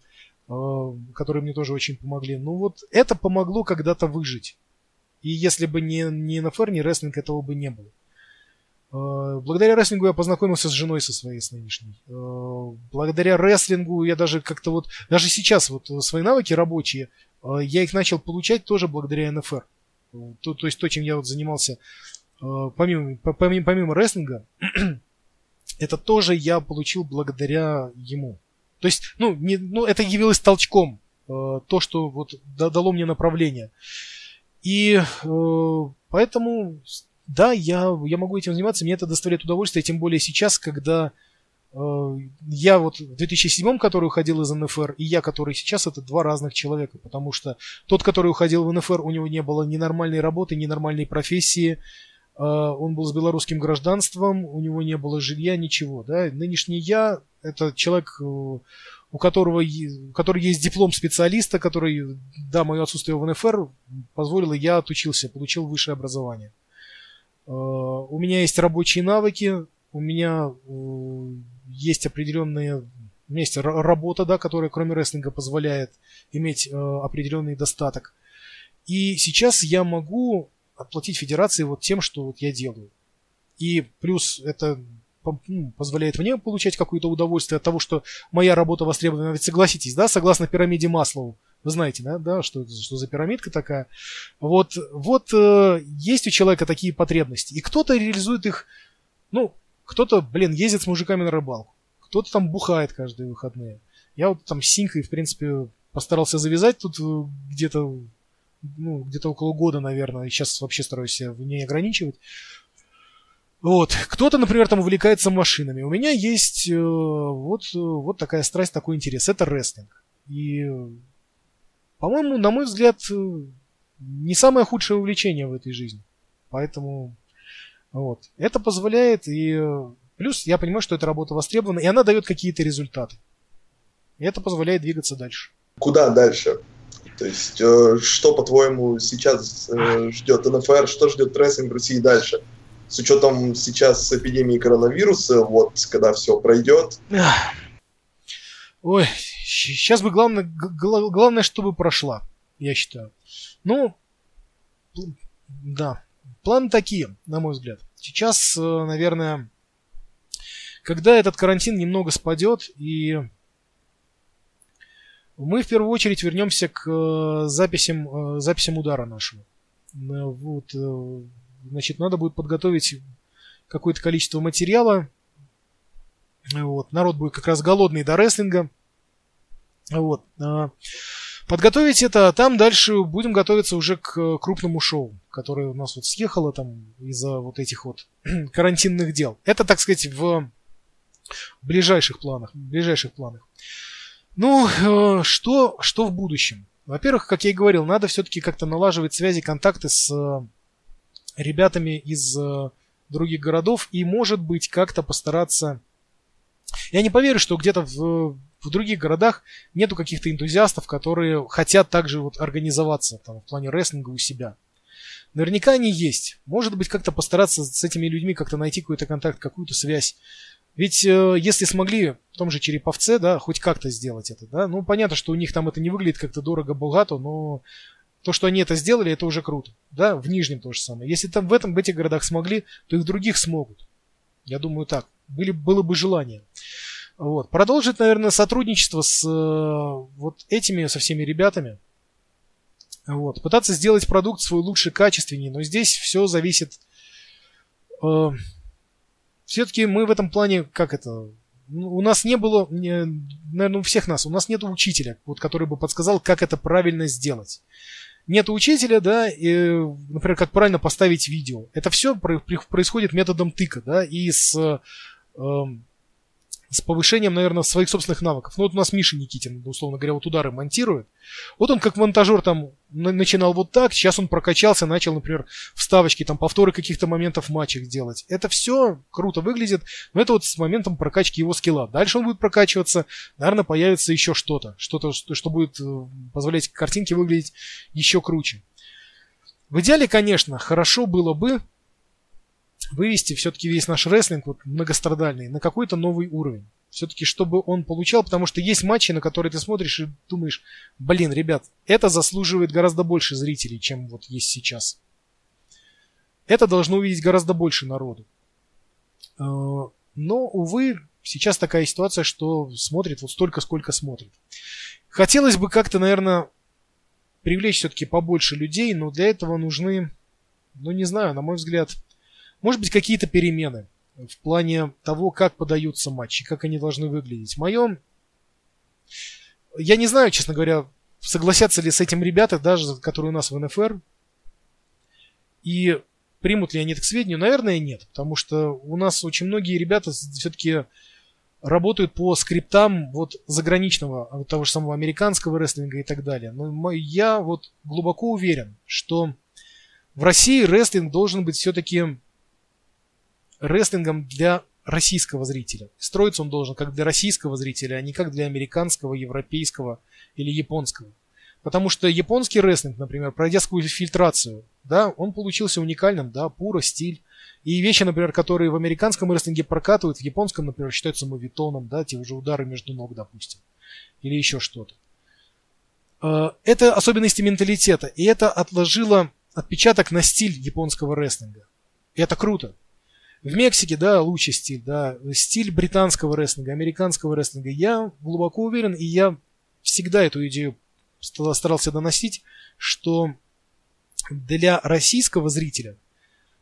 Speaker 1: э, которые мне тоже очень помогли. Ну вот это помогло когда-то выжить. И если бы не, не НФР, ни рестлинг, этого бы не было. Э, благодаря рестлингу я познакомился с женой со своей, с нынешней. Э, благодаря рестлингу я даже как-то вот, даже сейчас вот свои навыки рабочие, э, я их начал получать тоже благодаря НФР. То, то есть то, чем я вот занимался помимо, помимо, помимо рестлинга, <clears throat> это тоже я получил благодаря ему. То есть, ну, не, ну это явилось толчком, то, что вот дало мне направление. И поэтому да, я, я могу этим заниматься, мне это доставляет удовольствие, тем более сейчас, когда э, я вот в 2007, который уходил из НФР, и я, который сейчас, это два разных человека, потому что тот, который уходил в НФР, у него не было ни нормальной работы, ни нормальной профессии, он был с белорусским гражданством, у него не было жилья, ничего, да. Нынешний я – это человек, у которого у который есть диплом специалиста, который, да, мое отсутствие в НФР позволило, я отучился, получил высшее образование. У меня есть рабочие навыки, у меня есть определенные у меня есть работа, да, которая кроме рестлинга позволяет иметь э, определенный достаток. И сейчас я могу оплатить федерации вот тем, что вот я делаю. И плюс это ну, позволяет мне получать какое-то удовольствие от того, что моя работа востребована. Ведь согласитесь, да, согласно пирамиде Маслоу. Вы знаете, да, да что, что за пирамидка такая. Вот, вот э, есть у человека такие потребности. И кто-то реализует их, ну, кто-то, блин, ездит с мужиками на рыбалку. Кто-то там бухает каждые выходные. Я вот там с Синькой, в принципе, постарался завязать тут э, где-то ну, где-то около года, наверное. Сейчас вообще стараюсь себя не ограничивать. Вот. Кто-то, например, там увлекается машинами. У меня есть э, вот, э, вот такая страсть, такой интерес. Это рестлинг. И, по-моему, на мой взгляд, э, не самое худшее увлечение в этой жизни. Поэтому вот. Это позволяет и э, плюс я понимаю, что эта работа востребована, и она дает какие-то результаты. И это позволяет двигаться дальше.
Speaker 3: Куда дальше? То есть, э, что, по-твоему, сейчас э, ждет НФР, что ждет рестлинг в России дальше? с учетом сейчас эпидемии коронавируса, вот когда все пройдет.
Speaker 1: Ой, сейчас бы главное, главное, чтобы прошла, я считаю. Ну, да, планы такие, на мой взгляд. Сейчас, э, наверное, когда этот карантин немного спадет и мы в первую очередь вернемся к э, записям, э, записям удара нашего. Вот, Значит, надо будет подготовить какое-то количество материала. Вот. Народ будет как раз голодный до рестлинга. Вот. А, подготовить это, а там дальше будем готовиться уже к крупному шоу, которое у нас вот съехало там из-за вот этих вот <clears throat> карантинных дел. Это, так сказать, в ближайших планах. В ближайших планах. Ну, э, что, что в будущем? Во-первых, как я и говорил, надо все-таки как-то налаживать связи, контакты с ребятами из э, других городов и, может быть, как-то постараться... Я не поверю, что где-то в, в других городах нету каких-то энтузиастов, которые хотят также вот организоваться там, в плане рестлинга у себя. Наверняка они есть. Может быть, как-то постараться с этими людьми как-то найти какой-то контакт, какую-то связь. Ведь э, если смогли в том же Череповце, да, хоть как-то сделать это, да, ну понятно, что у них там это не выглядит как-то дорого-богато, но то, что они это сделали, это уже круто. Да, в Нижнем то же самое. Если там в этом, в этих городах смогли, то и в других смогут. Я думаю так. Были, было бы желание. Вот. Продолжить, наверное, сотрудничество с э, вот этими, со всеми ребятами. Вот. Пытаться сделать продукт свой лучше, качественнее. Но здесь все зависит... Э, все-таки мы в этом плане, как это, у нас не было, наверное, у всех нас, у нас нет учителя, вот, который бы подсказал, как это правильно сделать нет учителя, да, и, например, как правильно поставить видео. Это все происходит методом тыка, да, и с э, с повышением, наверное, своих собственных навыков. Ну вот у нас Миша Никитин, условно говоря, вот удары монтирует. Вот он как монтажер там начинал вот так, сейчас он прокачался, начал, например, вставочки, там повторы каких-то моментов в матчах делать. Это все круто выглядит, но это вот с моментом прокачки его скилла. Дальше он будет прокачиваться, наверное, появится еще что-то, что-то, что будет э, позволять картинке выглядеть еще круче. В идеале, конечно, хорошо было бы, вывести все-таки весь наш рестлинг, вот многострадальный, на какой-то новый уровень. Все-таки, чтобы он получал, потому что есть матчи, на которые ты смотришь и думаешь, блин, ребят, это заслуживает гораздо больше зрителей, чем вот есть сейчас. Это должно увидеть гораздо больше народу. Э, но, увы, сейчас такая ситуация, что смотрит вот столько, сколько смотрит. Хотелось бы как-то, наверное, привлечь все-таки побольше людей, но для этого нужны, ну не знаю, на мой взгляд, может быть, какие-то перемены в плане того, как подаются матчи, как они должны выглядеть. Мое... Я не знаю, честно говоря, согласятся ли с этим ребята, даже которые у нас в НФР. И примут ли они это к сведению? Наверное, нет. Потому что у нас очень многие ребята все-таки работают по скриптам вот заграничного, того же самого американского рестлинга и так далее. Но я вот глубоко уверен, что в России рестлинг должен быть все-таки рестлингом для российского зрителя. Строиться он должен как для российского зрителя, а не как для американского, европейского или японского. Потому что японский рестлинг, например, пройдя сквозь фильтрацию, да, он получился уникальным, да, пура, стиль. И вещи, например, которые в американском рестлинге прокатывают, в японском, например, считаются мовитоном, да, те уже удары между ног, допустим. Или еще что-то. Э, это особенности менталитета, и это отложило отпечаток на стиль японского рестлинга. И это круто. В Мексике, да, лучший стиль, да, стиль британского рестлинга, американского рестлинга. Я глубоко уверен, и я всегда эту идею старался доносить, что для российского зрителя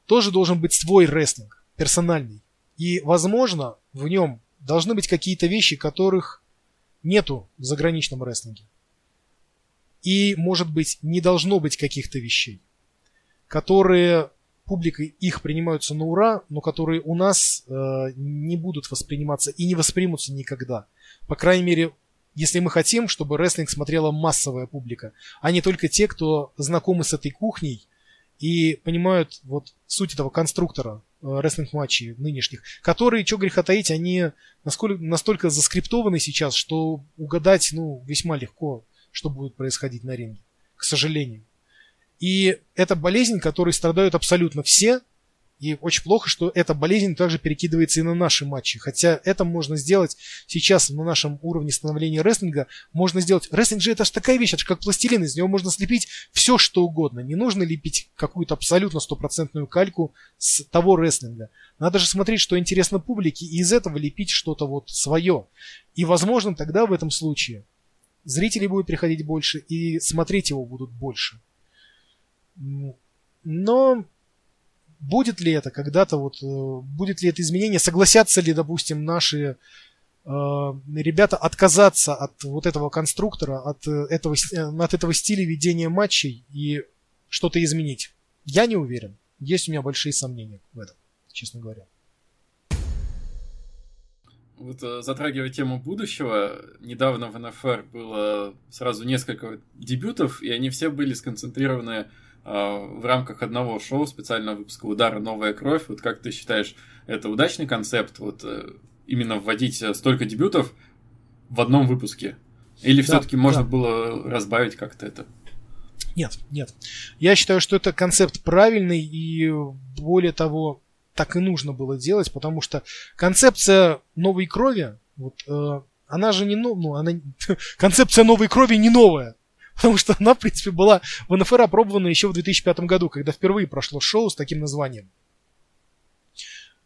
Speaker 1: тоже должен быть свой рестлинг, персональный. И, возможно, в нем должны быть какие-то вещи, которых нету в заграничном рестлинге. И, может быть, не должно быть каких-то вещей, которые публикой их принимаются на ура, но которые у нас э, не будут восприниматься и не воспримутся никогда. По крайней мере, если мы хотим, чтобы рестлинг смотрела массовая публика, а не только те, кто знакомы с этой кухней и понимают вот суть этого конструктора э, рестлинг-матчей нынешних, которые, что греха таить, они насколько, настолько заскриптованы сейчас, что угадать ну, весьма легко, что будет происходить на ринге, к сожалению. И это болезнь, которой страдают абсолютно все, и очень плохо, что эта болезнь также перекидывается и на наши матчи. Хотя это можно сделать сейчас на нашем уровне становления рестлинга. Можно сделать... Рестлинг же это же такая вещь, это же как пластилин. Из него можно слепить все, что угодно. Не нужно лепить какую-то абсолютно стопроцентную кальку с того рестлинга. Надо же смотреть, что интересно публике, и из этого лепить что-то вот свое. И, возможно, тогда в этом случае зрителей будет приходить больше, и смотреть его будут больше. Но будет ли это когда-то, вот, э, будет ли это изменение, согласятся ли, допустим, наши э, ребята отказаться от вот этого конструктора, от э, этого, от этого стиля ведения матчей и что-то изменить. Я не уверен. Есть у меня большие сомнения в этом, честно говоря.
Speaker 2: Вот затрагивая тему будущего, недавно в НФР было сразу несколько дебютов, и они все были сконцентрированы в рамках одного шоу специального выпуска «Удара. Новая кровь». Вот как ты считаешь, это удачный концепт? Вот э, именно вводить э, столько дебютов в одном выпуске? Или да, все-таки можно да. было разбавить как-то это?
Speaker 1: Нет, нет. Я считаю, что это концепт правильный и более того, так и нужно было делать, потому что концепция новой крови, вот, э, она же не ну, она <laughs> концепция новой крови не новая. Потому что она, в принципе, была в НФР опробована еще в 2005 году, когда впервые прошло шоу с таким названием.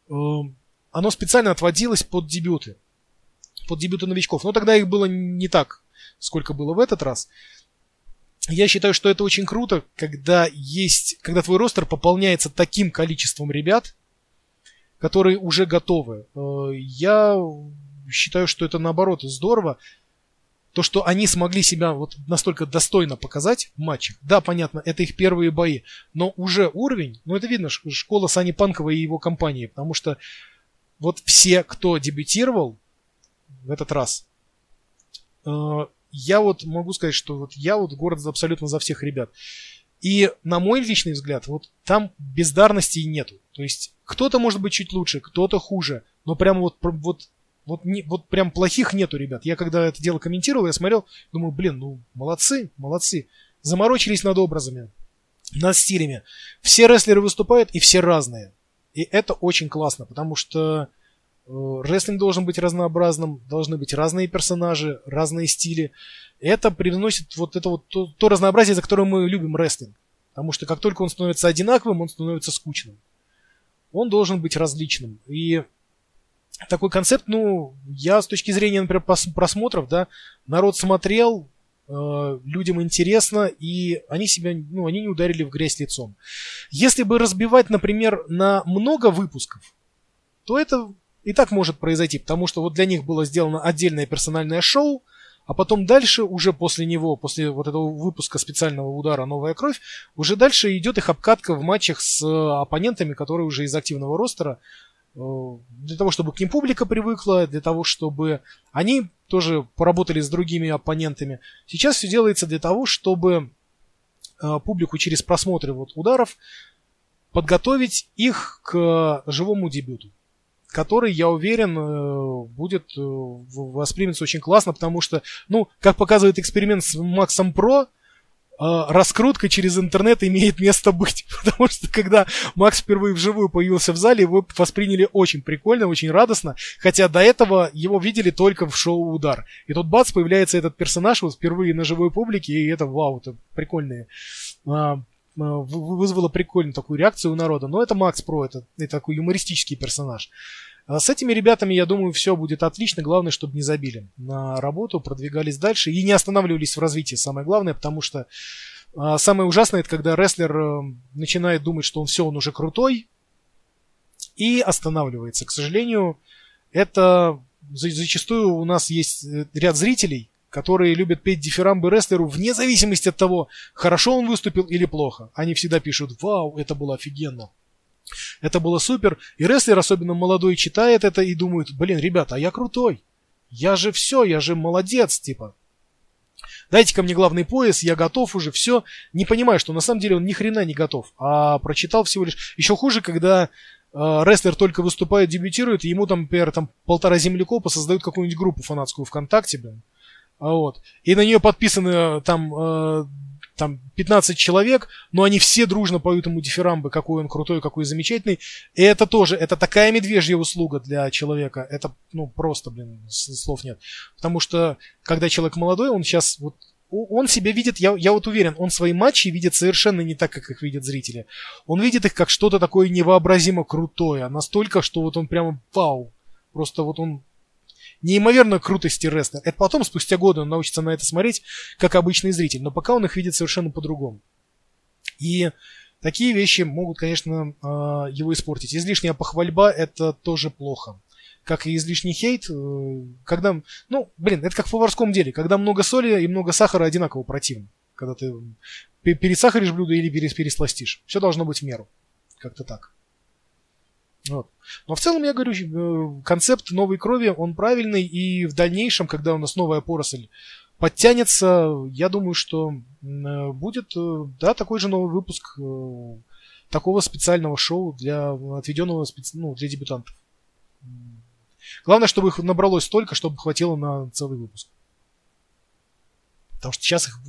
Speaker 1: Эм, оно специально отводилось под дебюты. Под дебюты новичков. Но тогда их было не так, сколько было в этот раз. Я считаю, что это очень круто, когда есть, когда твой ростер пополняется таким количеством ребят, которые уже готовы. Э, я считаю, что это наоборот здорово то, что они смогли себя вот настолько достойно показать в матчах, да, понятно, это их первые бои, но уже уровень, ну это видно, школа Сани Панкова и его компании, потому что вот все, кто дебютировал в этот раз, э, я вот могу сказать, что вот я вот город абсолютно за всех ребят. И на мой личный взгляд, вот там бездарности нету. То есть кто-то может быть чуть лучше, кто-то хуже, но прямо вот, вот вот, не, вот прям плохих нету, ребят. Я когда это дело комментировал, я смотрел, думаю, блин, ну молодцы, молодцы. Заморочились над образами, над стилями. Все рестлеры выступают, и все разные. И это очень классно, потому что э, рестлинг должен быть разнообразным, должны быть разные персонажи, разные стили. Это приносит вот это вот то, то разнообразие, за которое мы любим рестлинг. Потому что как только он становится одинаковым, он становится скучным. Он должен быть различным. И такой концепт, ну, я с точки зрения, например, просмотров, да, народ смотрел, э, людям интересно, и они себя, ну, они не ударили в грязь лицом. Если бы разбивать, например, на много выпусков, то это и так может произойти, потому что вот для них было сделано отдельное персональное шоу, а потом дальше, уже после него, после вот этого выпуска специального удара «Новая кровь», уже дальше идет их обкатка в матчах с оппонентами, которые уже из активного ростера, Э, для того, чтобы к ним публика привыкла, для того, чтобы они тоже поработали с другими оппонентами. Сейчас все делается для того, чтобы э, публику через просмотры вот ударов подготовить их к живому дебюту который, я уверен, э, будет э, воспримется очень классно, потому что, ну, как показывает эксперимент с Максом Про, раскрутка через интернет имеет место быть. <laughs> Потому что когда Макс впервые вживую появился в зале, его восприняли очень прикольно, очень радостно. Хотя до этого его видели только в шоу «Удар». И тут бац, появляется этот персонаж вот впервые на живой публике, и это вау, это прикольные а, а, вызвало прикольную такую реакцию у народа. Но это Макс Про, это, это такой юмористический персонаж. А с этими ребятами, я думаю, все будет отлично. Главное, чтобы не забили на работу, продвигались дальше и не останавливались в развитии. Самое главное, потому что а, самое ужасное, это когда рестлер э, начинает думать, что он все, он уже крутой, и останавливается. К сожалению, это зачастую у нас есть э, ряд зрителей, которые любят петь дифирамбы рестлеру вне зависимости от того, хорошо он выступил или плохо. Они всегда пишут «Вау, это было офигенно». Это было супер. И рестлер, особенно молодой, читает это и думает, блин, ребята, а я крутой. Я же все, я же молодец, типа. Дайте ко мне главный пояс, я готов уже, все. Не понимаю, что на самом деле он ни хрена не готов. А прочитал всего лишь... Еще хуже, когда э, рестлер только выступает, дебютирует, и ему там, например, там полтора землекопа создают какую-нибудь группу фанатскую ВКонтакте, блин. Вот. И на нее подписаны э, там э, там 15 человек, но они все дружно поют ему дифирамбы, какой он крутой, какой замечательный. И это тоже, это такая медвежья услуга для человека. Это, ну, просто, блин, слов нет. Потому что, когда человек молодой, он сейчас вот он себя видит, я, я вот уверен, он свои матчи видит совершенно не так, как их видят зрители. Он видит их как что-то такое невообразимо крутое, настолько, что вот он прямо вау. Просто вот он неимоверно крутости рестлер. Это потом, спустя годы, он научится на это смотреть, как обычный зритель. Но пока он их видит совершенно по-другому. И такие вещи могут, конечно, а, его испортить. Излишняя похвальба – это тоже плохо. Как и излишний хейт, э, когда, ну, блин, это как в поварском деле. Когда много соли и много сахара одинаково противно. Когда ты пересахаришь блюдо или пересластишь. Все должно быть в меру. Как-то так. Вот. Но в целом, я говорю, э, концепт новой крови, он правильный, и в дальнейшем, когда у нас новая поросль подтянется, я думаю, что э, будет, э, да, такой же новый выпуск такого специального шоу для отведенного специ... ну, для дебютантов. Главное, чтобы их набралось столько, чтобы хватило на целый выпуск. Потому что сейчас их...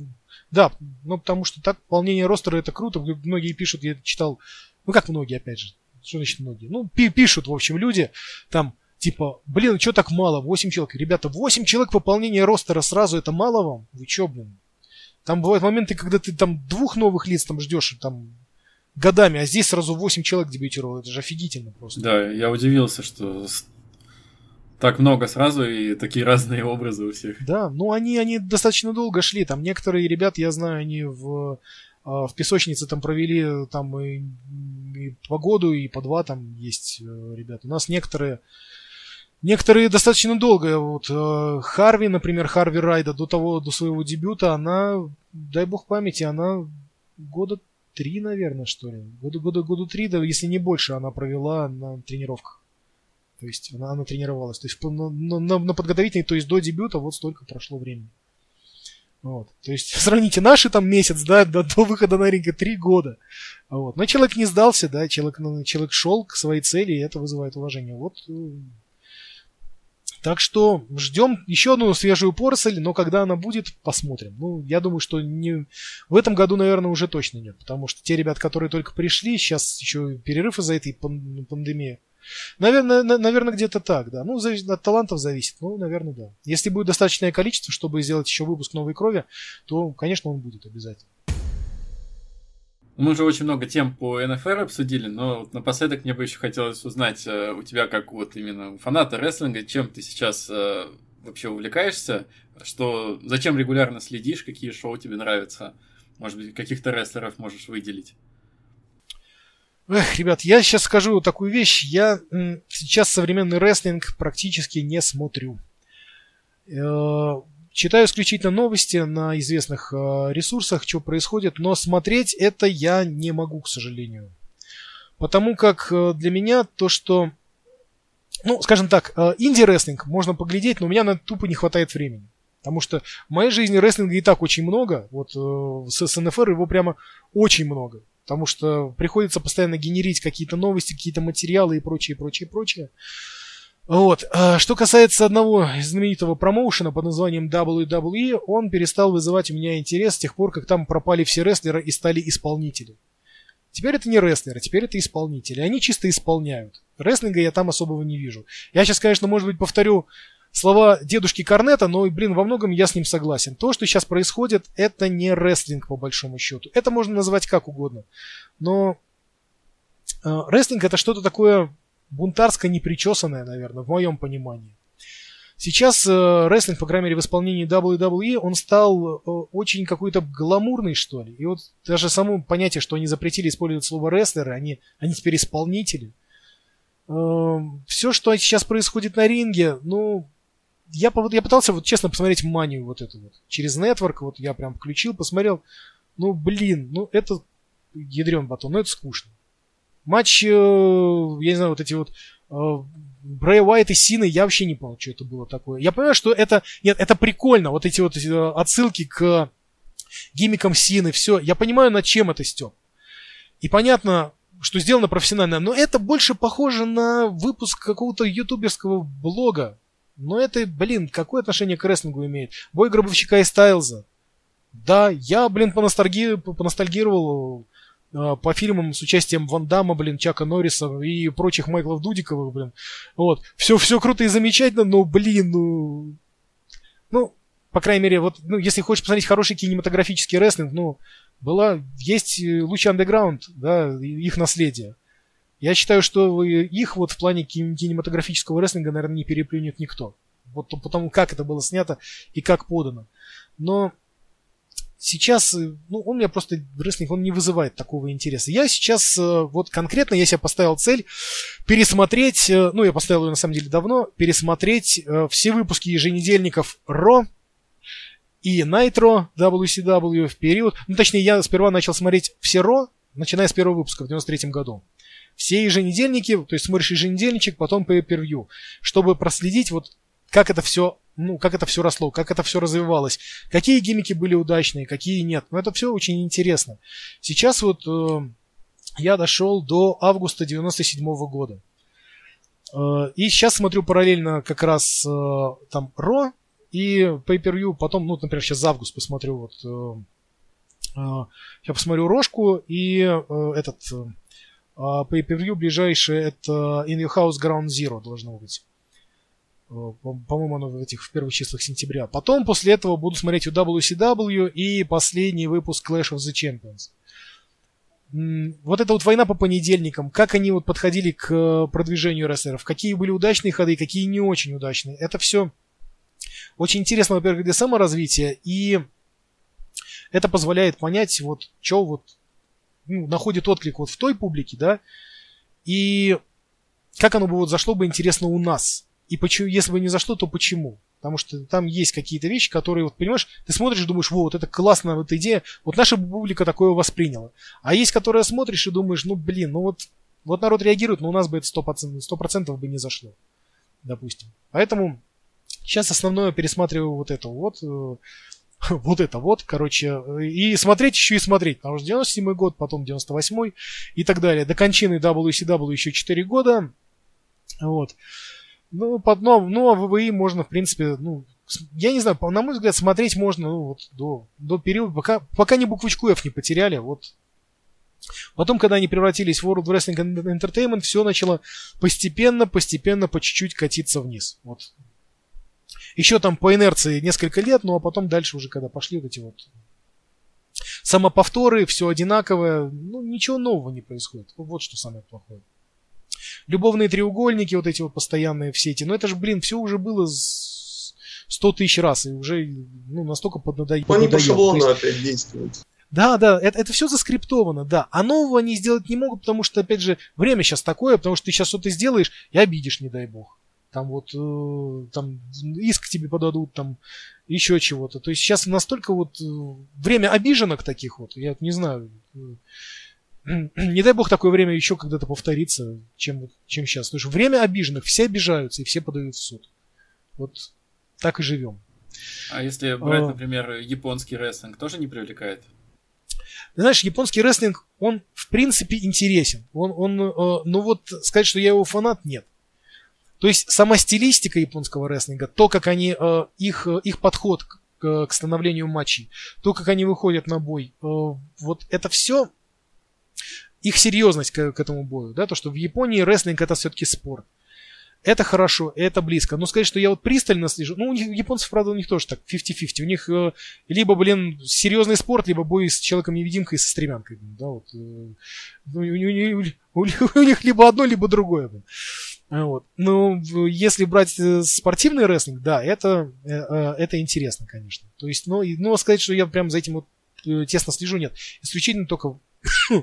Speaker 1: Да, ну потому что так пополнение ростера это круто. Многие пишут, я читал, ну как многие, опять же, что значит многие? Ну, пишут, в общем, люди там, типа, блин, что так мало? 8 человек. Ребята, 8 человек пополнения ростера сразу, это мало вам? Вы что, блин? Там бывают моменты, когда ты там двух новых лиц там ждешь, там, годами, а здесь сразу 8 человек дебютировало. Это же офигительно просто.
Speaker 2: Да, я удивился, что так много сразу и такие разные образы у всех.
Speaker 1: Да, ну они, они достаточно долго шли. Там некоторые ребят, я знаю, они в в песочнице там провели там и, и по году, и по два там есть э, ребята. У нас некоторые Некоторые достаточно долго. Вот э, Харви, например, Харви Райда до того, до своего дебюта, она, дай бог памяти, она года три, наверное, что ли. Года, года, года три, да, если не больше, она провела на тренировках. То есть она, она тренировалась. То есть на, на, на подготовительной, то есть до дебюта вот столько прошло времени. Вот. То есть <laughs> сравните наши там месяц, да, до, до выхода на ринг три года. Вот. Но человек не сдался, да, человек, ну, человек шел к своей цели, и это вызывает уважение. Вот. Э, так что ждем еще одну свежую поросль, но когда она будет, посмотрим. Ну, я думаю, что не... в этом году, наверное, уже точно нет, потому что те ребята, которые только пришли, сейчас еще перерыв из-за этой пандемии, Наверное, наверное где-то так, да. Ну, от талантов зависит. Ну, наверное, да. Если будет достаточное количество, чтобы сделать еще выпуск новой крови, то, конечно, он будет обязательно.
Speaker 2: Мы уже очень много тем по НФР обсудили, но вот напоследок мне бы еще хотелось узнать э, у тебя, как вот именно фаната рестлинга, чем ты сейчас э, вообще увлекаешься, что, зачем регулярно следишь, какие шоу тебе нравятся, может быть, каких-то рестлеров можешь выделить?
Speaker 1: Эх, ребят, я сейчас скажу такую вещь. Я сейчас современный рестлинг практически не смотрю. Э, читаю исключительно новости на известных э, ресурсах, что происходит, но смотреть это я не могу, к сожалению. Потому как э, для меня то, что... Ну, скажем так, инди-рестлинг можно поглядеть, но у меня на тупо не хватает времени. Потому что в моей жизни рестлинга и так очень много. Вот с, с НФР его прямо очень много. Потому что приходится постоянно генерить какие-то новости, какие-то материалы и прочее, прочее, прочее. Вот. А что касается одного знаменитого промоушена под названием WWE, он перестал вызывать у меня интерес с тех пор, как там пропали все рестлеры и стали исполнители. Теперь это не рестлеры, теперь это исполнители. Они чисто исполняют. Рестлинга я там особого не вижу. Я сейчас, конечно, может быть, повторю слова дедушки Корнета, но, блин, во многом я с ним согласен. То, что сейчас происходит, это не рестлинг, по большому счету. Это можно назвать как угодно. Но э, рестлинг это что-то такое бунтарское, непричесанное, наверное, в моем понимании. Сейчас э, рестлинг, по крайней мере, в исполнении WWE, он стал э, очень какой-то гламурный, что ли. И вот даже само понятие, что они запретили использовать слово рестлеры, они, они теперь исполнители. Э, все, что сейчас происходит на ринге, ну, я, я пытался, вот честно, посмотреть манию вот эту вот. Через нетворк, вот я прям включил, посмотрел. Ну, блин, ну это ядрен батон, ну это скучно. Матч, э, я не знаю, вот эти вот э, Брэй Уайт и Сины, я вообще не понял, что это было такое. Я понимаю, что это, нет, это прикольно, вот эти вот э, отсылки к гиммикам Сины, все. Я понимаю, над чем это степ. И понятно, что сделано профессионально, но это больше похоже на выпуск какого-то ютуберского блога. Но это, блин, какое отношение к рестлингу имеет? Бой гробовщика и Стайлза. Да, я, блин, поностальгировал Э, по фильмам с участием Ван Дамма, блин, Чака Норриса и прочих Майклов Дудиковых, блин. Вот. Все, все круто и замечательно, но, блин, ну... Ну, по крайней мере, вот, ну, если хочешь посмотреть хороший кинематографический рестлинг, ну, была, есть э, Луч Андеграунд, да, их наследие. Я считаю, что их вот в плане кинематографического рестлинга, наверное, не переплюнет никто. Вот потому как это было снято и как подано. Но сейчас, э, ну, он меня просто, рестлинг, он не вызывает такого интереса. Я сейчас, э, вот конкретно, я себе поставил цель пересмотреть, э, ну, я поставил ее на самом деле давно, пересмотреть все выпуски еженедельников Ро и Nitro WCW в период, ну, точнее, я сперва начал смотреть все Ро, начиная с первого выпуска в 93 году. Все еженедельники, то есть смотришь еженедельничек, потом по per чтобы проследить вот как это все ну, как это все росло, как это все развивалось, какие гиммики были удачные, какие нет. Ну, это все очень интересно. Сейчас вот э, я дошел до августа 97 -го года. Э, и сейчас смотрю параллельно как раз э, там Ро и Pay-Per-View, потом, ну, например, сейчас за август посмотрю вот... Э, э, я посмотрю Рожку и э, этот... Э, Pay-Per-View ближайший это In Your House Ground Zero должно быть. Э, по-моему, оно в этих в первых числах сентября. Потом после этого буду смотреть WCW и последний выпуск Clash of the Champions. Вот эта вот война по понедельникам, как они вот подходили к э, продвижению рестлеров, какие были удачные ходы, какие не очень удачные. Это все очень интересно, во-первых, для саморазвития, и это позволяет понять, вот, что вот ну, находит отклик вот в той публике, да, и как оно бы вот зашло бы интересно у нас. И почему, если бы не зашло, то почему? Потому что там есть какие-то вещи, которые, вот понимаешь, ты смотришь и думаешь, вот это классная вот идея, вот наша публика такое восприняла. А есть, которые смотришь и думаешь, ну блин, ну вот, вот народ реагирует, но у нас бы это 100%, 100% бы не зашло, допустим. Поэтому сейчас основное пересматриваю вот это вот, э, <laughs> вот это вот, короче, и смотреть еще и смотреть, потому что 97 год, потом 98 и так далее. До кончины WCW еще 4 года, вот. Ну, под, ну, ну, а ВВИ можно, в принципе, ну, я не знаю, на мой взгляд, смотреть можно ну, вот, до, до периода, пока, пока не буквочку F не потеряли. Вот. Потом, когда они превратились в World Wrestling Entertainment, все начало постепенно, постепенно, по чуть-чуть катиться вниз. Вот. Еще там по инерции несколько лет, ну а потом дальше уже, когда пошли вот эти вот самоповторы, все одинаковое, ну ничего нового не происходит. Вот что самое плохое любовные треугольники, вот эти вот постоянные в сети. Но это же, блин, все уже было сто тысяч раз, и уже ну, настолько поднадоело.
Speaker 3: Они по шаблону есть... опять действуют.
Speaker 1: Да, да, это, это все заскриптовано, да. А нового они сделать не могут, потому что, опять же, время сейчас такое, потому что ты сейчас что-то сделаешь и обидишь, не дай бог. Там вот, э, там иск тебе подадут, там еще чего-то. То есть сейчас настолько вот э, время обиженок таких вот, я не знаю, э, <clears throat> не дай бог такое время еще когда-то повторится, чем, чем сейчас. Потому что время обиженных, все обижаются и все подают в суд. Вот так и живем.
Speaker 2: А если брать, например, японский рестлинг, тоже не привлекает?
Speaker 1: знаешь, японский рестлинг, он в принципе интересен. Он, он, э, ну вот сказать, что я его фанат, нет. То есть сама стилистика японского рестлинга, то, как они, э, их, их подход к, к становлению матчей, то, как они выходят на бой, э, вот это все их серьезность к, к этому бою, да, то, что в Японии рестлинг это все-таки спорт. Это хорошо, это близко. Но сказать, что я вот пристально слежу, ну, у них, японцев, правда, у них тоже так, 50-50. У них э, либо, блин, серьезный спорт, либо бой с человеком-невидимкой и со стремянкой. Да, вот. Э, ну, у, у, у, у них либо одно, либо другое. Блин. Вот. Ну, если брать э, спортивный рестлинг, да, это, э, э, это интересно, конечно. То есть, ну, ну, сказать, что я прям за этим вот тесно слежу, нет. Исключительно только <coughs>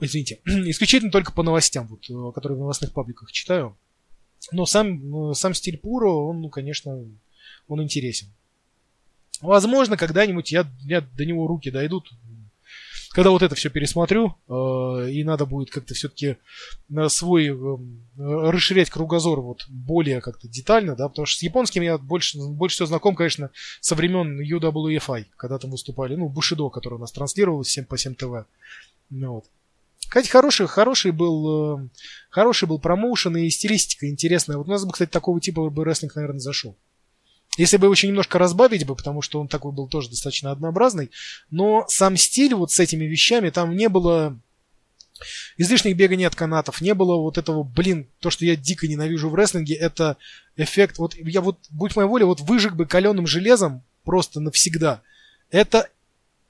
Speaker 1: извините, <coughs> исключительно только по новостям, вот, которые в новостных пабликах читаю. Но сам, э, сам стиль Пуро, он, ну, конечно, он интересен. Возможно, когда-нибудь я, я до него руки дойдут, когда вот это все пересмотрю, э, и надо будет как-то все-таки свой э, расширять кругозор вот более как-то детально, да, потому что с японским я больше, больше всего знаком, конечно, со времен UWFI, когда там выступали, ну, Бушидо, который у нас транслировалось 7 по 7 ТВ. Ну, вот. Кстати, хороший, хороший был, э, хороший был промоушен и стилистика интересная. Вот у нас бы, кстати, такого типа бы рестлинг, наверное, зашел. Если бы его еще немножко разбавить бы, потому что он такой был тоже достаточно однообразный, но сам стиль вот с этими вещами, там не было излишних беганий от канатов, не было вот этого, блин, то, что я дико ненавижу в рестлинге, это эффект, вот я вот, будь моя воля, вот выжег бы каленым железом просто навсегда. Это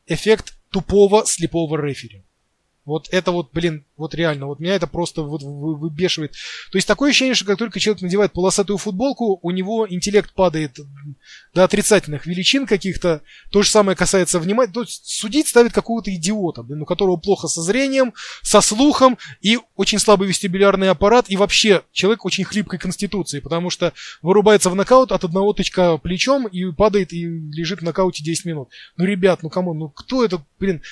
Speaker 1: эффект тупого слепого рефери. Вот это вот, блин, вот реально, вот меня это просто вот выбешивает. То есть такое ощущение, что как только человек надевает полосатую футболку, у него интеллект падает до отрицательных величин каких-то. То же самое касается внимания. То есть судить ставит какого-то идиота, блин, у которого плохо со зрением, со слухом и очень слабый вестибулярный аппарат. И вообще человек очень хлипкой конституции, потому что вырубается в нокаут от одного тычка плечом и падает и лежит в нокауте 10 минут. Ну, ребят, ну кому, ну кто это, блин,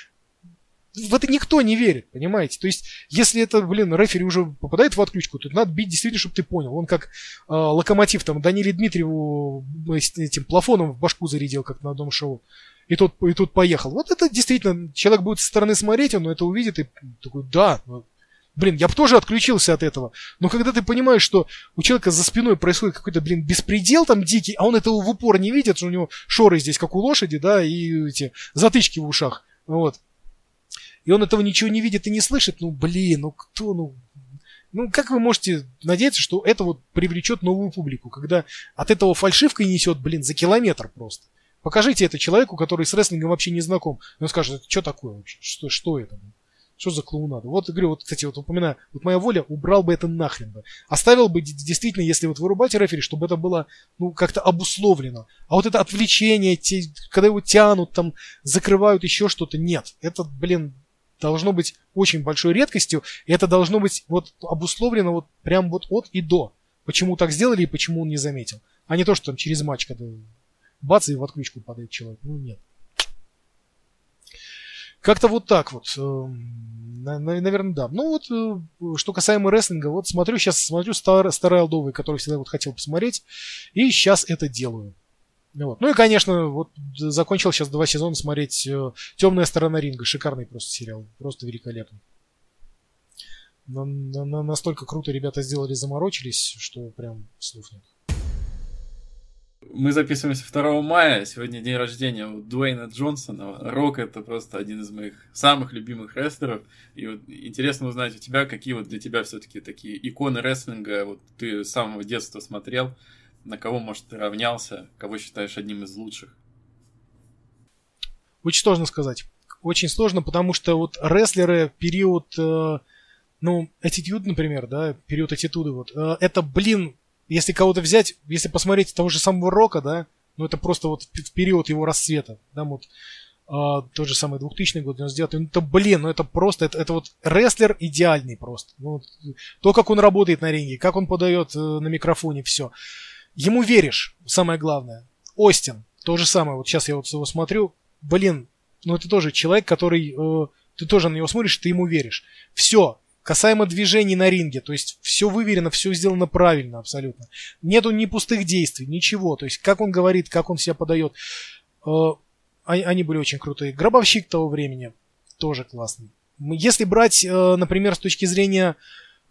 Speaker 1: в это никто не верит, понимаете? То есть, если это, блин, рефери уже попадает в отключку, то надо бить действительно, чтобы ты понял. Он как э, локомотив там Даниле Дмитриеву этим плафоном в башку зарядил, как на одном шоу. И тут, и тут поехал. Вот это действительно, человек будет со стороны смотреть, он это увидит и такой, да, ну, блин, я бы тоже отключился от этого. Но когда ты понимаешь, что у человека за спиной происходит какой-то, блин, беспредел там дикий, а он этого в упор не видит, что у него шоры здесь, как у лошади, да, и эти затычки в ушах. Вот и он этого ничего не видит и не слышит, ну блин, ну кто, ну ну, как вы можете надеяться, что это вот привлечет новую публику, когда от этого фальшивка несет, блин, за километр просто. Покажите это человеку, который с рестлингом вообще не знаком. Он скажет, что такое вообще? Что, что это? Что за клоунада? Вот, говорю, вот, кстати, вот упоминаю, вот моя воля, убрал бы это нахрен бы. Оставил бы действительно, если вот вырубать рефери, чтобы это было, ну, как-то обусловлено. А вот это отвлечение, те, когда его тянут, там, закрывают еще что-то, нет. Это, блин, должно быть очень большой редкостью, и это должно быть вот обусловлено вот прям вот от и до. Почему так сделали и почему он не заметил. А не то, что там через матч, когда бац, и в отключку падает человек. Ну, нет. Как-то вот так вот. Эм, Наверное, да. Ну вот, э, что касаемо рестлинга, вот смотрю сейчас, смотрю старый, старый алдовый, который всегда вот хотел посмотреть, и сейчас это делаю. Вот. Ну и, конечно, вот закончил сейчас два сезона смотреть э, Темная сторона ринга. Шикарный просто сериал. Просто великолепный. На, на, настолько круто ребята сделали, заморочились, что прям слов нет.
Speaker 2: Мы записываемся 2 мая, сегодня день рождения у Дуэйна Джонсона. Рок это просто один из моих самых любимых рестлеров. И вот интересно узнать у тебя, какие вот для тебя все-таки такие иконы рестлинга, вот ты с самого детства смотрел, на кого, может, ты равнялся? Кого считаешь одним из лучших?
Speaker 1: Очень сложно сказать. Очень сложно, потому что вот рестлеры период, э, ну, Attitude, например, да, период Attitude, вот, э, это, блин, если кого-то взять, если посмотреть того же самого Рока, да, ну, это просто вот в период его расцвета, да, вот, Uh, тот же самый 2000 год, 99 ну это, блин, ну это просто, это, это вот рестлер идеальный просто. Ну, то, как он работает на ринге, как он подает uh, на микрофоне, все. Ему веришь, самое главное. Остин, то же самое, вот сейчас я вот его смотрю, блин, ну это тоже человек, который, э, ты тоже на него смотришь, ты ему веришь. Все, касаемо движений на ринге, то есть все выверено, все сделано правильно абсолютно. Нету ни пустых действий, ничего, то есть как он говорит, как он себя подает. Э, они были очень крутые. Гробовщик того времени тоже классный. Если брать, э, например, с точки зрения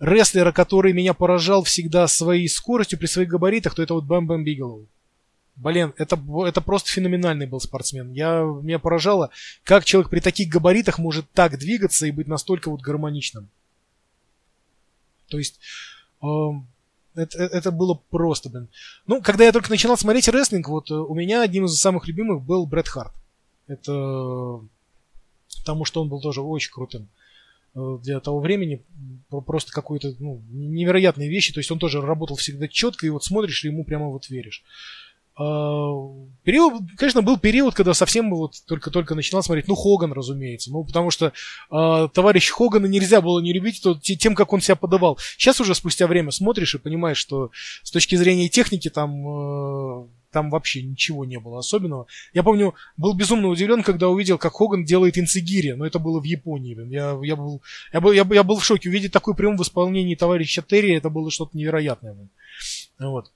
Speaker 1: рестлера, который меня поражал всегда своей скоростью при своих габаритах, то это вот Бэм Бэм Бигелоу. Блин, это, это просто феноменальный был спортсмен. Я, меня поражало, как человек при таких габаритах может так двигаться и быть настолько вот гармоничным. То есть, э, это, это было просто, блин. Ну, когда я только начинал смотреть рестлинг, вот э, у меня одним из самых любимых был Брэд Харт. Это потому что он был тоже очень крутым для того времени просто какой-то ну, невероятные вещи. То есть он тоже работал всегда четко, и вот смотришь, и ему прямо вот веришь. А, период, конечно, был период, когда совсем вот только-только начинал смотреть, ну, Хоган, разумеется, ну, потому что э, товарищ Хогана нельзя было не любить то, тем, как он себя подавал. Сейчас уже спустя время смотришь и понимаешь, что с точки зрения техники там, э, там вообще ничего не было особенного. Я помню, был безумно удивлен, когда увидел, как Хоган делает инцигири, но это было в Японии. Я, я, был, я, был, я, я был в шоке. Увидеть такой прием в исполнении товарища Терри, это было что-то невероятное. Вот.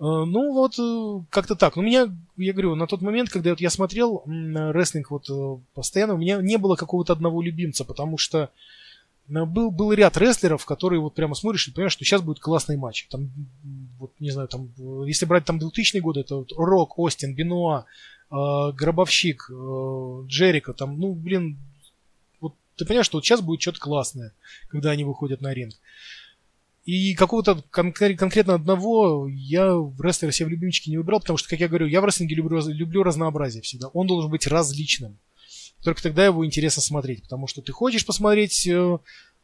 Speaker 1: Э, ну вот, э, как-то так. У меня, я говорю, на тот момент, когда вот я смотрел рестлинг вот э, постоянно, у меня не было какого-то одного любимца, потому что был, был ряд рестлеров, которые вот прямо смотришь и понимаешь, что сейчас будет классный матч. Там, вот, не знаю, там, если брать там 2000 годы, это вот Рок, Остин, Бенуа, э, Гробовщик, э, Джерика, там, ну, блин, вот ты понимаешь, что вот сейчас будет что-то классное, когда они выходят на ринг. И какого-то кон- конкретно одного я в рестлере себе в любимчике не выбрал, потому что, как я говорю, я в рестлинге люблю, люблю разнообразие всегда. Он должен быть различным. Только тогда его интересно смотреть, потому что ты хочешь посмотреть э,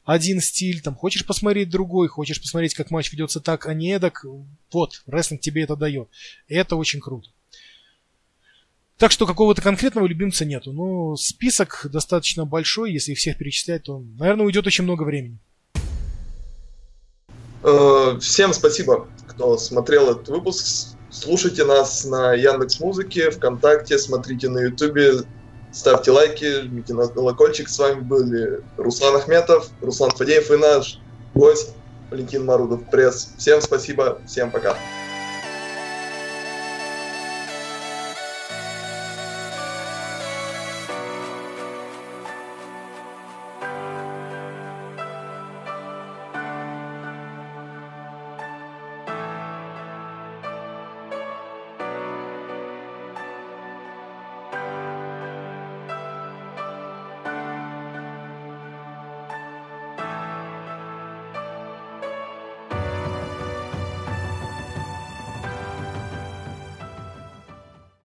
Speaker 1: один стиль, там хочешь посмотреть другой, хочешь посмотреть, как матч ведется так, а не эдак. Вот, рестлинг тебе это дает. Это очень круто. Так что какого-то конкретного любимца нету. Но список достаточно большой, если их всех перечислять, то, наверное, уйдет очень много времени.
Speaker 3: Э, всем спасибо, кто смотрел этот выпуск. Слушайте нас на Яндекс Музыке, ВКонтакте, смотрите на Ютубе, ставьте лайки, жмите на колокольчик. С вами были Руслан Ахметов, Руслан Фадеев и наш гость Валентин Марудов, пресс. Всем спасибо, всем пока.